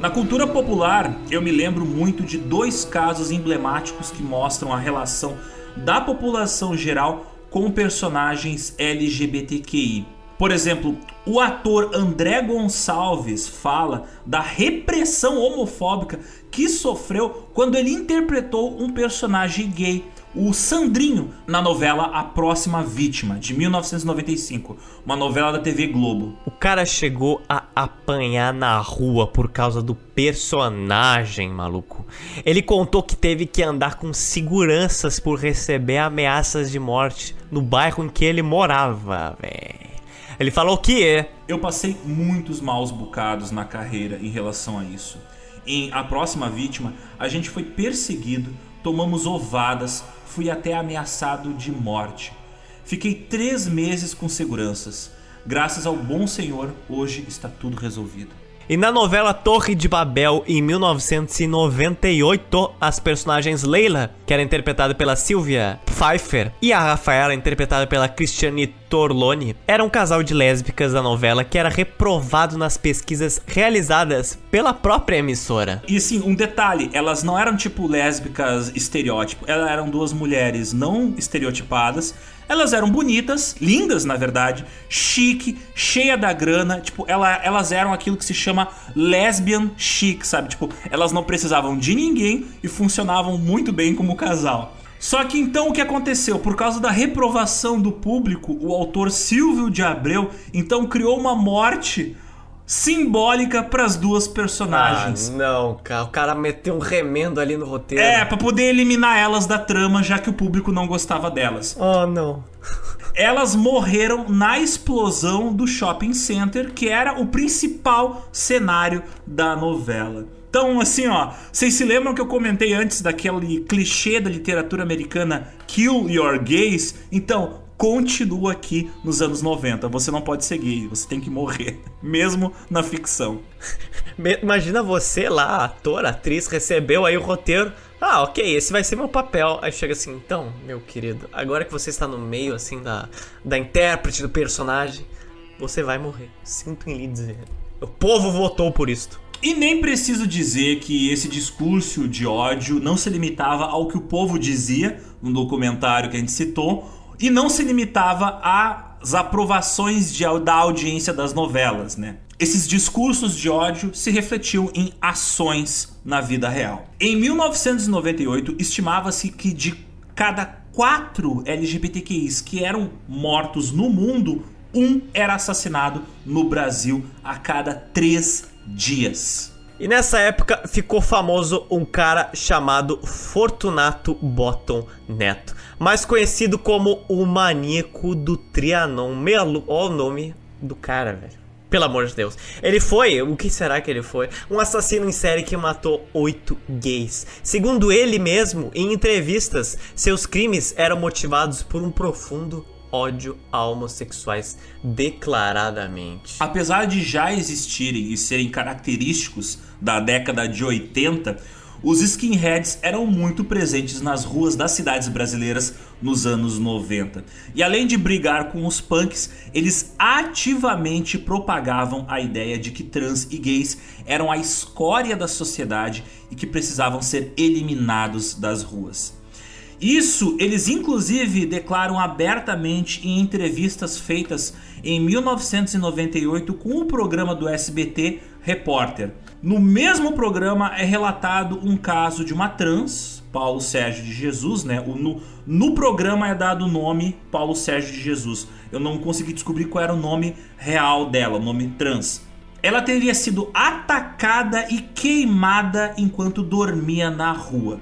Na cultura popular, eu me lembro muito de dois casos emblemáticos que mostram a relação da população geral com personagens LGBTQI. Por exemplo, o ator André Gonçalves fala da repressão homofóbica que sofreu quando ele interpretou um personagem gay o Sandrinho na novela A Próxima Vítima, de 1995, uma novela da TV Globo. O cara chegou a apanhar na rua por causa do personagem, maluco. Ele contou que teve que andar com seguranças por receber ameaças de morte no bairro em que ele morava, velho. Ele falou que é. Eu passei muitos maus bocados na carreira em relação a isso. Em A Próxima Vítima, a gente foi perseguido, tomamos ovadas, fui até ameaçado de morte. Fiquei três meses com seguranças. Graças ao bom Senhor, hoje está tudo resolvido. E na novela Torre de Babel, em 1998, as personagens Leila, que era interpretada pela Sylvia Pfeiffer, e a Rafaela, interpretada pela Cristiane Torlone, eram um casal de lésbicas da novela que era reprovado nas pesquisas realizadas pela própria emissora. E sim, um detalhe, elas não eram tipo lésbicas estereótipo, elas eram duas mulheres não estereotipadas elas eram bonitas, lindas na verdade, chique, cheia da grana. Tipo, ela, elas eram aquilo que se chama lesbian chic, sabe? Tipo, elas não precisavam de ninguém e funcionavam muito bem como casal. Só que então o que aconteceu? Por causa da reprovação do público, o autor Silvio de Abreu então criou uma morte simbólica para as duas personagens. Ah, não, cara, o cara meteu um remendo ali no roteiro. É, para poder eliminar elas da trama, já que o público não gostava delas. Oh, não. Elas morreram na explosão do shopping center, que era o principal cenário da novela. Então, assim, ó, vocês se lembram que eu comentei antes daquele clichê da literatura americana Kill Your Gays? Então, continua aqui nos anos 90. Você não pode seguir, você tem que morrer, mesmo na ficção. Imagina você lá, ator, atriz, recebeu aí o roteiro. Ah, ok, esse vai ser meu papel. Aí chega assim, então, meu querido, agora que você está no meio, assim, da, da intérprete do personagem, você vai morrer. Sinto em lhe dizer. O povo votou por isto. E nem preciso dizer que esse discurso de ódio não se limitava ao que o povo dizia no documentário que a gente citou, e não se limitava às aprovações de, da audiência das novelas, né? Esses discursos de ódio se refletiam em ações na vida real. Em 1998, estimava-se que de cada quatro LGBTQIs que eram mortos no mundo, um era assassinado no Brasil a cada três dias. E nessa época ficou famoso um cara chamado Fortunato Bottom Neto mais conhecido como o maníaco do Trianon. Meu, ó o nome do cara, velho. Pelo amor de Deus. Ele foi, o que será que ele foi? Um assassino em série que matou oito gays. Segundo ele mesmo, em entrevistas, seus crimes eram motivados por um profundo ódio a homossexuais declaradamente. Apesar de já existirem e serem característicos da década de 80, os skinheads eram muito presentes nas ruas das cidades brasileiras nos anos 90. E além de brigar com os punks, eles ativamente propagavam a ideia de que trans e gays eram a escória da sociedade e que precisavam ser eliminados das ruas. Isso eles inclusive declaram abertamente em entrevistas feitas em 1998 com o programa do SBT Repórter. No mesmo programa é relatado um caso de uma trans, Paulo Sérgio de Jesus, né? No, no programa é dado o nome Paulo Sérgio de Jesus. Eu não consegui descobrir qual era o nome real dela, o nome trans. Ela teria sido atacada e queimada enquanto dormia na rua.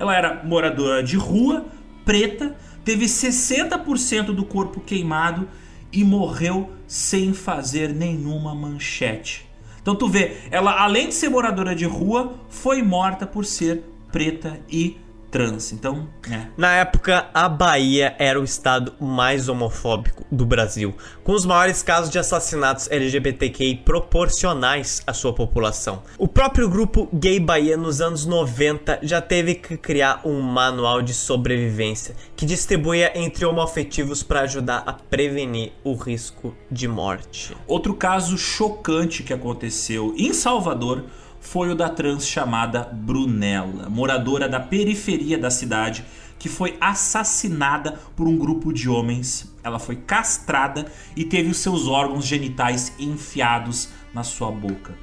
Ela era moradora de rua, preta, teve 60% do corpo queimado e morreu sem fazer nenhuma manchete. Então tu vê, ela além de ser moradora de rua, foi morta por ser preta e trans. Então, é. Na época, a Bahia era o estado mais homofóbico do Brasil, com os maiores casos de assassinatos LGBTQI proporcionais à sua população. O próprio grupo Gay Bahia nos anos 90 já teve que criar um manual de sobrevivência que distribuía entre homoafetivos para ajudar a prevenir o risco de morte. Outro caso chocante que aconteceu em Salvador foi o da trans chamada Brunella, moradora da periferia da cidade, que foi assassinada por um grupo de homens. Ela foi castrada e teve os seus órgãos genitais enfiados na sua boca.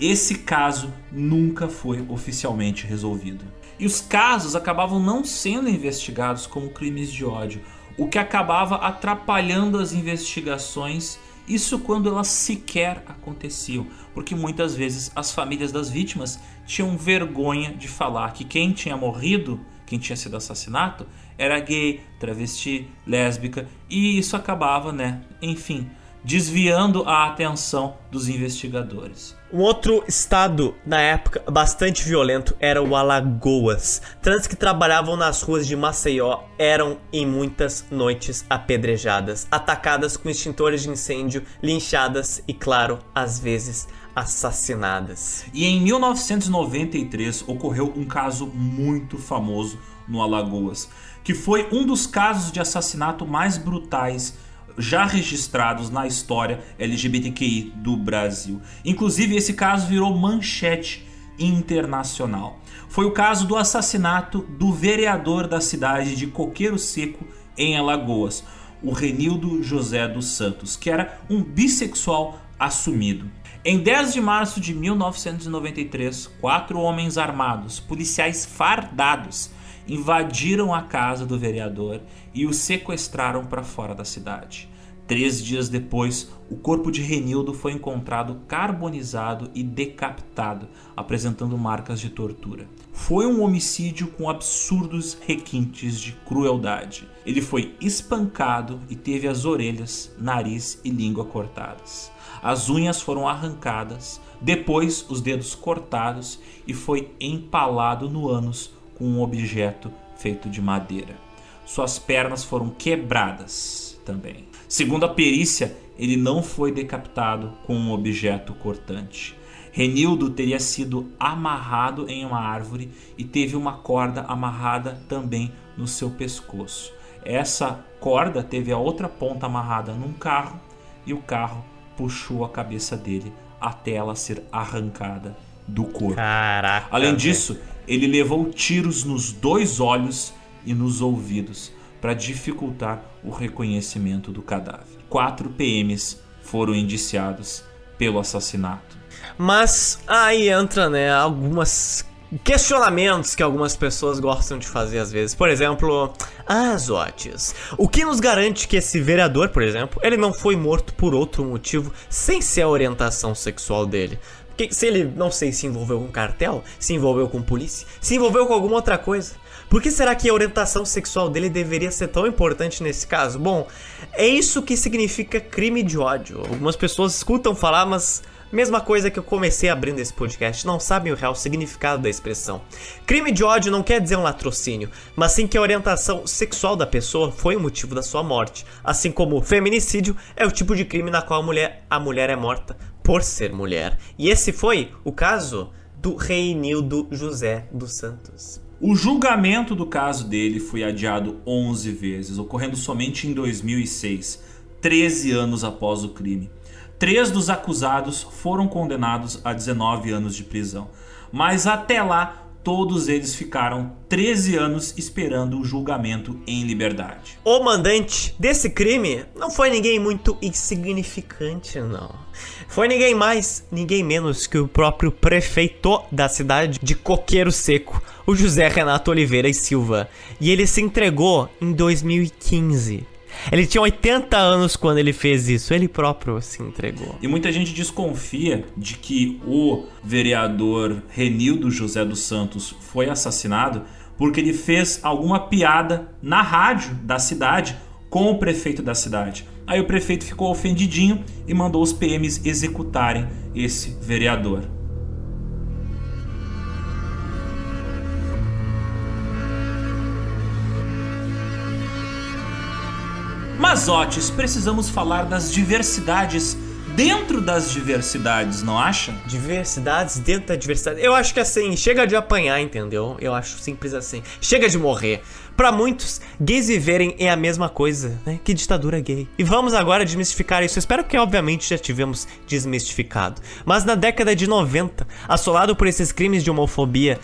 Esse caso nunca foi oficialmente resolvido. E os casos acabavam não sendo investigados como crimes de ódio, o que acabava atrapalhando as investigações isso quando elas sequer aconteciam, porque muitas vezes as famílias das vítimas tinham vergonha de falar que quem tinha morrido, quem tinha sido assassinato, era gay, travesti, lésbica, e isso acabava, né, enfim, desviando a atenção dos investigadores. Um outro estado, na época, bastante violento era o Alagoas. Trans que trabalhavam nas ruas de Maceió eram, em muitas noites, apedrejadas, atacadas com extintores de incêndio, linchadas e, claro, às vezes, assassinadas. E em 1993 ocorreu um caso muito famoso no Alagoas, que foi um dos casos de assassinato mais brutais já registrados na história LGBTQI do Brasil. Inclusive, esse caso virou manchete internacional. Foi o caso do assassinato do vereador da cidade de Coqueiro Seco, em Alagoas, o Renildo José dos Santos, que era um bissexual assumido. Em 10 de março de 1993, quatro homens armados, policiais fardados, invadiram a casa do vereador e o sequestraram para fora da cidade. Três dias depois, o corpo de Renildo foi encontrado carbonizado e decapitado, apresentando marcas de tortura. Foi um homicídio com absurdos requintes de crueldade. Ele foi espancado e teve as orelhas, nariz e língua cortadas. As unhas foram arrancadas, depois os dedos cortados e foi empalado no ânus com um objeto feito de madeira. Suas pernas foram quebradas também. Segundo a perícia, ele não foi decapitado com um objeto cortante. Renildo teria sido amarrado em uma árvore e teve uma corda amarrada também no seu pescoço. Essa corda teve a outra ponta amarrada num carro e o carro puxou a cabeça dele até ela ser arrancada do corpo. Caraca. Além disso, ele levou tiros nos dois olhos e nos ouvidos para dificultar o reconhecimento do cadáver. Quatro PMs foram indiciados pelo assassinato. Mas aí entra, né, algumas questionamentos que algumas pessoas gostam de fazer às vezes. Por exemplo, as Otis. O que nos garante que esse vereador, por exemplo, ele não foi morto por outro motivo sem ser a orientação sexual dele? Porque se ele, não sei, se envolveu com cartel, se envolveu com polícia, se envolveu com alguma outra coisa. Por que será que a orientação sexual dele deveria ser tão importante nesse caso? Bom, é isso que significa crime de ódio. Algumas pessoas escutam falar, mas Mesma coisa que eu comecei abrindo esse podcast, não sabem o real significado da expressão. Crime de ódio não quer dizer um latrocínio, mas sim que a orientação sexual da pessoa foi o motivo da sua morte. Assim como feminicídio é o tipo de crime na qual a mulher, a mulher é morta por ser mulher. E esse foi o caso do Reinildo José dos Santos. O julgamento do caso dele foi adiado 11 vezes, ocorrendo somente em 2006, 13 anos após o crime. Três dos acusados foram condenados a 19 anos de prisão, mas até lá todos eles ficaram 13 anos esperando o julgamento em liberdade. O mandante desse crime não foi ninguém muito insignificante, não. Foi ninguém mais, ninguém menos que o próprio prefeito da cidade de Coqueiro Seco, o José Renato Oliveira e Silva. E ele se entregou em 2015 ele tinha 80 anos quando ele fez isso, ele próprio se entregou. E muita gente desconfia de que o vereador Renildo José dos Santos foi assassinado porque ele fez alguma piada na rádio da cidade com o prefeito da cidade. Aí o prefeito ficou ofendidinho e mandou os PMs executarem esse vereador. Mas, Otis, precisamos falar das diversidades dentro das diversidades, não acha? Diversidades dentro da diversidade. Eu acho que assim, chega de apanhar, entendeu? Eu acho simples assim. Chega de morrer. Para muitos, gays viverem é a mesma coisa, né? Que ditadura gay. E vamos agora desmistificar isso. Espero que, obviamente, já tivemos desmistificado. Mas na década de 90, assolado por esses crimes de homofobia,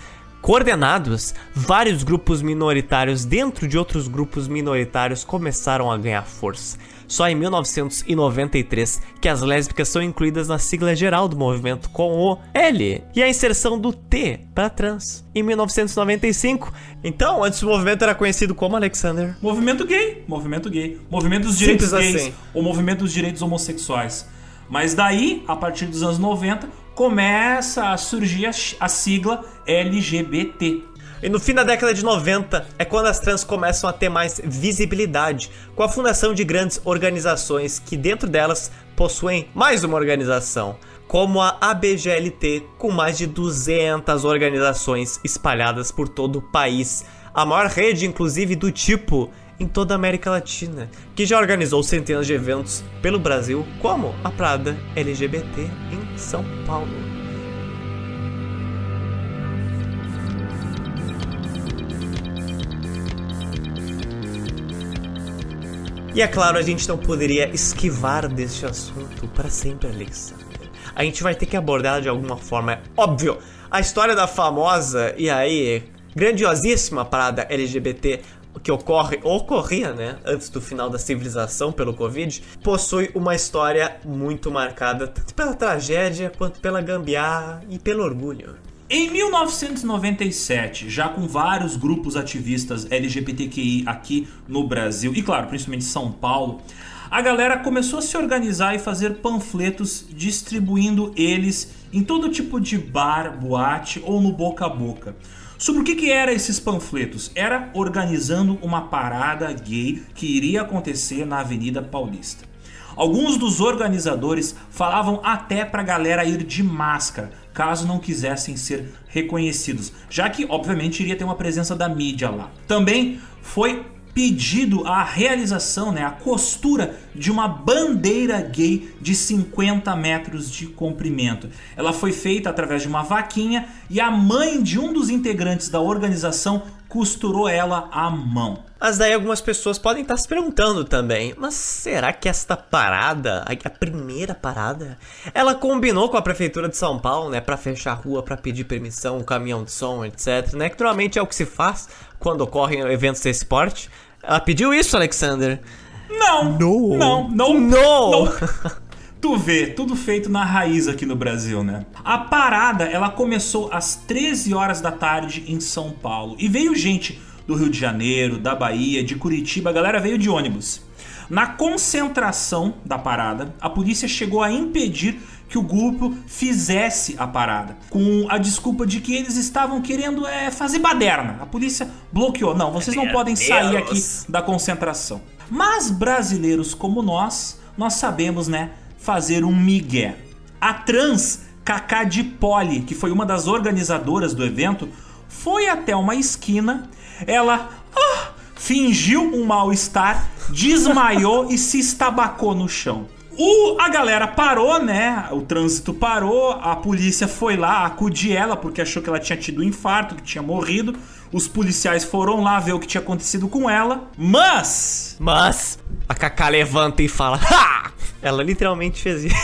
coordenados, vários grupos minoritários dentro de outros grupos minoritários começaram a ganhar força. Só em 1993 que as lésbicas são incluídas na sigla geral do movimento com o L e a inserção do T para trans. Em 1995, então, antes o movimento era conhecido como Alexander. Movimento gay, movimento gay, movimento dos direitos Simples gays, assim. ou movimento dos direitos homossexuais. Mas daí, a partir dos anos 90, começa a surgir a, a sigla LGBT. E no fim da década de 90 é quando as trans começam a ter mais visibilidade, com a fundação de grandes organizações que dentro delas possuem mais uma organização, como a ABGLT, com mais de 200 organizações espalhadas por todo o país, a maior rede inclusive do tipo em toda a América Latina, que já organizou centenas de eventos pelo Brasil, como a Prada LGBT em São Paulo. E é claro, a gente não poderia esquivar deste assunto para sempre, Alexander. A gente vai ter que abordar de alguma forma. É óbvio, a história da famosa e aí grandiosíssima parada LGBT que ocorre, ocorria, né, antes do final da civilização pelo Covid, possui uma história muito marcada tanto pela tragédia quanto pela gambiarra e pelo orgulho. Em 1997, já com vários grupos ativistas LGBTQI aqui no Brasil, e claro, principalmente em São Paulo, a galera começou a se organizar e fazer panfletos distribuindo eles em todo tipo de bar, boate ou no boca a boca. Sobre o que, que eram esses panfletos? Era organizando uma parada gay que iria acontecer na Avenida Paulista. Alguns dos organizadores falavam até pra galera ir de máscara, caso não quisessem ser reconhecidos, já que obviamente iria ter uma presença da mídia lá. Também foi pedido a realização, né, a costura de uma bandeira gay de 50 metros de comprimento. Ela foi feita através de uma vaquinha e a mãe de um dos integrantes da organização costurou ela à mão. Mas daí algumas pessoas podem estar se perguntando também, mas será que esta parada, a primeira parada, ela combinou com a prefeitura de São Paulo, né, para fechar a rua, para pedir permissão, um caminhão de som, etc, né, que normalmente é o que se faz quando ocorrem eventos desse porte. Ela pediu isso, Alexander? Não. No. Não, não. No. não. Tu vê, tudo feito na raiz aqui no Brasil, né? A parada, ela começou às 13 horas da tarde em São Paulo. E veio gente do Rio de Janeiro, da Bahia, de Curitiba, a galera veio de ônibus. Na concentração da parada, a polícia chegou a impedir que o grupo fizesse a parada, com a desculpa de que eles estavam querendo é, fazer baderna. A polícia bloqueou. Não, vocês não Meu podem sair aqui Deus. da concentração. Mas brasileiros como nós, nós sabemos, né, fazer um migué. A trans Cacá de Poli, que foi uma das organizadoras do evento, foi até uma esquina, ela ah, fingiu um mal-estar, desmaiou e se estabacou no chão. O, a galera parou, né? O trânsito parou, a polícia foi lá acudir ela porque achou que ela tinha tido um infarto, que tinha morrido. Os policiais foram lá ver o que tinha acontecido com ela, mas Mas a Kaká levanta e fala: Ha! Ela literalmente fez isso.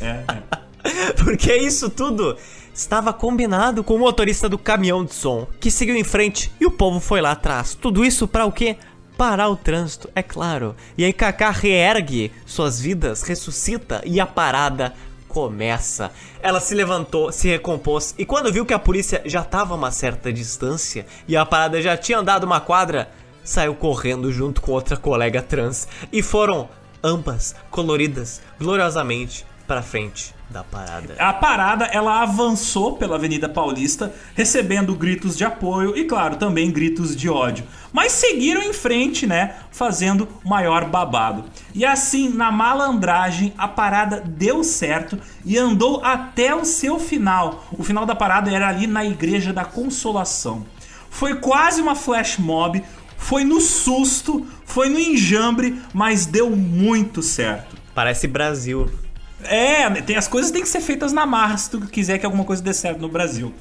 é, é. Porque isso tudo estava combinado com o motorista do caminhão de som, que seguiu em frente e o povo foi lá atrás. Tudo isso para o quê? Parar o trânsito, é claro. E aí Kaká reergue suas vidas, ressuscita e a parada começa. Ela se levantou, se recompôs e quando viu que a polícia já estava a uma certa distância e a parada já tinha andado uma quadra, saiu correndo junto com outra colega trans e foram ambas coloridas gloriosamente pra frente da parada. A parada ela avançou pela Avenida Paulista, recebendo gritos de apoio e, claro, também gritos de ódio. Mas seguiram em frente, né? Fazendo maior babado. E assim, na malandragem, a parada deu certo e andou até o seu final. O final da parada era ali na Igreja da Consolação. Foi quase uma flash mob, foi no susto, foi no enjambre, mas deu muito certo. Parece Brasil. É, tem, as coisas têm que ser feitas na marra se tu quiser que alguma coisa dê certo no Brasil.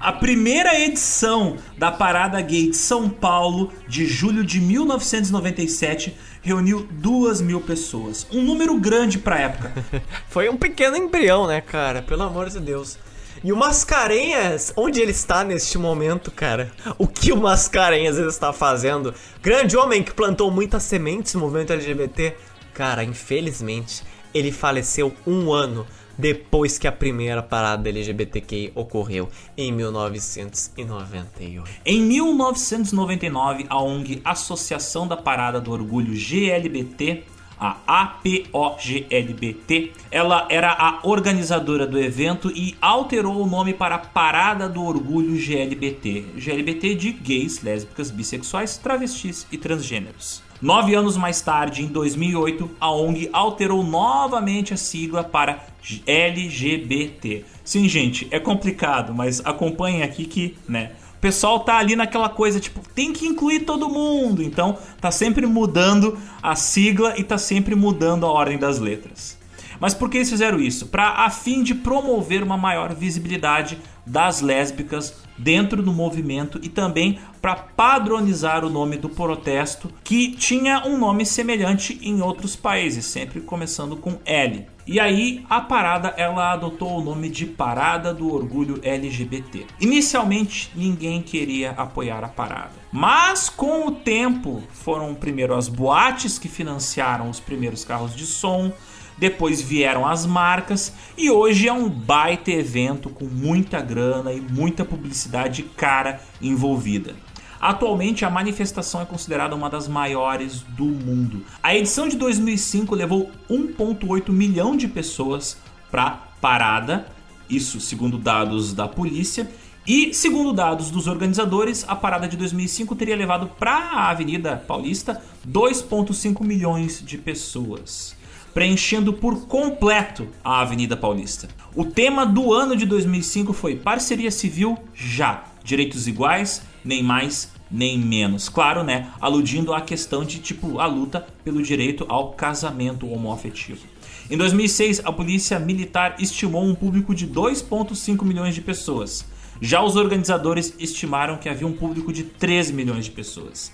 A primeira edição da Parada Gay de São Paulo, de julho de 1997, reuniu duas mil pessoas. Um número grande pra época. Foi um pequeno embrião, né, cara? Pelo amor de Deus. E o Mascarenhas, onde ele está neste momento, cara? O que o Mascarenhas está fazendo? Grande homem que plantou muitas sementes no movimento LGBT. Cara, infelizmente, ele faleceu um ano depois que a primeira parada LGBTQI ocorreu em 1998. Em 1999, a ONG Associação da Parada do Orgulho GLBT, a APOGLBT, ela era a organizadora do evento e alterou o nome para Parada do Orgulho GLBT. GLBT de gays, lésbicas, bissexuais, travestis e transgêneros. Nove anos mais tarde, em 2008, a ONG alterou novamente a sigla para LGBT. Sim, gente, é complicado, mas acompanhem aqui que, né? O pessoal tá ali naquela coisa, tipo, tem que incluir todo mundo. Então, tá sempre mudando a sigla e tá sempre mudando a ordem das letras. Mas por que eles fizeram isso? Para a fim de promover uma maior visibilidade das lésbicas dentro do movimento e também para padronizar o nome do protesto, que tinha um nome semelhante em outros países, sempre começando com L. E aí a parada ela adotou o nome de Parada do Orgulho LGBT. Inicialmente ninguém queria apoiar a parada, mas com o tempo foram primeiro as boates que financiaram os primeiros carros de som, depois vieram as marcas e hoje é um baita evento com muita grana e muita publicidade cara envolvida. Atualmente, a manifestação é considerada uma das maiores do mundo. A edição de 2005 levou 1,8 milhão de pessoas para parada, isso segundo dados da polícia. E segundo dados dos organizadores, a parada de 2005 teria levado para a Avenida Paulista 2,5 milhões de pessoas preenchendo por completo a Avenida Paulista. O tema do ano de 2005 foi Parceria Civil já, direitos iguais, nem mais nem menos. Claro, né, aludindo à questão de tipo a luta pelo direito ao casamento homoafetivo. Em 2006, a polícia militar estimou um público de 2,5 milhões de pessoas. Já os organizadores estimaram que havia um público de 3 milhões de pessoas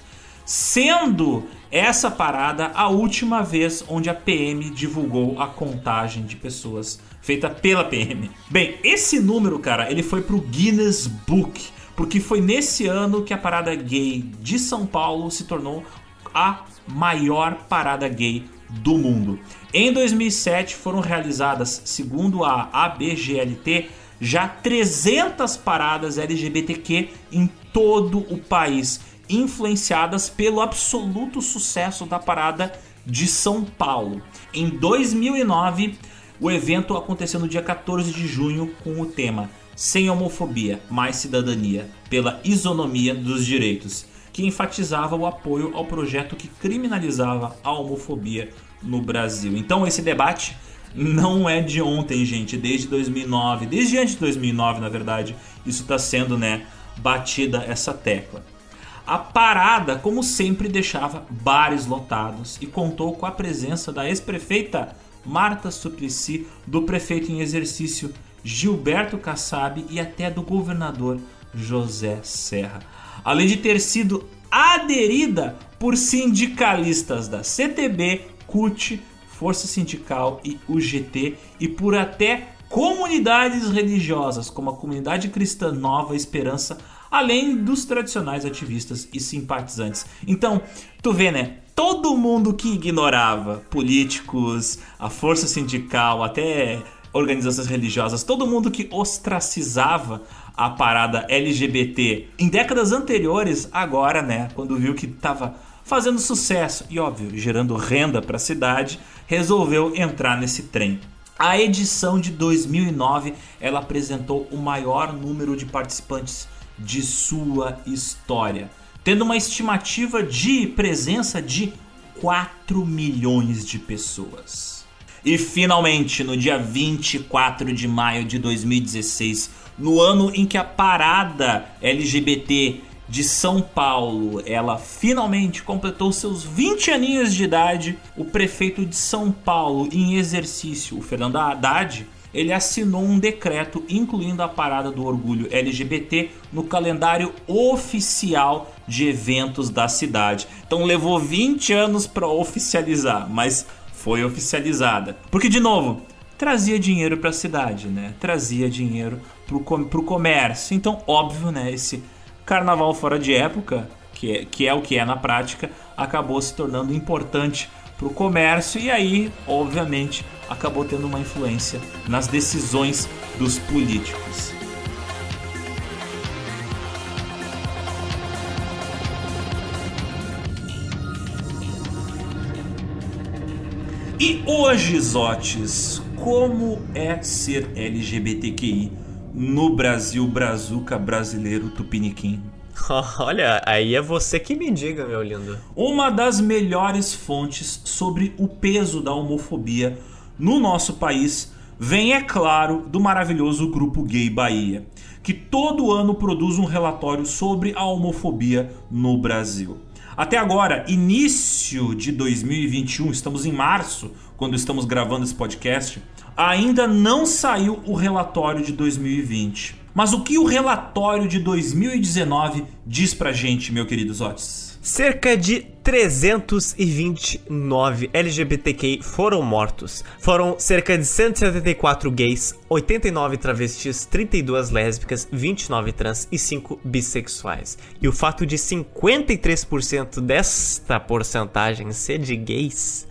sendo essa parada a última vez onde a PM divulgou a contagem de pessoas feita pela PM. Bem, esse número, cara, ele foi pro Guinness Book, porque foi nesse ano que a parada gay de São Paulo se tornou a maior parada gay do mundo. Em 2007 foram realizadas, segundo a ABGLT, já 300 paradas LGBTQ em todo o país influenciadas pelo absoluto sucesso da parada de São Paulo. Em 2009, o evento aconteceu no dia 14 de junho com o tema Sem homofobia, mais cidadania, pela isonomia dos direitos, que enfatizava o apoio ao projeto que criminalizava a homofobia no Brasil. Então esse debate não é de ontem, gente, desde 2009, desde antes de 2009, na verdade, isso está sendo, né, batida essa tecla. A parada, como sempre, deixava bares lotados e contou com a presença da ex-prefeita Marta Suplicy, do prefeito em exercício Gilberto Kassab e até do governador José Serra. Além de ter sido aderida por sindicalistas da CTB, CUT, Força Sindical e UGT e por até comunidades religiosas como a Comunidade Cristã Nova Esperança além dos tradicionais ativistas e simpatizantes. Então, tu vê, né? Todo mundo que ignorava políticos, a força sindical, até organizações religiosas, todo mundo que ostracizava a parada LGBT em décadas anteriores, agora, né, quando viu que estava fazendo sucesso e óbvio, gerando renda para a cidade, resolveu entrar nesse trem. A edição de 2009 ela apresentou o maior número de participantes de sua história, tendo uma estimativa de presença de 4 milhões de pessoas. E finalmente, no dia 24 de maio de 2016, no ano em que a parada LGBT de São Paulo, ela finalmente completou seus 20 aninhos de idade. O prefeito de São Paulo, em exercício, o Fernando Haddad, ele assinou um decreto incluindo a parada do orgulho LGBT no calendário oficial de eventos da cidade. Então levou 20 anos para oficializar, mas foi oficializada. Porque de novo, trazia dinheiro para a cidade, né? Trazia dinheiro para o comércio. Então, óbvio, né, esse carnaval fora de época, que é, que é o que é na prática, acabou se tornando importante para o comércio e aí, obviamente, acabou tendo uma influência nas decisões dos políticos. E hoje, Zotes, como é ser LGBTQI no Brasil brazuca brasileiro tupiniquim? Olha, aí é você que me diga, meu lindo. Uma das melhores fontes sobre o peso da homofobia no nosso país vem, é claro, do maravilhoso Grupo Gay Bahia, que todo ano produz um relatório sobre a homofobia no Brasil. Até agora, início de 2021, estamos em março, quando estamos gravando esse podcast, ainda não saiu o relatório de 2020. Mas o que o relatório de 2019 diz pra gente, meu querido Otis? Cerca de 329 LGBTQI foram mortos. Foram cerca de 174 gays, 89 travestis, 32 lésbicas, 29 trans e 5 bissexuais. E o fato de 53% desta porcentagem ser de gays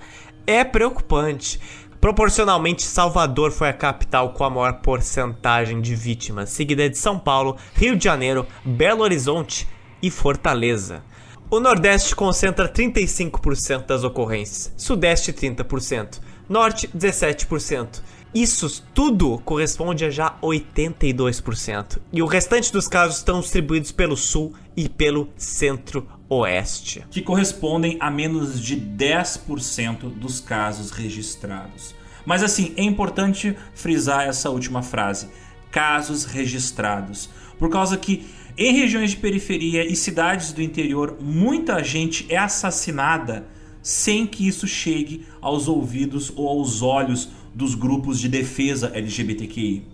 é preocupante. Proporcionalmente, Salvador foi a capital com a maior porcentagem de vítimas, seguida de São Paulo, Rio de Janeiro, Belo Horizonte e Fortaleza. O Nordeste concentra 35% das ocorrências, Sudeste 30%, Norte 17%. Isso tudo corresponde a já 82%. E o restante dos casos estão distribuídos pelo Sul e pelo Centro-Oeste. Que correspondem a menos de 10% dos casos registrados. Mas assim, é importante frisar essa última frase: casos registrados. Por causa que em regiões de periferia e cidades do interior, muita gente é assassinada sem que isso chegue aos ouvidos ou aos olhos dos grupos de defesa LGBTQI.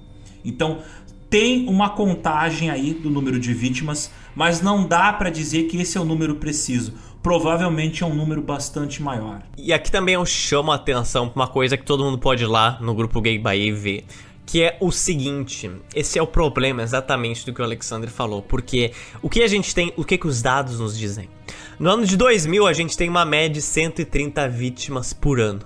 Então, tem uma contagem aí do número de vítimas, mas não dá para dizer que esse é o número preciso. Provavelmente é um número bastante maior. E aqui também eu chamo a atenção para uma coisa que todo mundo pode ir lá no grupo Gay Bahia e ver que é o seguinte, esse é o problema exatamente do que o Alexandre falou, porque o que a gente tem, o que que os dados nos dizem? No ano de 2000 a gente tem uma média de 130 vítimas por ano.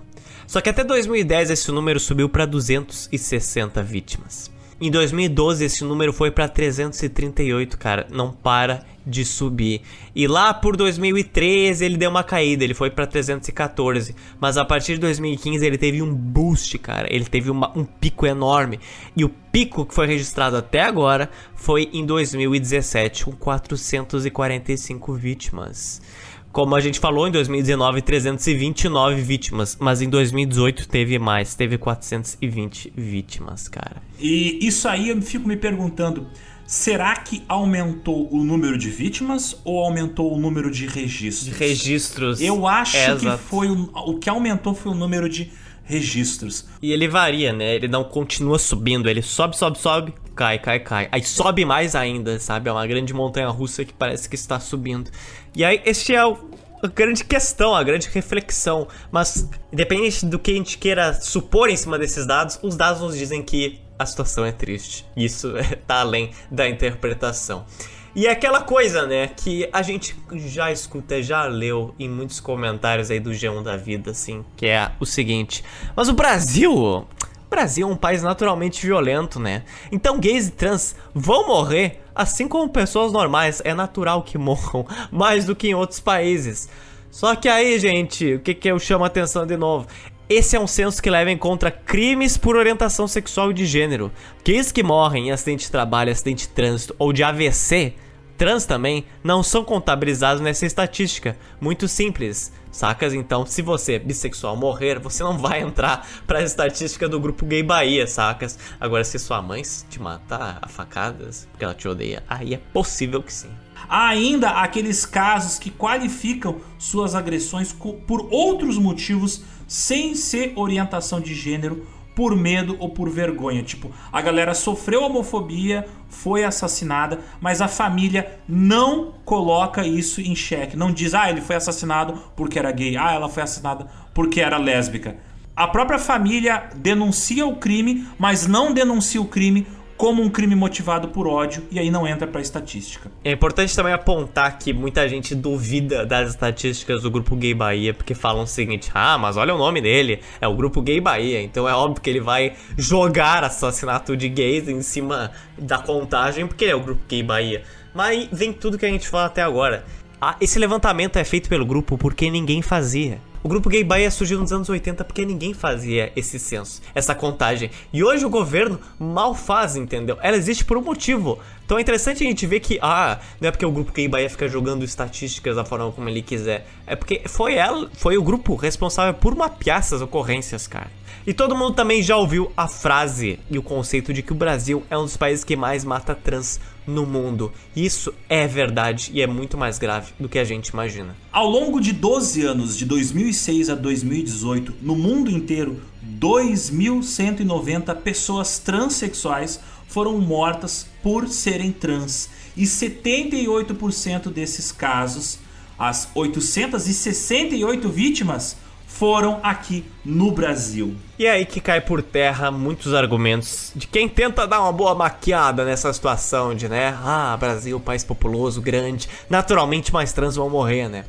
Só que até 2010 esse número subiu para 260 vítimas. Em 2012 esse número foi para 338, cara, não para de subir. E lá por 2013 ele deu uma caída, ele foi para 314, mas a partir de 2015 ele teve um boost, cara. Ele teve uma, um pico enorme. E o pico que foi registrado até agora foi em 2017, com 445 vítimas. Como a gente falou, em 2019, 329 vítimas, mas em 2018 teve mais, teve 420 vítimas, cara. E isso aí eu fico me perguntando, será que aumentou o número de vítimas ou aumentou o número de registros? De registros. Eu acho é, que foi o, o que aumentou foi o número de registros. E ele varia, né? Ele não continua subindo, ele sobe, sobe, sobe, cai, cai, cai. Aí sobe mais ainda, sabe? É uma grande montanha russa que parece que está subindo. E aí, este é o, a grande questão, a grande reflexão. Mas, independente do que a gente queira supor em cima desses dados, os dados nos dizem que a situação é triste. Isso está além da interpretação. E é aquela coisa, né, que a gente já escuta, já leu em muitos comentários aí do G1 da vida, assim, que é o seguinte: Mas o Brasil o Brasil é um país naturalmente violento, né? Então gays e trans vão morrer, assim como pessoas normais. É natural que morram mais do que em outros países. Só que aí, gente, o que, que eu chamo a atenção de novo? Esse é um censo que leva em conta crimes por orientação sexual e de gênero. Aqueles que morrem em acidente de trabalho, acidente de trânsito ou de AVC, trans também, não são contabilizados nessa estatística. Muito simples. Sacas? Então, se você é bissexual morrer, você não vai entrar pra estatística do grupo gay Bahia, sacas? Agora, se sua mãe te matar a facadas, porque ela te odeia, aí é possível que sim. Há ainda aqueles casos que qualificam suas agressões por outros motivos sem ser orientação de gênero, por medo ou por vergonha. Tipo, a galera sofreu homofobia, foi assassinada, mas a família não coloca isso em xeque. Não diz, ah, ele foi assassinado porque era gay, ah, ela foi assassinada porque era lésbica. A própria família denuncia o crime, mas não denuncia o crime como um crime motivado por ódio e aí não entra para estatística. É importante também apontar que muita gente duvida das estatísticas do grupo Gay Bahia porque falam o seguinte: "Ah, mas olha o nome dele, é o grupo Gay Bahia". Então é óbvio que ele vai jogar assassinato de gays em cima da contagem porque é o grupo Gay Bahia. Mas vem tudo que a gente fala até agora. Ah, esse levantamento é feito pelo grupo porque ninguém fazia. O grupo Gay Bahia surgiu nos anos 80 porque ninguém fazia esse censo, essa contagem. E hoje o governo mal faz, entendeu? Ela existe por um motivo. Então é interessante a gente ver que, ah, não é porque o grupo Gay Bahia fica jogando estatísticas da forma como ele quiser. É porque foi ela, foi o grupo responsável por mapear essas ocorrências, cara. E todo mundo também já ouviu a frase e o conceito de que o Brasil é um dos países que mais mata trans no mundo. Isso é verdade e é muito mais grave do que a gente imagina. Ao longo de 12 anos, de 2006 a 2018, no mundo inteiro, 2.190 pessoas transexuais foram mortas por serem trans. E 78% desses casos, as 868 vítimas, foram aqui no Brasil. E é aí que cai por terra muitos argumentos de quem tenta dar uma boa maquiada nessa situação de, né? Ah, Brasil, país populoso, grande, naturalmente mais trans vão morrer, né?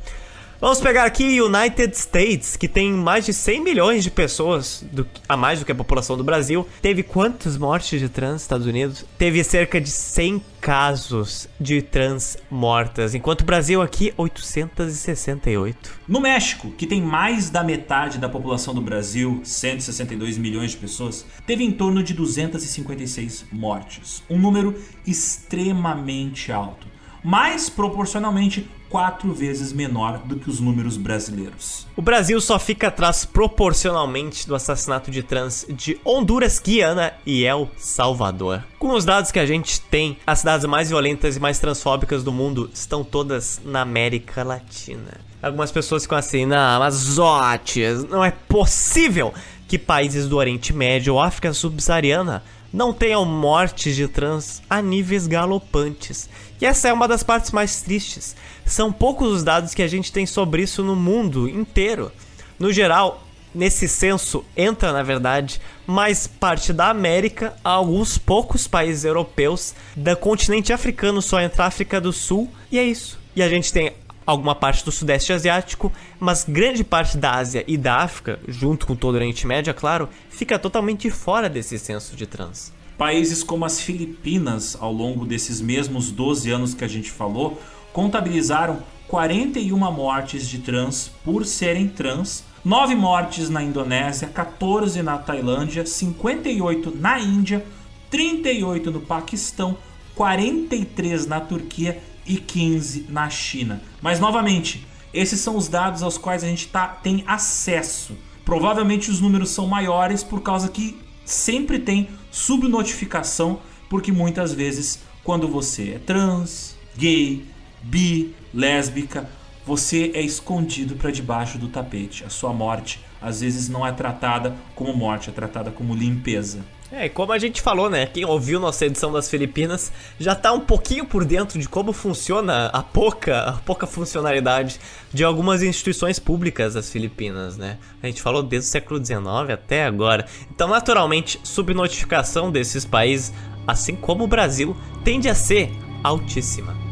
Vamos pegar aqui United States, que tem mais de 100 milhões de pessoas, do, a mais do que a população do Brasil. Teve quantas mortes de trans nos Estados Unidos? Teve cerca de 100 casos de trans mortas, enquanto o Brasil aqui 868. No México, que tem mais da metade da população do Brasil, 162 milhões de pessoas, teve em torno de 256 mortes, um número extremamente alto, mas proporcionalmente quatro vezes menor do que os números brasileiros. O Brasil só fica atrás proporcionalmente do assassinato de trans de Honduras, Guiana e El Salvador. Com os dados que a gente tem, as cidades mais violentas e mais transfóbicas do mundo estão todas na América Latina. Algumas pessoas ficam assim, não, mas Otis, não é possível que países do Oriente Médio ou África Subsaariana não tenham mortes de trans a níveis galopantes. E essa é uma das partes mais tristes. São poucos os dados que a gente tem sobre isso no mundo inteiro. No geral, nesse censo entra, na verdade, mais parte da América, alguns poucos países europeus, do continente africano só entra a África do Sul, e é isso. E a gente tem alguma parte do Sudeste Asiático, mas grande parte da Ásia e da África, junto com todo o Oriente Médio, é claro, fica totalmente fora desse censo de trans. Países como as Filipinas, ao longo desses mesmos 12 anos que a gente falou, contabilizaram 41 mortes de trans por serem trans, 9 mortes na Indonésia, 14 na Tailândia, 58 na Índia, 38 no Paquistão, 43 na Turquia e 15 na China. Mas novamente, esses são os dados aos quais a gente tá, tem acesso. Provavelmente os números são maiores por causa que sempre tem subnotificação, porque muitas vezes quando você é trans, gay, bi, lésbica, você é escondido para debaixo do tapete. A sua morte às vezes não é tratada como morte, é tratada como limpeza. É, como a gente falou, né? Quem ouviu nossa edição das Filipinas já tá um pouquinho por dentro de como funciona a pouca, a pouca funcionalidade de algumas instituições públicas das Filipinas, né? A gente falou desde o século XIX até agora. Então, naturalmente, subnotificação desses países, assim como o Brasil, tende a ser altíssima.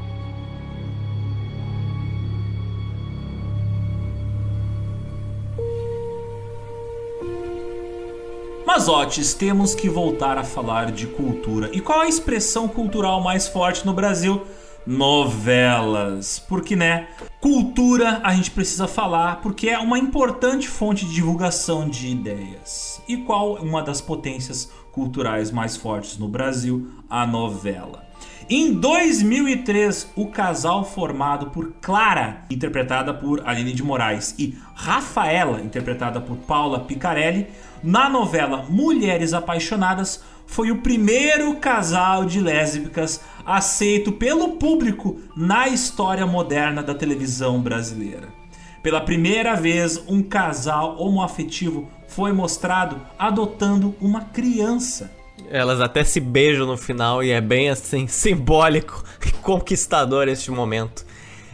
Mas, Otis, temos que voltar a falar de cultura. E qual a expressão cultural mais forte no Brasil? novelas. Porque, né? Cultura a gente precisa falar porque é uma importante fonte de divulgação de ideias. E qual uma das potências culturais mais fortes no Brasil? A novela. Em 2003, o casal formado por Clara, interpretada por Aline de Moraes, e Rafaela, interpretada por Paula Picarelli, na novela Mulheres Apaixonadas, foi o primeiro casal de lésbicas aceito pelo público na história moderna da televisão brasileira. Pela primeira vez, um casal homoafetivo foi mostrado adotando uma criança. Elas até se beijam no final e é bem assim simbólico e conquistador este momento.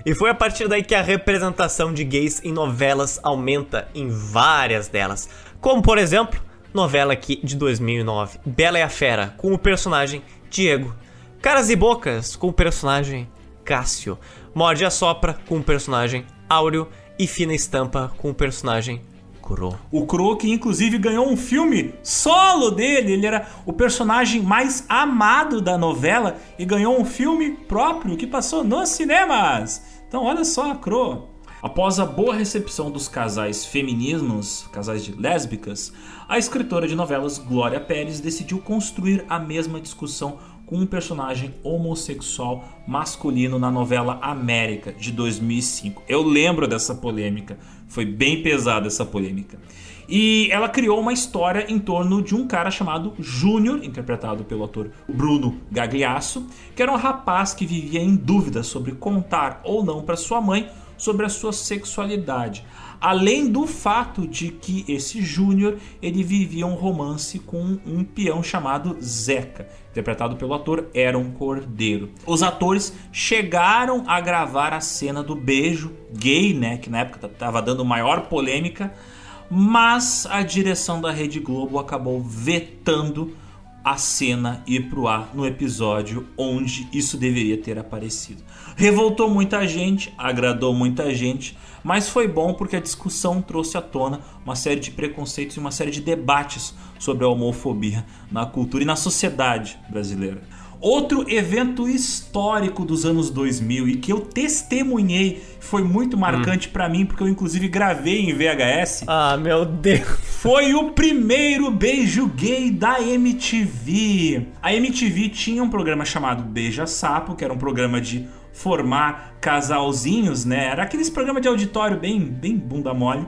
E foi a partir daí que a representação de gays em novelas aumenta em várias delas, como por exemplo novela aqui de 2009, Bela e a Fera, com o personagem Diego. Caras e Bocas, com o personagem Cássio. Morde a Sopra, com o personagem Áureo. E Fina Estampa, com o personagem Kuro. O Kuro que inclusive ganhou um filme solo dele, ele era o personagem mais amado da novela e ganhou um filme próprio que passou nos cinemas. Então olha só Kuro. Após a boa recepção dos casais feminismos, casais de lésbicas, a escritora de novelas Glória Pérez decidiu construir a mesma discussão com um personagem homossexual masculino na novela América de 2005. Eu lembro dessa polêmica, foi bem pesada essa polêmica. E ela criou uma história em torno de um cara chamado Júnior, interpretado pelo ator Bruno Gagliasso, que era um rapaz que vivia em dúvida sobre contar ou não para sua mãe sobre a sua sexualidade. Além do fato de que esse Júnior ele vivia um romance com um peão chamado Zeca, interpretado pelo ator Aaron Cordeiro. Os atores chegaram a gravar a cena do beijo gay, né, que na época estava dando maior polêmica, mas a direção da Rede Globo acabou vetando a cena ir pro ar no episódio onde isso deveria ter aparecido. Revoltou muita gente, agradou muita gente, mas foi bom porque a discussão trouxe à tona uma série de preconceitos e uma série de debates sobre a homofobia na cultura e na sociedade brasileira. Outro evento histórico dos anos 2000 e que eu testemunhei foi muito marcante hum. para mim porque eu inclusive gravei em VHS. Ah, meu Deus. Foi o primeiro beijo gay da MTV. A MTV tinha um programa chamado Beija Sapo, que era um programa de formar casalzinhos, né? Era aqueles programas de auditório bem, bem bunda mole.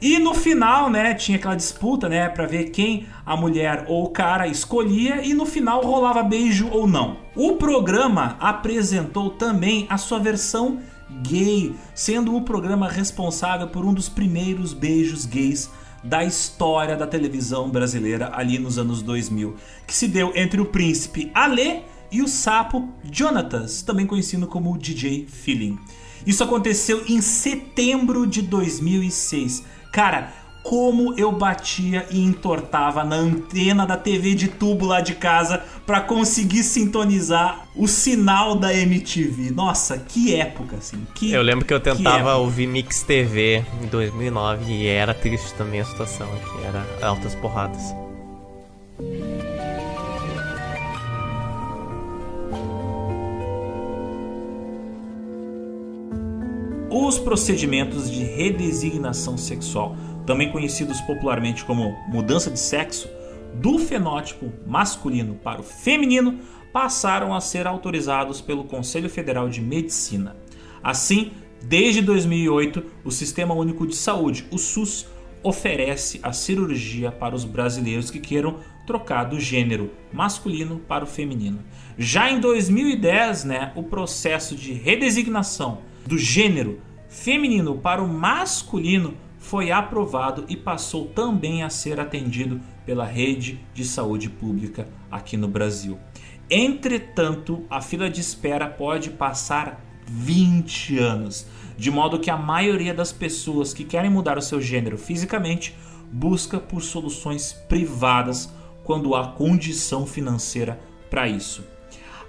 E no final, né, tinha aquela disputa, né, para ver quem a mulher ou o cara escolhia e no final rolava beijo ou não. O programa apresentou também a sua versão gay, sendo o programa responsável por um dos primeiros beijos gays da história da televisão brasileira ali nos anos 2000, que se deu entre o príncipe Alê e o sapo Jonatas, também conhecido como DJ Feeling. Isso aconteceu em setembro de 2006 Cara, como eu batia e entortava na antena da TV de tubo lá de casa para conseguir sintonizar o sinal da MTV. Nossa, que época assim. Que, eu lembro que eu tentava que ouvir Mix TV em 2009 e era triste também a situação aqui, era altas porradas. Os procedimentos de redesignação sexual, também conhecidos popularmente como mudança de sexo, do fenótipo masculino para o feminino, passaram a ser autorizados pelo Conselho Federal de Medicina. Assim, desde 2008, o Sistema Único de Saúde, o SUS, oferece a cirurgia para os brasileiros que queiram trocar do gênero masculino para o feminino. Já em 2010, né, o processo de redesignação do gênero feminino para o masculino foi aprovado e passou também a ser atendido pela rede de saúde pública aqui no Brasil. Entretanto, a fila de espera pode passar 20 anos, de modo que a maioria das pessoas que querem mudar o seu gênero fisicamente busca por soluções privadas quando há condição financeira para isso.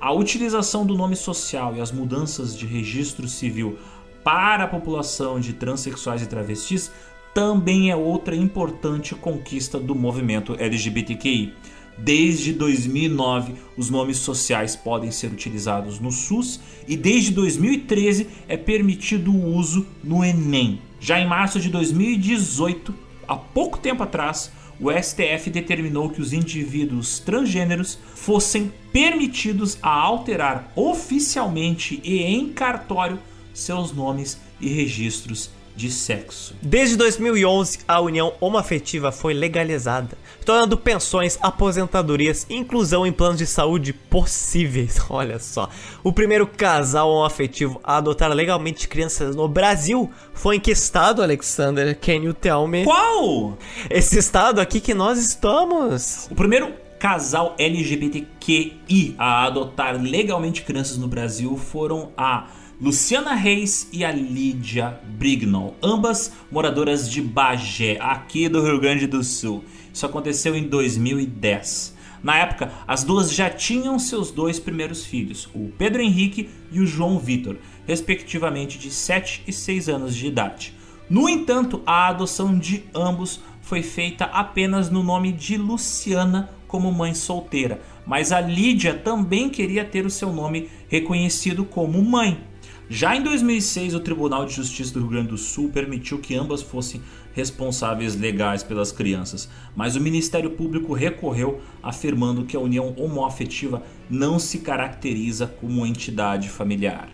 A utilização do nome social e as mudanças de registro civil para a população de transexuais e travestis também é outra importante conquista do movimento LGBTQI. Desde 2009, os nomes sociais podem ser utilizados no SUS e desde 2013 é permitido o uso no Enem. Já em março de 2018, há pouco tempo atrás, o STF determinou que os indivíduos transgêneros fossem permitidos a alterar oficialmente e em cartório seus nomes e registros de sexo. Desde 2011, a união homoafetiva foi legalizada, tornando pensões, aposentadorias e inclusão em planos de saúde possíveis. Olha só. O primeiro casal homoafetivo a adotar legalmente crianças no Brasil foi em que estado, Alexander? Can you tell me? Qual? Esse estado aqui que nós estamos. O primeiro casal LGBTQI a adotar legalmente crianças no Brasil foram a Luciana Reis e a Lídia Brignol, ambas moradoras de Bagé, aqui do Rio Grande do Sul. Isso aconteceu em 2010. Na época, as duas já tinham seus dois primeiros filhos, o Pedro Henrique e o João Vitor, respectivamente de 7 e 6 anos de idade. No entanto, a adoção de ambos foi feita apenas no nome de Luciana como mãe solteira, mas a Lídia também queria ter o seu nome reconhecido como mãe. Já em 2006, o Tribunal de Justiça do Rio Grande do Sul permitiu que ambas fossem responsáveis legais pelas crianças, mas o Ministério Público recorreu afirmando que a união homoafetiva não se caracteriza como entidade familiar.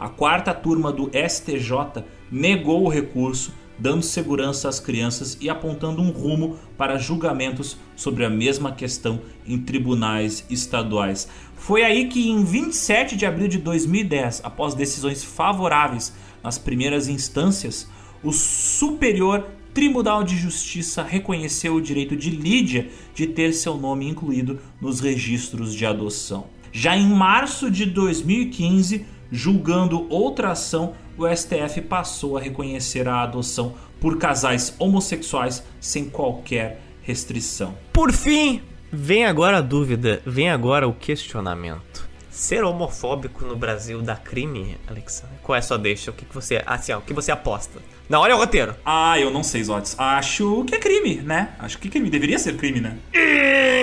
A quarta turma do STJ negou o recurso, dando segurança às crianças e apontando um rumo para julgamentos sobre a mesma questão em tribunais estaduais. Foi aí que, em 27 de abril de 2010, após decisões favoráveis nas primeiras instâncias, o Superior Tribunal de Justiça reconheceu o direito de Lídia de ter seu nome incluído nos registros de adoção. Já em março de 2015, julgando outra ação, o STF passou a reconhecer a adoção por casais homossexuais sem qualquer restrição. Por fim, Vem agora a dúvida, vem agora o questionamento. Ser homofóbico no Brasil dá crime, Alexandre? Qual é a sua deixa? O que, que você. Assim, ó, o que você aposta? Não, olha o roteiro. Ah, eu não sei, Zotes. Acho que é crime, né? Acho que crime. Deveria ser crime, né?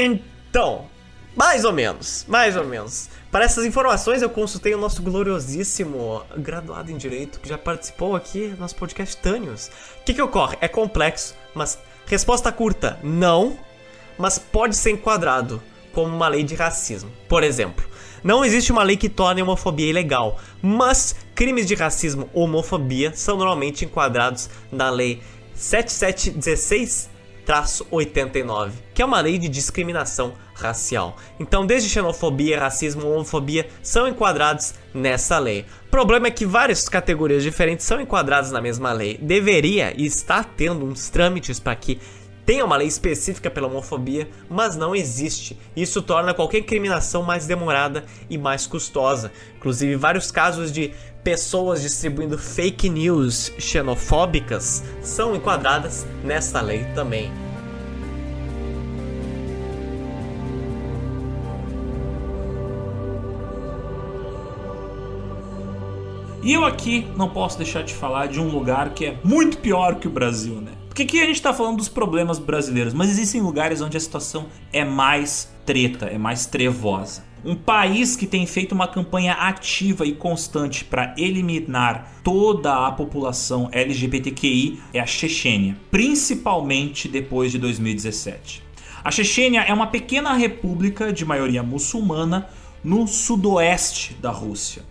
Então, mais ou menos. Mais ou menos. Para essas informações, eu consultei o nosso gloriosíssimo graduado em Direito, que já participou aqui do nosso podcast Tânios. O que, que ocorre? É complexo, mas resposta curta: não mas pode ser enquadrado como uma lei de racismo. Por exemplo, não existe uma lei que torne a homofobia ilegal, mas crimes de racismo ou homofobia são normalmente enquadrados na lei 7716-89, que é uma lei de discriminação racial. Então, desde xenofobia, racismo homofobia são enquadrados nessa lei. O problema é que várias categorias diferentes são enquadradas na mesma lei. Deveria e está tendo uns trâmites para que tem uma lei específica pela homofobia, mas não existe. Isso torna qualquer incriminação mais demorada e mais custosa. Inclusive, vários casos de pessoas distribuindo fake news xenofóbicas são enquadradas nessa lei também. E eu aqui não posso deixar de falar de um lugar que é muito pior que o Brasil, né? Porque aqui a gente tá falando dos problemas brasileiros, mas existem lugares onde a situação é mais treta, é mais trevosa. Um país que tem feito uma campanha ativa e constante para eliminar toda a população LGBTQI é a Chechênia, principalmente depois de 2017. A Chechênia é uma pequena república de maioria muçulmana no sudoeste da Rússia.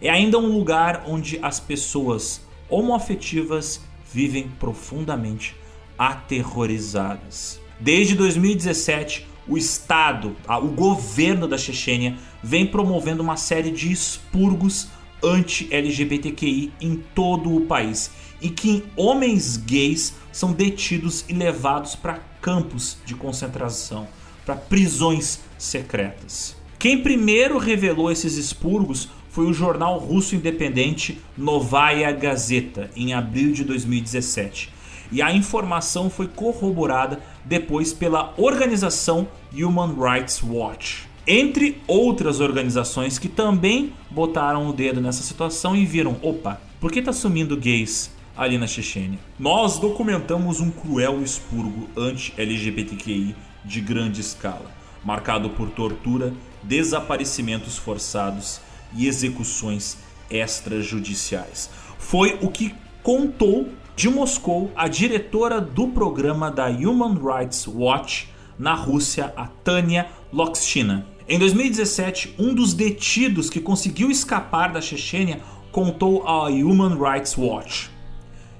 É ainda um lugar onde as pessoas homoafetivas vivem profundamente aterrorizadas. Desde 2017, o Estado, o governo da Chechênia, vem promovendo uma série de expurgos anti-LGBTQI em todo o país e que homens gays são detidos e levados para campos de concentração, para prisões secretas. Quem primeiro revelou esses expurgos foi o jornal russo independente Novaya Gazeta, em abril de 2017. E a informação foi corroborada depois pela organização Human Rights Watch. Entre outras organizações que também botaram o dedo nessa situação e viram: opa, por que está sumindo gays ali na Chechênia? Nós documentamos um cruel expurgo anti-LGBTQI de grande escala marcado por tortura, desaparecimentos forçados e execuções extrajudiciais. Foi o que contou de Moscou a diretora do programa da Human Rights Watch na Rússia, a Tânia Lokshina. Em 2017, um dos detidos que conseguiu escapar da Chechênia contou à Human Rights Watch.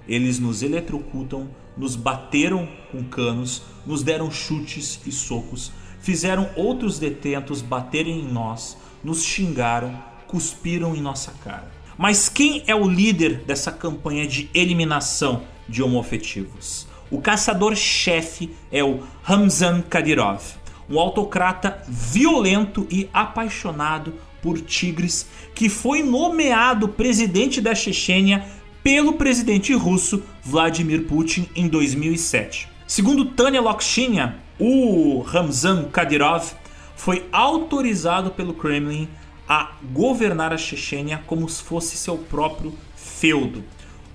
Eles nos eletrocutam, nos bateram com canos, nos deram chutes e socos, fizeram outros detentos baterem em nós, nos xingaram, cuspiram em nossa cara. Mas quem é o líder dessa campanha de eliminação de homoafetivos? O caçador-chefe é o Ramzan Kadyrov, um autocrata violento e apaixonado por tigres que foi nomeado presidente da Chechênia pelo presidente russo Vladimir Putin em 2007. Segundo Tânia Lokshina, o Ramzan Kadyrov foi autorizado pelo Kremlin a governar a Chechênia como se fosse seu próprio feudo.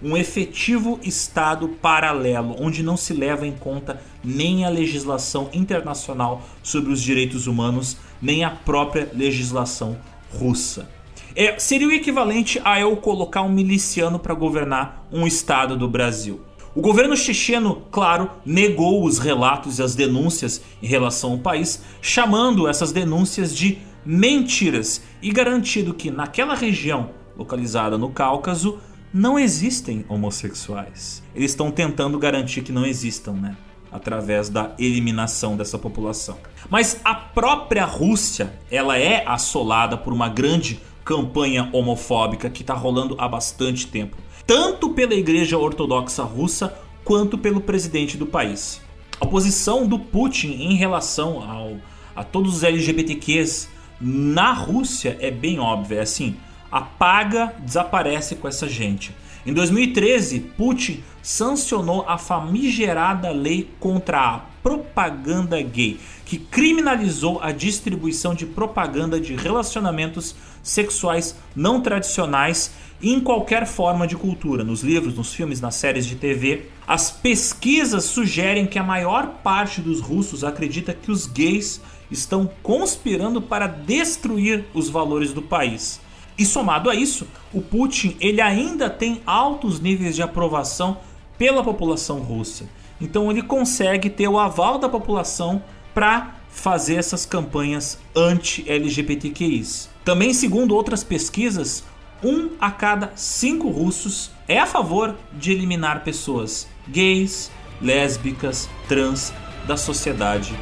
Um efetivo Estado paralelo, onde não se leva em conta nem a legislação internacional sobre os direitos humanos, nem a própria legislação russa. É, seria o equivalente a eu colocar um miliciano para governar um estado do Brasil. O governo checheno, claro, negou os relatos e as denúncias em relação ao país, chamando essas denúncias de mentiras e garantindo que naquela região localizada no Cáucaso não existem homossexuais. Eles estão tentando garantir que não existam, né? Através da eliminação dessa população. Mas a própria Rússia, ela é assolada por uma grande campanha homofóbica que está rolando há bastante tempo, tanto pela Igreja Ortodoxa Russa quanto pelo presidente do país. A posição do Putin em relação ao, a todos os LGBTQs na Rússia é bem óbvia, é assim, apaga, desaparece com essa gente. Em 2013, Putin sancionou a famigerada lei contra a propaganda gay, que criminalizou a distribuição de propaganda de relacionamentos sexuais não tradicionais em qualquer forma de cultura, nos livros, nos filmes, nas séries de TV. As pesquisas sugerem que a maior parte dos russos acredita que os gays estão conspirando para destruir os valores do país. E somado a isso, o Putin ele ainda tem altos níveis de aprovação pela população russa. Então ele consegue ter o aval da população para fazer essas campanhas anti-LGBTQIs. Também, segundo outras pesquisas, um a cada cinco russos é a favor de eliminar pessoas gays, lésbicas, trans da sociedade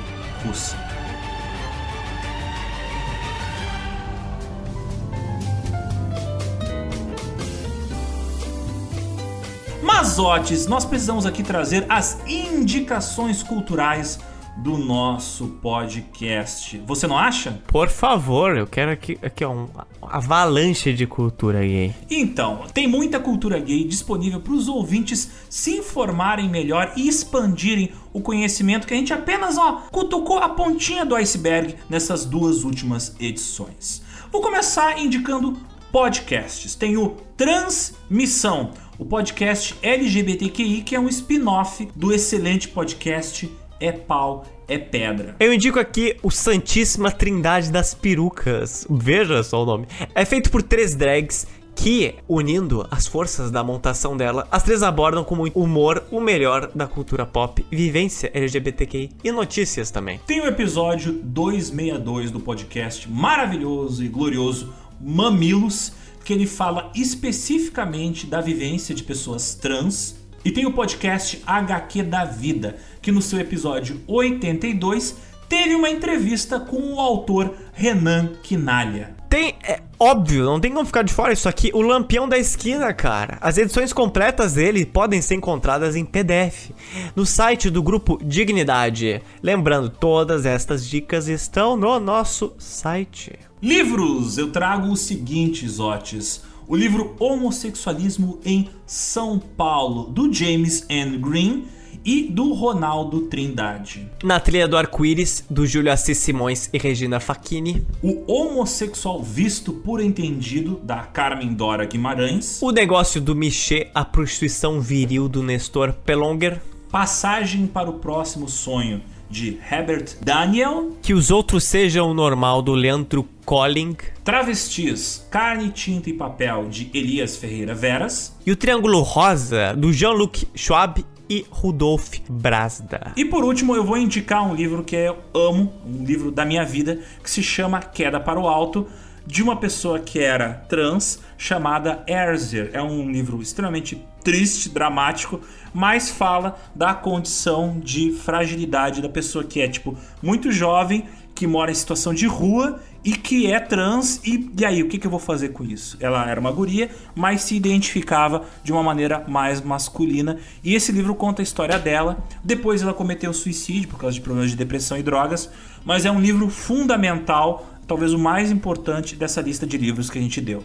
russa. Mazotes, nós precisamos aqui trazer as indicações culturais do nosso podcast. Você não acha? Por favor, eu quero aqui, aqui ó, um avalanche de cultura gay. Então, tem muita cultura gay disponível para os ouvintes se informarem melhor e expandirem o conhecimento que a gente apenas ó, cutucou a pontinha do iceberg nessas duas últimas edições. Vou começar indicando podcasts. Tem o Transmissão, o podcast LGBTQI, que é um spin-off do excelente podcast É Pau, é Pedra. Eu indico aqui o Santíssima Trindade das Perucas. Veja só o nome. É feito por três drags que, unindo as forças da montação dela, as três abordam com muito humor o melhor da cultura pop, vivência LGBTQI e notícias também. Tem o episódio 262 do podcast maravilhoso e glorioso Mamilos, que ele fala especificamente da vivência de pessoas trans. E tem o podcast HQ da Vida, que no seu episódio 82 teve uma entrevista com o autor Renan Quinalha. Tem, é óbvio, não tem como ficar de fora isso aqui. O Lampião da Esquina, cara. As edições completas dele podem ser encontradas em PDF no site do grupo Dignidade. Lembrando, todas estas dicas estão no nosso site. Livros, eu trago os seguintes, Otis. O livro Homossexualismo em São Paulo, do James N. Green e do Ronaldo Trindade. Na trilha do arco-íris, do Júlio Assis Simões e Regina Facchini. O homossexual visto por entendido, da Carmen Dora Guimarães. O negócio do Michê, a prostituição viril do Nestor Pelonger. Passagem para o próximo sonho, de Herbert Daniel. Que os outros sejam o normal, do Leandro Colling. Travestis, Carne, Tinta e Papel, de Elias Ferreira Veras. E o Triângulo Rosa, do Jean-Luc Schwab e Rudolf Brasda. E por último, eu vou indicar um livro que eu amo, um livro da minha vida, que se chama Queda para o Alto, de uma pessoa que era trans, chamada Erzer. É um livro extremamente triste, dramático, mas fala da condição de fragilidade da pessoa que é, tipo, muito jovem, que mora em situação de rua e que é trans. E, e aí, o que, que eu vou fazer com isso? Ela era uma guria, mas se identificava de uma maneira mais masculina. E esse livro conta a história dela. Depois ela cometeu suicídio por causa de problemas de depressão e drogas. Mas é um livro fundamental, talvez o mais importante dessa lista de livros que a gente deu.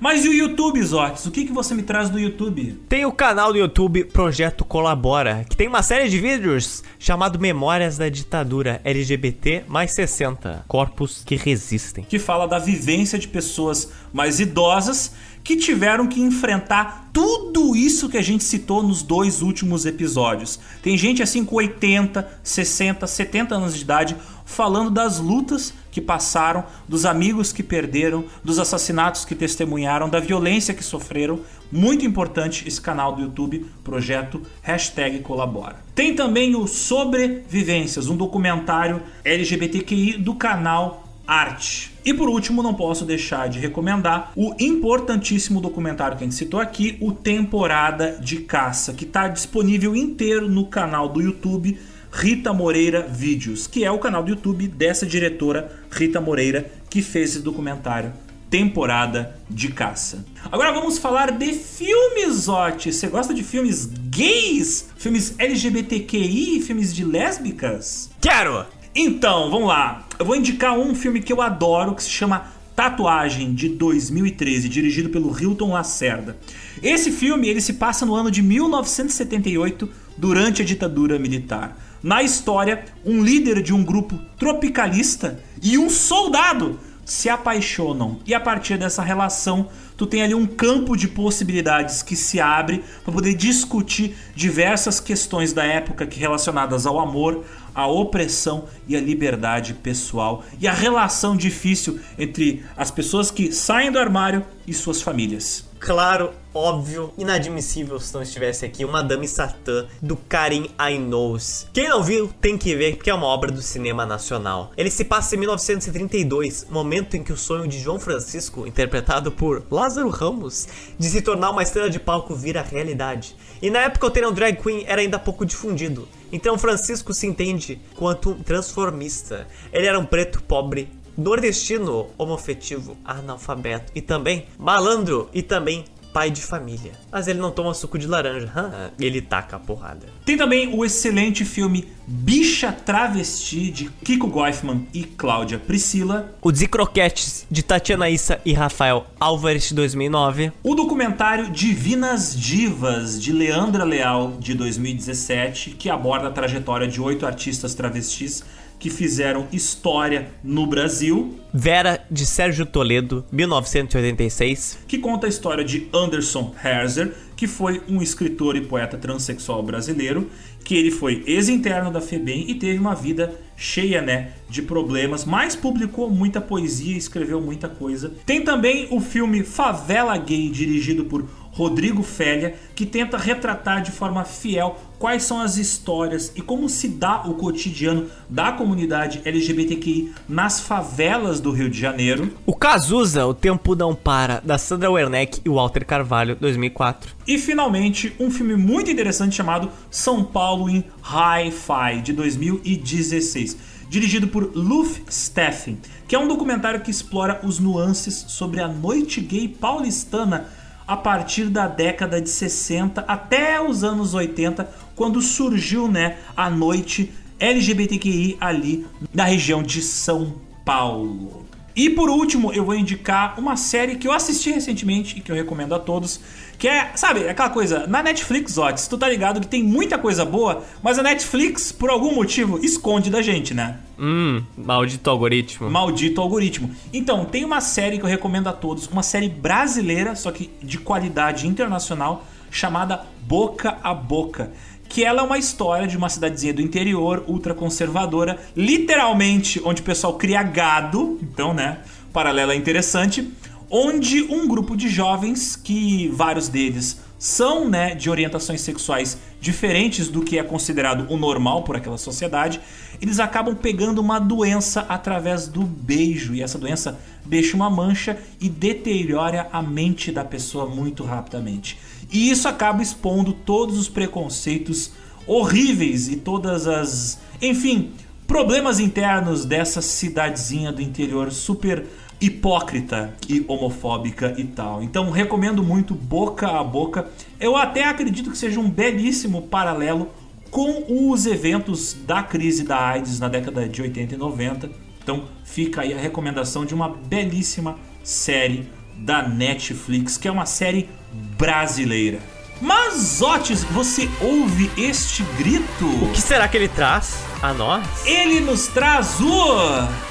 Mas e o YouTube, Zotes? O que, que você me traz do YouTube? Tem o canal do YouTube Projeto Colabora, que tem uma série de vídeos chamado Memórias da Ditadura LGBT mais 60, Corpos que Resistem. Que fala da vivência de pessoas mais idosas que tiveram que enfrentar tudo isso que a gente citou nos dois últimos episódios. Tem gente assim com 80, 60, 70 anos de idade falando das lutas que passaram, dos amigos que perderam, dos assassinatos que testemunharam, da violência que sofreram. Muito importante esse canal do YouTube, projeto hashtag colabora. Tem também o Sobrevivências, um documentário LGBTQI do canal arte. E por último, não posso deixar de recomendar o importantíssimo documentário que a gente citou aqui, o Temporada de Caça, que está disponível inteiro no canal do YouTube Rita Moreira Vídeos, que é o canal do YouTube dessa diretora Rita Moreira que fez esse documentário Temporada de Caça. Agora vamos falar de filmes, Oti. Você gosta de filmes gays? Filmes LGBTQI? Filmes de lésbicas? Quero! Então, vamos lá. Eu vou indicar um filme que eu adoro, que se chama Tatuagem, de 2013, dirigido pelo Hilton Lacerda. Esse filme ele se passa no ano de 1978, durante a ditadura militar. Na história, um líder de um grupo tropicalista e um soldado se apaixonam. E a partir dessa relação, tu tem ali um campo de possibilidades que se abre para poder discutir diversas questões da época que relacionadas ao amor, à opressão e à liberdade pessoal e a relação difícil entre as pessoas que saem do armário e suas famílias. Claro, óbvio, inadmissível se não estivesse aqui, uma Madame Satã do Karim Ainous. Quem não viu tem que ver porque é uma obra do cinema nacional. Ele se passa em 1932, momento em que o sonho de João Francisco, interpretado por Lázaro Ramos, de se tornar uma estrela de palco vira realidade. E na época o termo drag queen era ainda pouco difundido. Então Francisco se entende quanto um transformista. Ele era um preto pobre nordestino homofetivo, analfabeto e também malandro e também pai de família. Mas ele não toma suco de laranja, ele taca a porrada. Tem também o excelente filme Bicha Travesti de Kiko Goifman e Cláudia Priscila. O De Croquetes de Tatiana Issa e Rafael Álvares de 2009. O documentário Divinas Divas de Leandra Leal de 2017, que aborda a trajetória de oito artistas travestis que fizeram história no Brasil. Vera, de Sérgio Toledo, 1986. Que conta a história de Anderson Herzer, que foi um escritor e poeta transexual brasileiro, que ele foi ex-interno da FEBEM e teve uma vida cheia, né, de problemas, mas publicou muita poesia, escreveu muita coisa. Tem também o filme Favela Gay, dirigido por Rodrigo Félia, que tenta retratar de forma fiel quais são as histórias e como se dá o cotidiano da comunidade LGBTQI nas favelas do Rio de Janeiro. O Cazuza, O Tempo Não Para, da Sandra Werneck e Walter Carvalho, 2004. E finalmente, um filme muito interessante chamado São Paulo em Hi-Fi, de 2016 dirigido por Luf Steffen, que é um documentário que explora os nuances sobre a noite gay paulistana a partir da década de 60 até os anos 80, quando surgiu né, a noite LGBTQI ali na região de São Paulo. E por último, eu vou indicar uma série que eu assisti recentemente e que eu recomendo a todos, que é, sabe, aquela coisa, na Netflix, Otis, tu tá ligado que tem muita coisa boa, mas a Netflix, por algum motivo, esconde da gente, né? Hum, maldito algoritmo. Maldito algoritmo. Então, tem uma série que eu recomendo a todos, uma série brasileira, só que de qualidade internacional, chamada Boca a Boca que ela é uma história de uma cidadezinha do interior, ultraconservadora, literalmente onde o pessoal cria gado, então, né, paralela é interessante, onde um grupo de jovens, que vários deles são, né, de orientações sexuais diferentes do que é considerado o normal por aquela sociedade, eles acabam pegando uma doença através do beijo, e essa doença deixa uma mancha e deteriora a mente da pessoa muito rapidamente. E isso acaba expondo todos os preconceitos horríveis e todas as, enfim, problemas internos dessa cidadezinha do interior super hipócrita e homofóbica e tal. Então recomendo muito boca a boca. Eu até acredito que seja um belíssimo paralelo com os eventos da crise da AIDS na década de 80 e 90. Então fica aí a recomendação de uma belíssima série da Netflix, que é uma série brasileira. Mas, Otis, você ouve este grito? O que será que ele traz a nós? Ele nos traz o.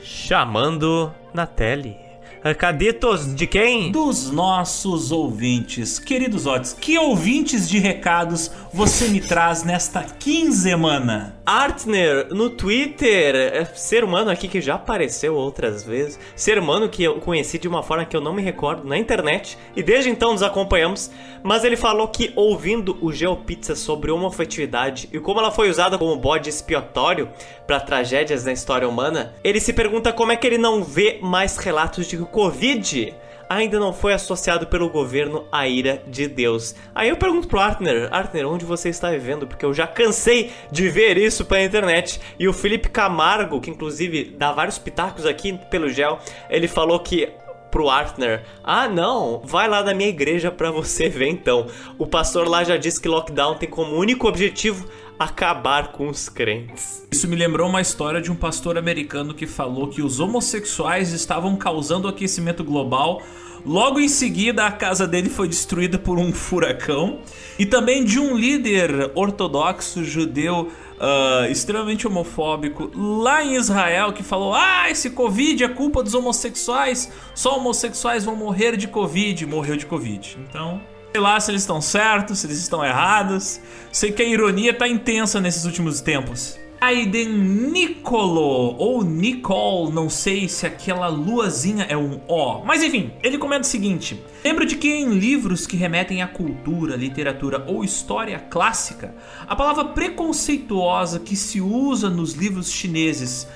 Chamando na tele. Recaditos de quem? Dos nossos ouvintes. Queridos Otis, que ouvintes de recados você me traz nesta quinzemana? Artner no Twitter, é ser humano aqui que já apareceu outras vezes, ser humano que eu conheci de uma forma que eu não me recordo na internet. E desde então nos acompanhamos, mas ele falou que ouvindo o GeoPizza sobre homofetividade e como ela foi usada como bode expiatório para tragédias na história humana, ele se pergunta como é que ele não vê mais relatos de Covid ainda não foi associado pelo governo à ira de Deus. Aí eu pergunto pro Artner, Artner, onde você está vivendo? Porque eu já cansei de ver isso pela internet. E o Felipe Camargo, que inclusive dá vários pitacos aqui pelo gel, ele falou que pro Artner: "Ah, não, vai lá na minha igreja para você ver então. O pastor lá já disse que lockdown tem como único objetivo acabar com os crentes." Isso me lembrou uma história de um pastor americano que falou que os homossexuais estavam causando o aquecimento global. Logo em seguida, a casa dele foi destruída por um furacão. E também de um líder ortodoxo judeu uh, extremamente homofóbico lá em Israel que falou: Ah, esse Covid é culpa dos homossexuais, só homossexuais vão morrer de Covid. Morreu de Covid. Então. Sei lá se eles estão certos, se eles estão errados. Sei que a ironia tá intensa nesses últimos tempos. Aiden Nicolo, ou Nicole, não sei se aquela luazinha é um O. Mas enfim, ele comenta o seguinte: Lembro de que em livros que remetem à cultura, literatura ou história clássica, a palavra preconceituosa que se usa nos livros chineses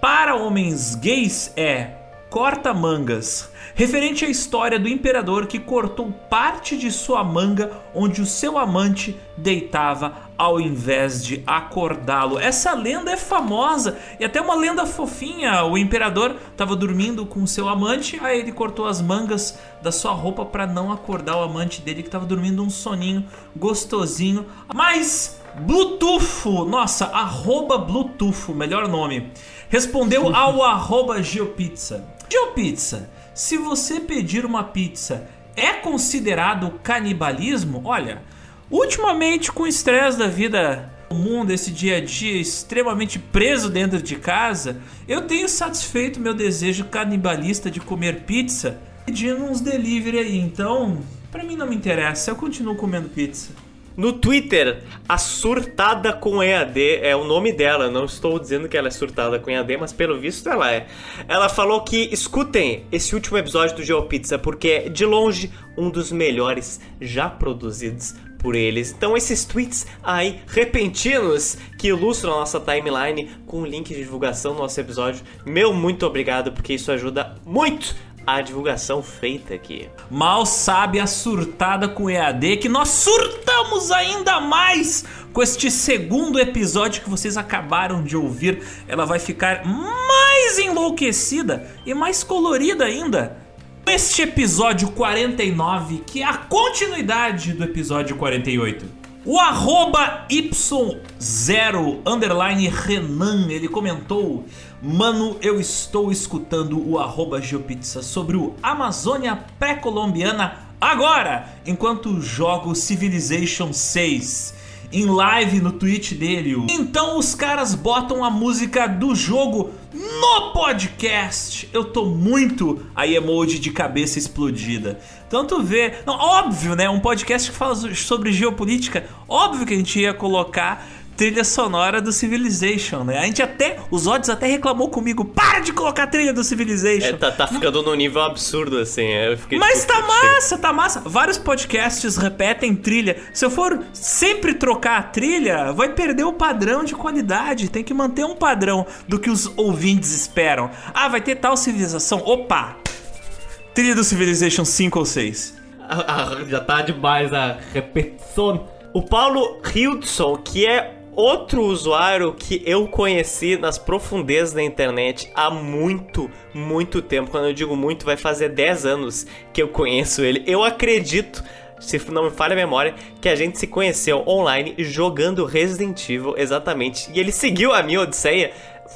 para homens gays é corta-mangas, referente à história do imperador que cortou parte de sua manga onde o seu amante deitava ao invés de acordá-lo. Essa lenda é famosa e até uma lenda fofinha. O imperador estava dormindo com seu amante, aí ele cortou as mangas da sua roupa para não acordar o amante dele que estava dormindo um soninho gostosinho. Mas Bluetooth, nossa, arroba Bluetooth, melhor nome, respondeu ao arroba Geopizza. Geopizza, se você pedir uma pizza, é considerado canibalismo? Olha, ultimamente com o estresse da vida comum desse dia a dia extremamente preso dentro de casa, eu tenho satisfeito meu desejo canibalista de comer pizza pedindo uns delivery aí. Então, para mim não me interessa, eu continuo comendo pizza. No Twitter, a surtada com EAD é o nome dela. Não estou dizendo que ela é surtada com EAD, mas pelo visto ela é. Ela falou que escutem esse último episódio do GeoPizza, porque é de longe um dos melhores já produzidos por eles. Então esses tweets aí repentinos que ilustram a nossa timeline com o link de divulgação do nosso episódio, meu muito obrigado porque isso ajuda muito a divulgação feita aqui. Mal sabe a surtada com EAD que nós surtamos ainda mais com este segundo episódio que vocês acabaram de ouvir. Ela vai ficar mais enlouquecida e mais colorida ainda. Este episódio 49, que é a continuidade do episódio 48. O arroba Y0 underline Renan, ele comentou Mano, eu estou escutando o arroba Geopizza sobre o Amazônia pré-colombiana agora, enquanto jogo Civilization 6. em live no Twitch dele. Então os caras botam a música do jogo no podcast. Eu tô muito a emoji de cabeça explodida. Tanto vê. Não, óbvio, né? Um podcast que fala sobre geopolítica. Óbvio que a gente ia colocar trilha sonora do Civilization, né? A gente até. Os odds até reclamou comigo. Para de colocar trilha do Civilization. É, tá, tá ficando num nível absurdo, assim. Eu fiquei, Mas tipo, tá massa, tá massa. Vários podcasts repetem trilha. Se eu for sempre trocar a trilha, vai perder o padrão de qualidade. Tem que manter um padrão do que os ouvintes esperam. Ah, vai ter tal civilização. Opa! Trilha do Civilization 5 ou 6. Ah, ah, já tá demais a repetição. O Paulo Hildson, que é outro usuário que eu conheci nas profundezas da internet há muito, muito tempo. Quando eu digo muito, vai fazer 10 anos que eu conheço ele. Eu acredito, se não me falha a memória, que a gente se conheceu online jogando Resident Evil, exatamente. E ele seguiu a minha odisseia,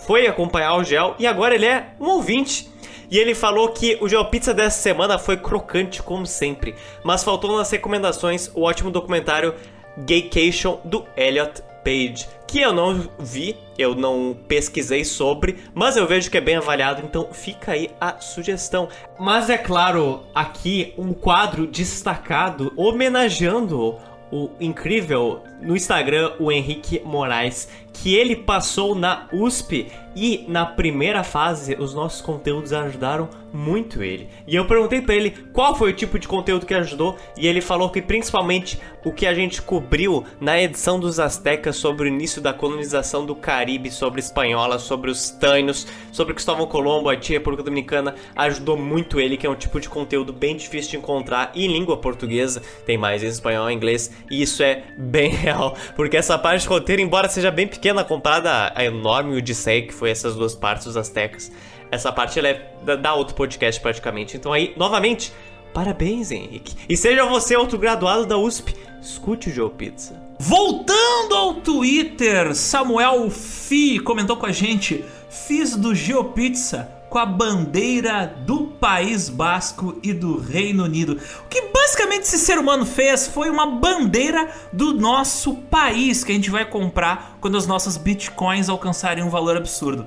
foi acompanhar o Gel e agora ele é um ouvinte. E ele falou que o GeoPizza dessa semana foi crocante como sempre, mas faltou nas recomendações o ótimo documentário Gaycation do Elliot Page, que eu não vi, eu não pesquisei sobre, mas eu vejo que é bem avaliado, então fica aí a sugestão. Mas é claro, aqui um quadro destacado homenageando o incrível no Instagram o Henrique Moraes, que ele passou na USP e na primeira fase os nossos conteúdos ajudaram muito ele. E eu perguntei para ele qual foi o tipo de conteúdo que ajudou e ele falou que principalmente o que a gente cobriu na edição dos Aztecas sobre o início da colonização do Caribe, sobre espanhola, sobre os Tânios, sobre Cristóvão Colombo, Haiti, República Dominicana, ajudou muito ele, que é um tipo de conteúdo bem difícil de encontrar em língua portuguesa, tem mais em espanhol e inglês, e isso é bem real, porque essa parte de roteiro, embora seja bem pequena comparada à enorme Odisseia que foi essas duas partes dos Aztecas, essa parte ela é da outro podcast praticamente. Então aí, novamente, parabéns, Henrique. E seja você outro graduado da USP, escute o Joe Pizza. Voltando ao Twitter, Samuel Fi comentou com a gente: fiz do GeoPizza com a bandeira do País Basco e do Reino Unido. O que basicamente esse ser humano fez foi uma bandeira do nosso país que a gente vai comprar quando as nossas bitcoins alcançarem um valor absurdo.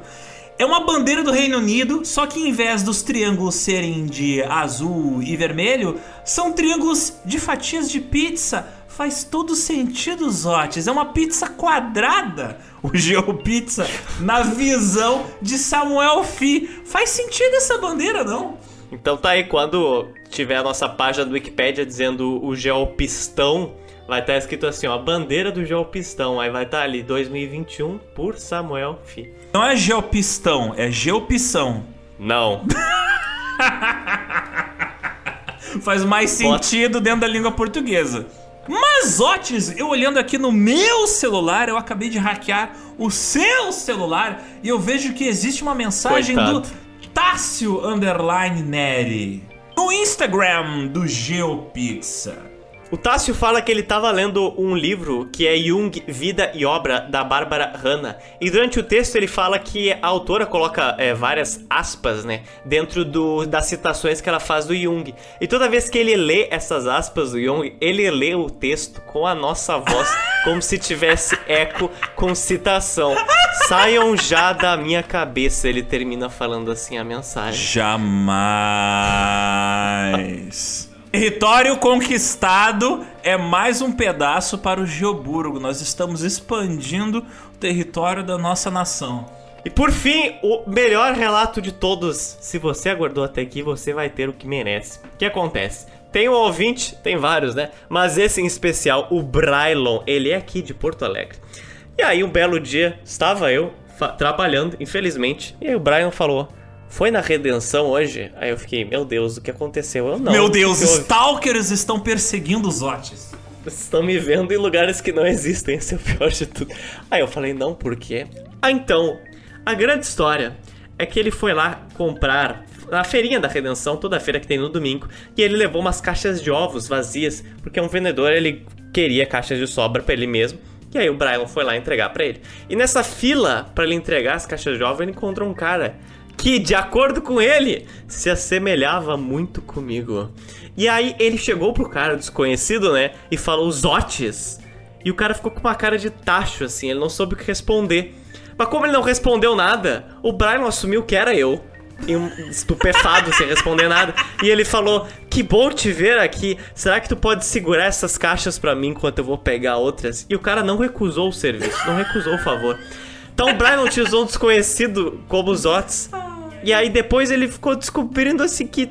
É uma bandeira do Reino Unido, só que em vez dos triângulos serem de azul e vermelho, são triângulos de fatias de pizza. Faz todo sentido, Zotes. É uma pizza quadrada, o GeoPizza, na visão de Samuel Fi. Faz sentido essa bandeira, não? Então tá aí, quando tiver a nossa página do Wikipedia dizendo o Geopistão, vai estar tá escrito assim, ó, bandeira do Geopistão. Aí vai estar tá ali, 2021, por Samuel Fi. Não é geopistão, é geopição. Não. Faz mais sentido dentro da língua portuguesa. Mas, Otis, eu olhando aqui no meu celular, eu acabei de hackear o seu celular e eu vejo que existe uma mensagem Coitado. do Tássio Underline Neri no Instagram do GeoPizza. O Tássio fala que ele estava lendo um livro que é Jung, Vida e Obra, da Bárbara Hanna. E durante o texto ele fala que a autora coloca é, várias aspas, né? Dentro do, das citações que ela faz do Jung. E toda vez que ele lê essas aspas do Jung, ele lê o texto com a nossa voz, como se tivesse eco com citação. Saiam já da minha cabeça, ele termina falando assim a mensagem. Jamais. Território conquistado é mais um pedaço para o Geoburgo. Nós estamos expandindo o território da nossa nação. E por fim, o melhor relato de todos. Se você aguardou até aqui, você vai ter o que merece. O que acontece? Tem um ouvinte, tem vários, né? Mas esse em especial, o Brailon, ele é aqui de Porto Alegre. E aí, um belo dia, estava eu trabalhando, infelizmente, e aí o Brian falou: foi na redenção hoje? Aí eu fiquei, meu Deus, o que aconteceu? Eu não. Meu Deus, stalkers estão perseguindo os Otis. Estão me vendo em lugares que não existem, esse é o pior de tudo. Aí eu falei, não, por quê? Ah, então, a grande história é que ele foi lá comprar na feirinha da redenção, toda feira que tem no domingo, e ele levou umas caixas de ovos vazias, porque um vendedor ele queria caixas de sobra para ele mesmo. E aí o Brian foi lá entregar para ele. E nessa fila para ele entregar as caixas de ovos, ele encontrou um cara que, de acordo com ele, se assemelhava muito comigo. E aí ele chegou pro cara desconhecido, né? E falou: Zotes, E o cara ficou com uma cara de tacho, assim, ele não soube o que responder. Mas como ele não respondeu nada, o Brian assumiu que era eu. Estupefado, sem responder nada. E ele falou: Que bom te ver aqui. Será que tu pode segurar essas caixas pra mim enquanto eu vou pegar outras? E o cara não recusou o serviço, não recusou o favor. Então o Brian utilizou um desconhecido como os Otis. E aí depois ele ficou descobrindo assim que.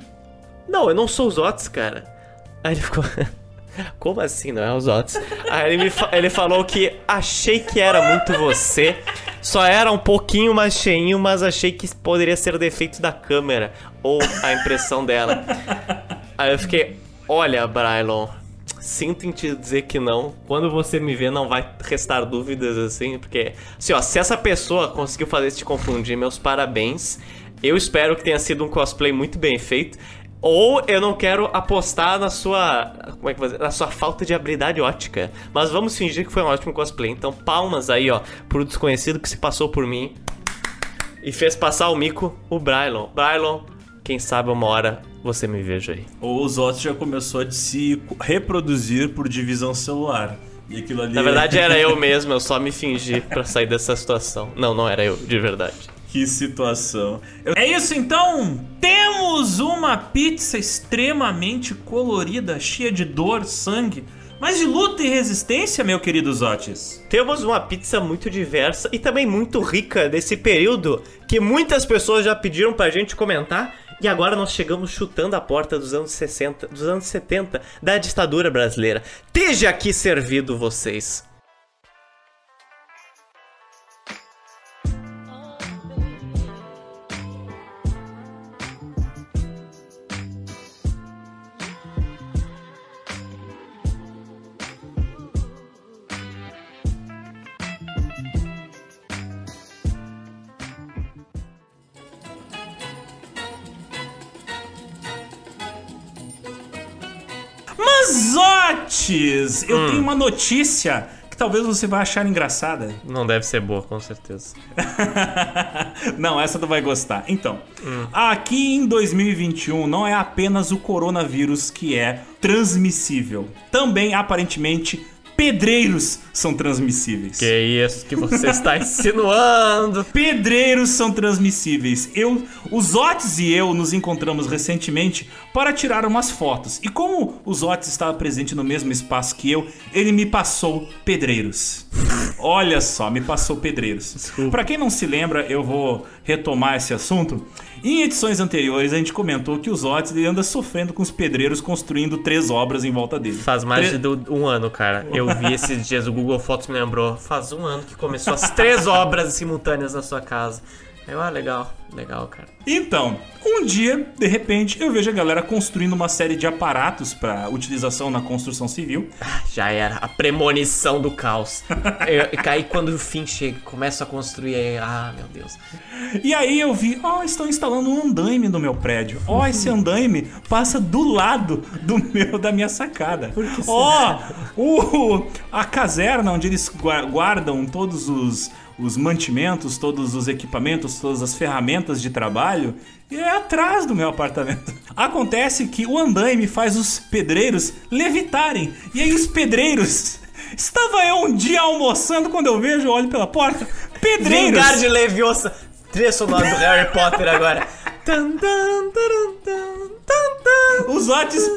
Não, eu não sou os Otis, cara. Aí ele ficou. Como assim, não é os Otis? Aí ele, me fa- ele falou que achei que era muito você. Só era um pouquinho mais cheinho, mas achei que poderia ser defeito da câmera. Ou a impressão dela. Aí eu fiquei, olha, Brylon, sinto em te dizer que não. Quando você me ver, não vai restar dúvidas assim, porque assim, ó, se essa pessoa conseguiu fazer te confundir, meus parabéns. Eu espero que tenha sido um cosplay muito bem feito. Ou eu não quero apostar na sua. Como é que dizer? Na sua falta de habilidade ótica. Mas vamos fingir que foi um ótimo cosplay. Então, palmas aí, ó, pro desconhecido que se passou por mim. E fez passar o mico, o Brylon. Brylon, quem sabe uma hora você me veja aí. Ou os Otis já começou a se reproduzir por divisão celular. E aquilo ali. Na verdade era eu mesmo, eu só me fingi pra sair dessa situação. Não, não era eu, de verdade. Que situação. É isso então! Temos uma pizza extremamente colorida, cheia de dor, sangue, mas de luta e resistência, meu querido Otis. Temos uma pizza muito diversa e também muito rica desse período que muitas pessoas já pediram pra gente comentar. E agora nós chegamos chutando a porta dos anos 60, dos anos 70 da ditadura brasileira. Esteja aqui servido vocês. Mas Otis, eu tenho uma notícia que talvez você vai achar engraçada. Não deve ser boa, com certeza. não, essa tu vai gostar. Então, aqui em 2021 não é apenas o coronavírus que é transmissível. Também, aparentemente, pedreiros são transmissíveis. Que isso que você está insinuando? Pedreiros são transmissíveis. Eu, os Otis e eu nos encontramos recentemente para tirar umas fotos. E como os Otis estava presente no mesmo espaço que eu, ele me passou pedreiros. Olha só, me passou pedreiros. Para quem não se lembra, eu vou retomar esse assunto. Em edições anteriores, a gente comentou que os Otis ele anda sofrendo com os pedreiros construindo três obras em volta dele. Faz mais Tre- de um ano, cara. Eu vi esses dias, o Google Fotos me lembrou. Faz um ano que começou as três obras simultâneas na sua casa. Eu, ah, legal, legal, cara. Então, um dia, de repente, eu vejo a galera construindo uma série de aparatos para utilização na construção civil. Já era a premonição do caos. Eu, eu caí quando o fim chega, começa a construir aí. Ah, meu Deus. E aí eu vi, ó, estão instalando um andaime no meu prédio. Ó, esse andaime passa do lado do meu da minha sacada. Ó, o a caserna onde eles gua- guardam todos os os mantimentos, todos os equipamentos, todas as ferramentas de trabalho, é atrás do meu apartamento. Acontece que o andaime faz os pedreiros levitarem. E aí os pedreiros Estava eu um dia almoçando quando eu vejo, eu olho pela porta, pedreiros. Vingar de Leviosa. Trilha sonora do Harry Potter agora. Tan, tan, taran, tan, tan, tan. Os Otis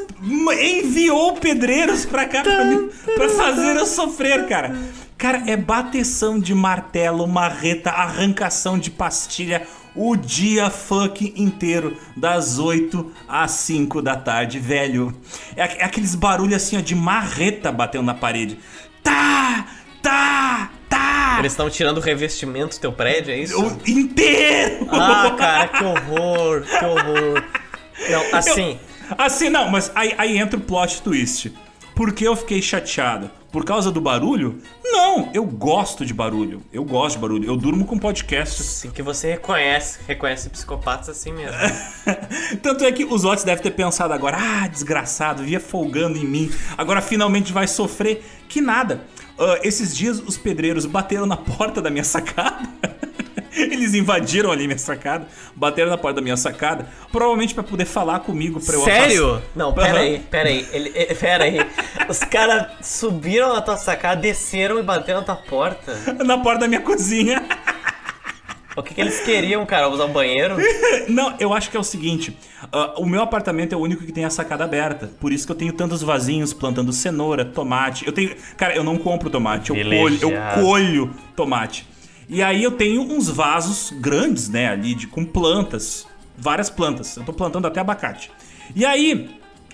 enviou pedreiros pra cá pra, mim, pra fazer eu sofrer, cara. Cara, é bateção de martelo, marreta, arrancação de pastilha o dia fucking inteiro, das 8 às 5 da tarde, velho. É, é aqueles barulhos assim, ó, de marreta batendo na parede. Tá, tá, tá. Eles estão tirando o revestimento do teu prédio, é isso? O inteiro! Ah, cara, que horror, que horror. Não, assim, Assim, não, mas aí, aí entra o plot twist. Por que eu fiquei chateado? Por causa do barulho? Não, eu gosto de barulho. Eu gosto de barulho. Eu durmo com podcast. assim que você reconhece, reconhece psicopatas assim mesmo. Tanto é que os Otis devem ter pensado agora, ah, desgraçado, via folgando em mim, agora finalmente vai sofrer. Que nada. Ah, esses dias os pedreiros bateram na porta da minha sacada. Eles invadiram ali minha sacada, bateram na porta da minha sacada, provavelmente pra poder falar comigo pra eu Sério? afastar. Não, pera aí, pera aí. Ele, eh, pera aí. Os caras subiram na tua sacada, desceram e bateram na tua porta. Na porta da minha cozinha. O que, que eles queriam, cara? Usar um banheiro? Não, eu acho que é o seguinte: ah, o meu apartamento é o único que tem a sacada aberta. Por isso que eu tenho tantos vasinhos plantando cenoura, tomate. Eu tenho. Cara, eu não compro tomate, eu colho, eu colho tomate. E aí eu tenho uns vasos grandes, né, ali, de, com plantas. Várias plantas. Eu tô plantando até abacate. E aí,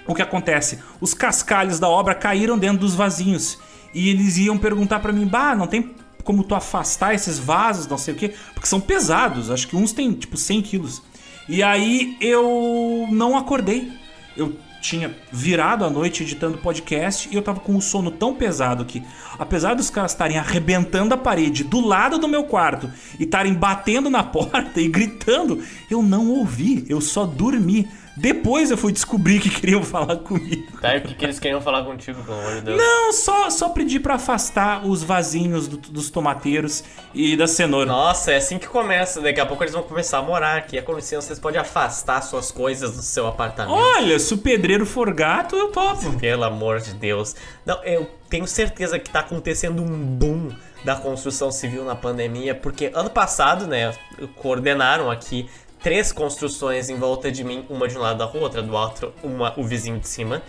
o que acontece? Os cascalhos da obra caíram dentro dos vasinhos. E eles iam perguntar pra mim, bah, não tem como tu afastar esses vasos, não sei o quê, porque são pesados, acho que uns tem tipo 100 quilos. E aí eu não acordei. Eu tinha virado a noite editando podcast e eu tava com um sono tão pesado que, apesar dos caras estarem arrebentando a parede do lado do meu quarto e estarem batendo na porta e gritando, eu não ouvi, eu só dormi. Depois eu fui descobrir que queriam falar comigo. Tá, e o que, que eles queriam falar contigo, pelo amor de Deus? Não, só, só pedi pra afastar os vasinhos do- dos tomateiros e da cenoura. Nossa, é assim que começa. Daqui a pouco eles vão começar a morar aqui. É com licença, vocês podem afastar suas coisas do seu apartamento. Olha, se o pedreiro for gato, eu topo. Pelo amor de Deus. Não, eu tenho certeza que tá acontecendo um boom da construção civil na pandemia, porque ano passado, né, coordenaram aqui três construções em volta de mim, uma de um lado da rua, outra do outro, uma o vizinho de cima.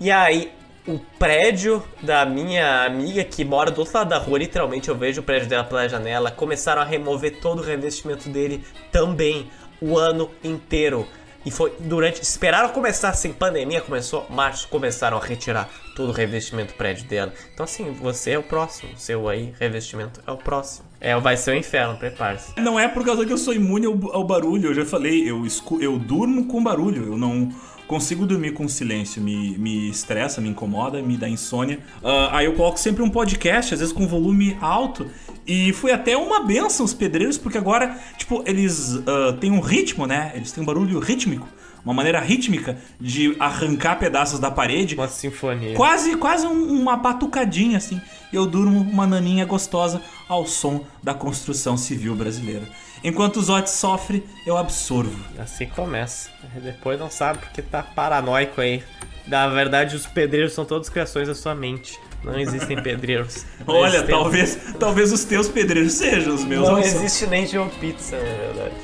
E aí o prédio da minha amiga que mora do outro lado da rua, literalmente eu vejo o prédio dela pela janela, começaram a remover todo o revestimento dele também o ano inteiro. E foi durante. Esperaram começar assim, pandemia começou, março, começaram a retirar todo o revestimento do prédio dela. Então, assim, você é o próximo. Seu aí, revestimento é o próximo. É, vai ser o inferno, prepare-se. Não é por causa que eu sou imune ao, ao barulho, eu já falei, eu, escu eu durmo com barulho, eu não consigo dormir com silêncio, me, me estressa, me incomoda, me dá insônia. Ah, aí eu coloco sempre um podcast, às vezes com volume alto, e foi até uma benção os pedreiros, porque agora, tipo, eles ah, têm um ritmo, né? Eles têm um barulho rítmico, uma maneira rítmica de arrancar pedaços da parede. Uma sinfonia. Quase, quase um- uma batucadinha assim. E eu durmo uma naninha gostosa ao som da construção civil brasileira. Enquanto o Zote sofre, eu absorvo. Assim começa. Depois não sabe porque tá paranoico aí. Na verdade, os pedreiros são todos criações da sua mente. Não existem pedreiros. Não Olha, existem- talvez, talvez os teus pedreiros sejam os meus. Não não são. existe nem Joe Pizza, na verdade.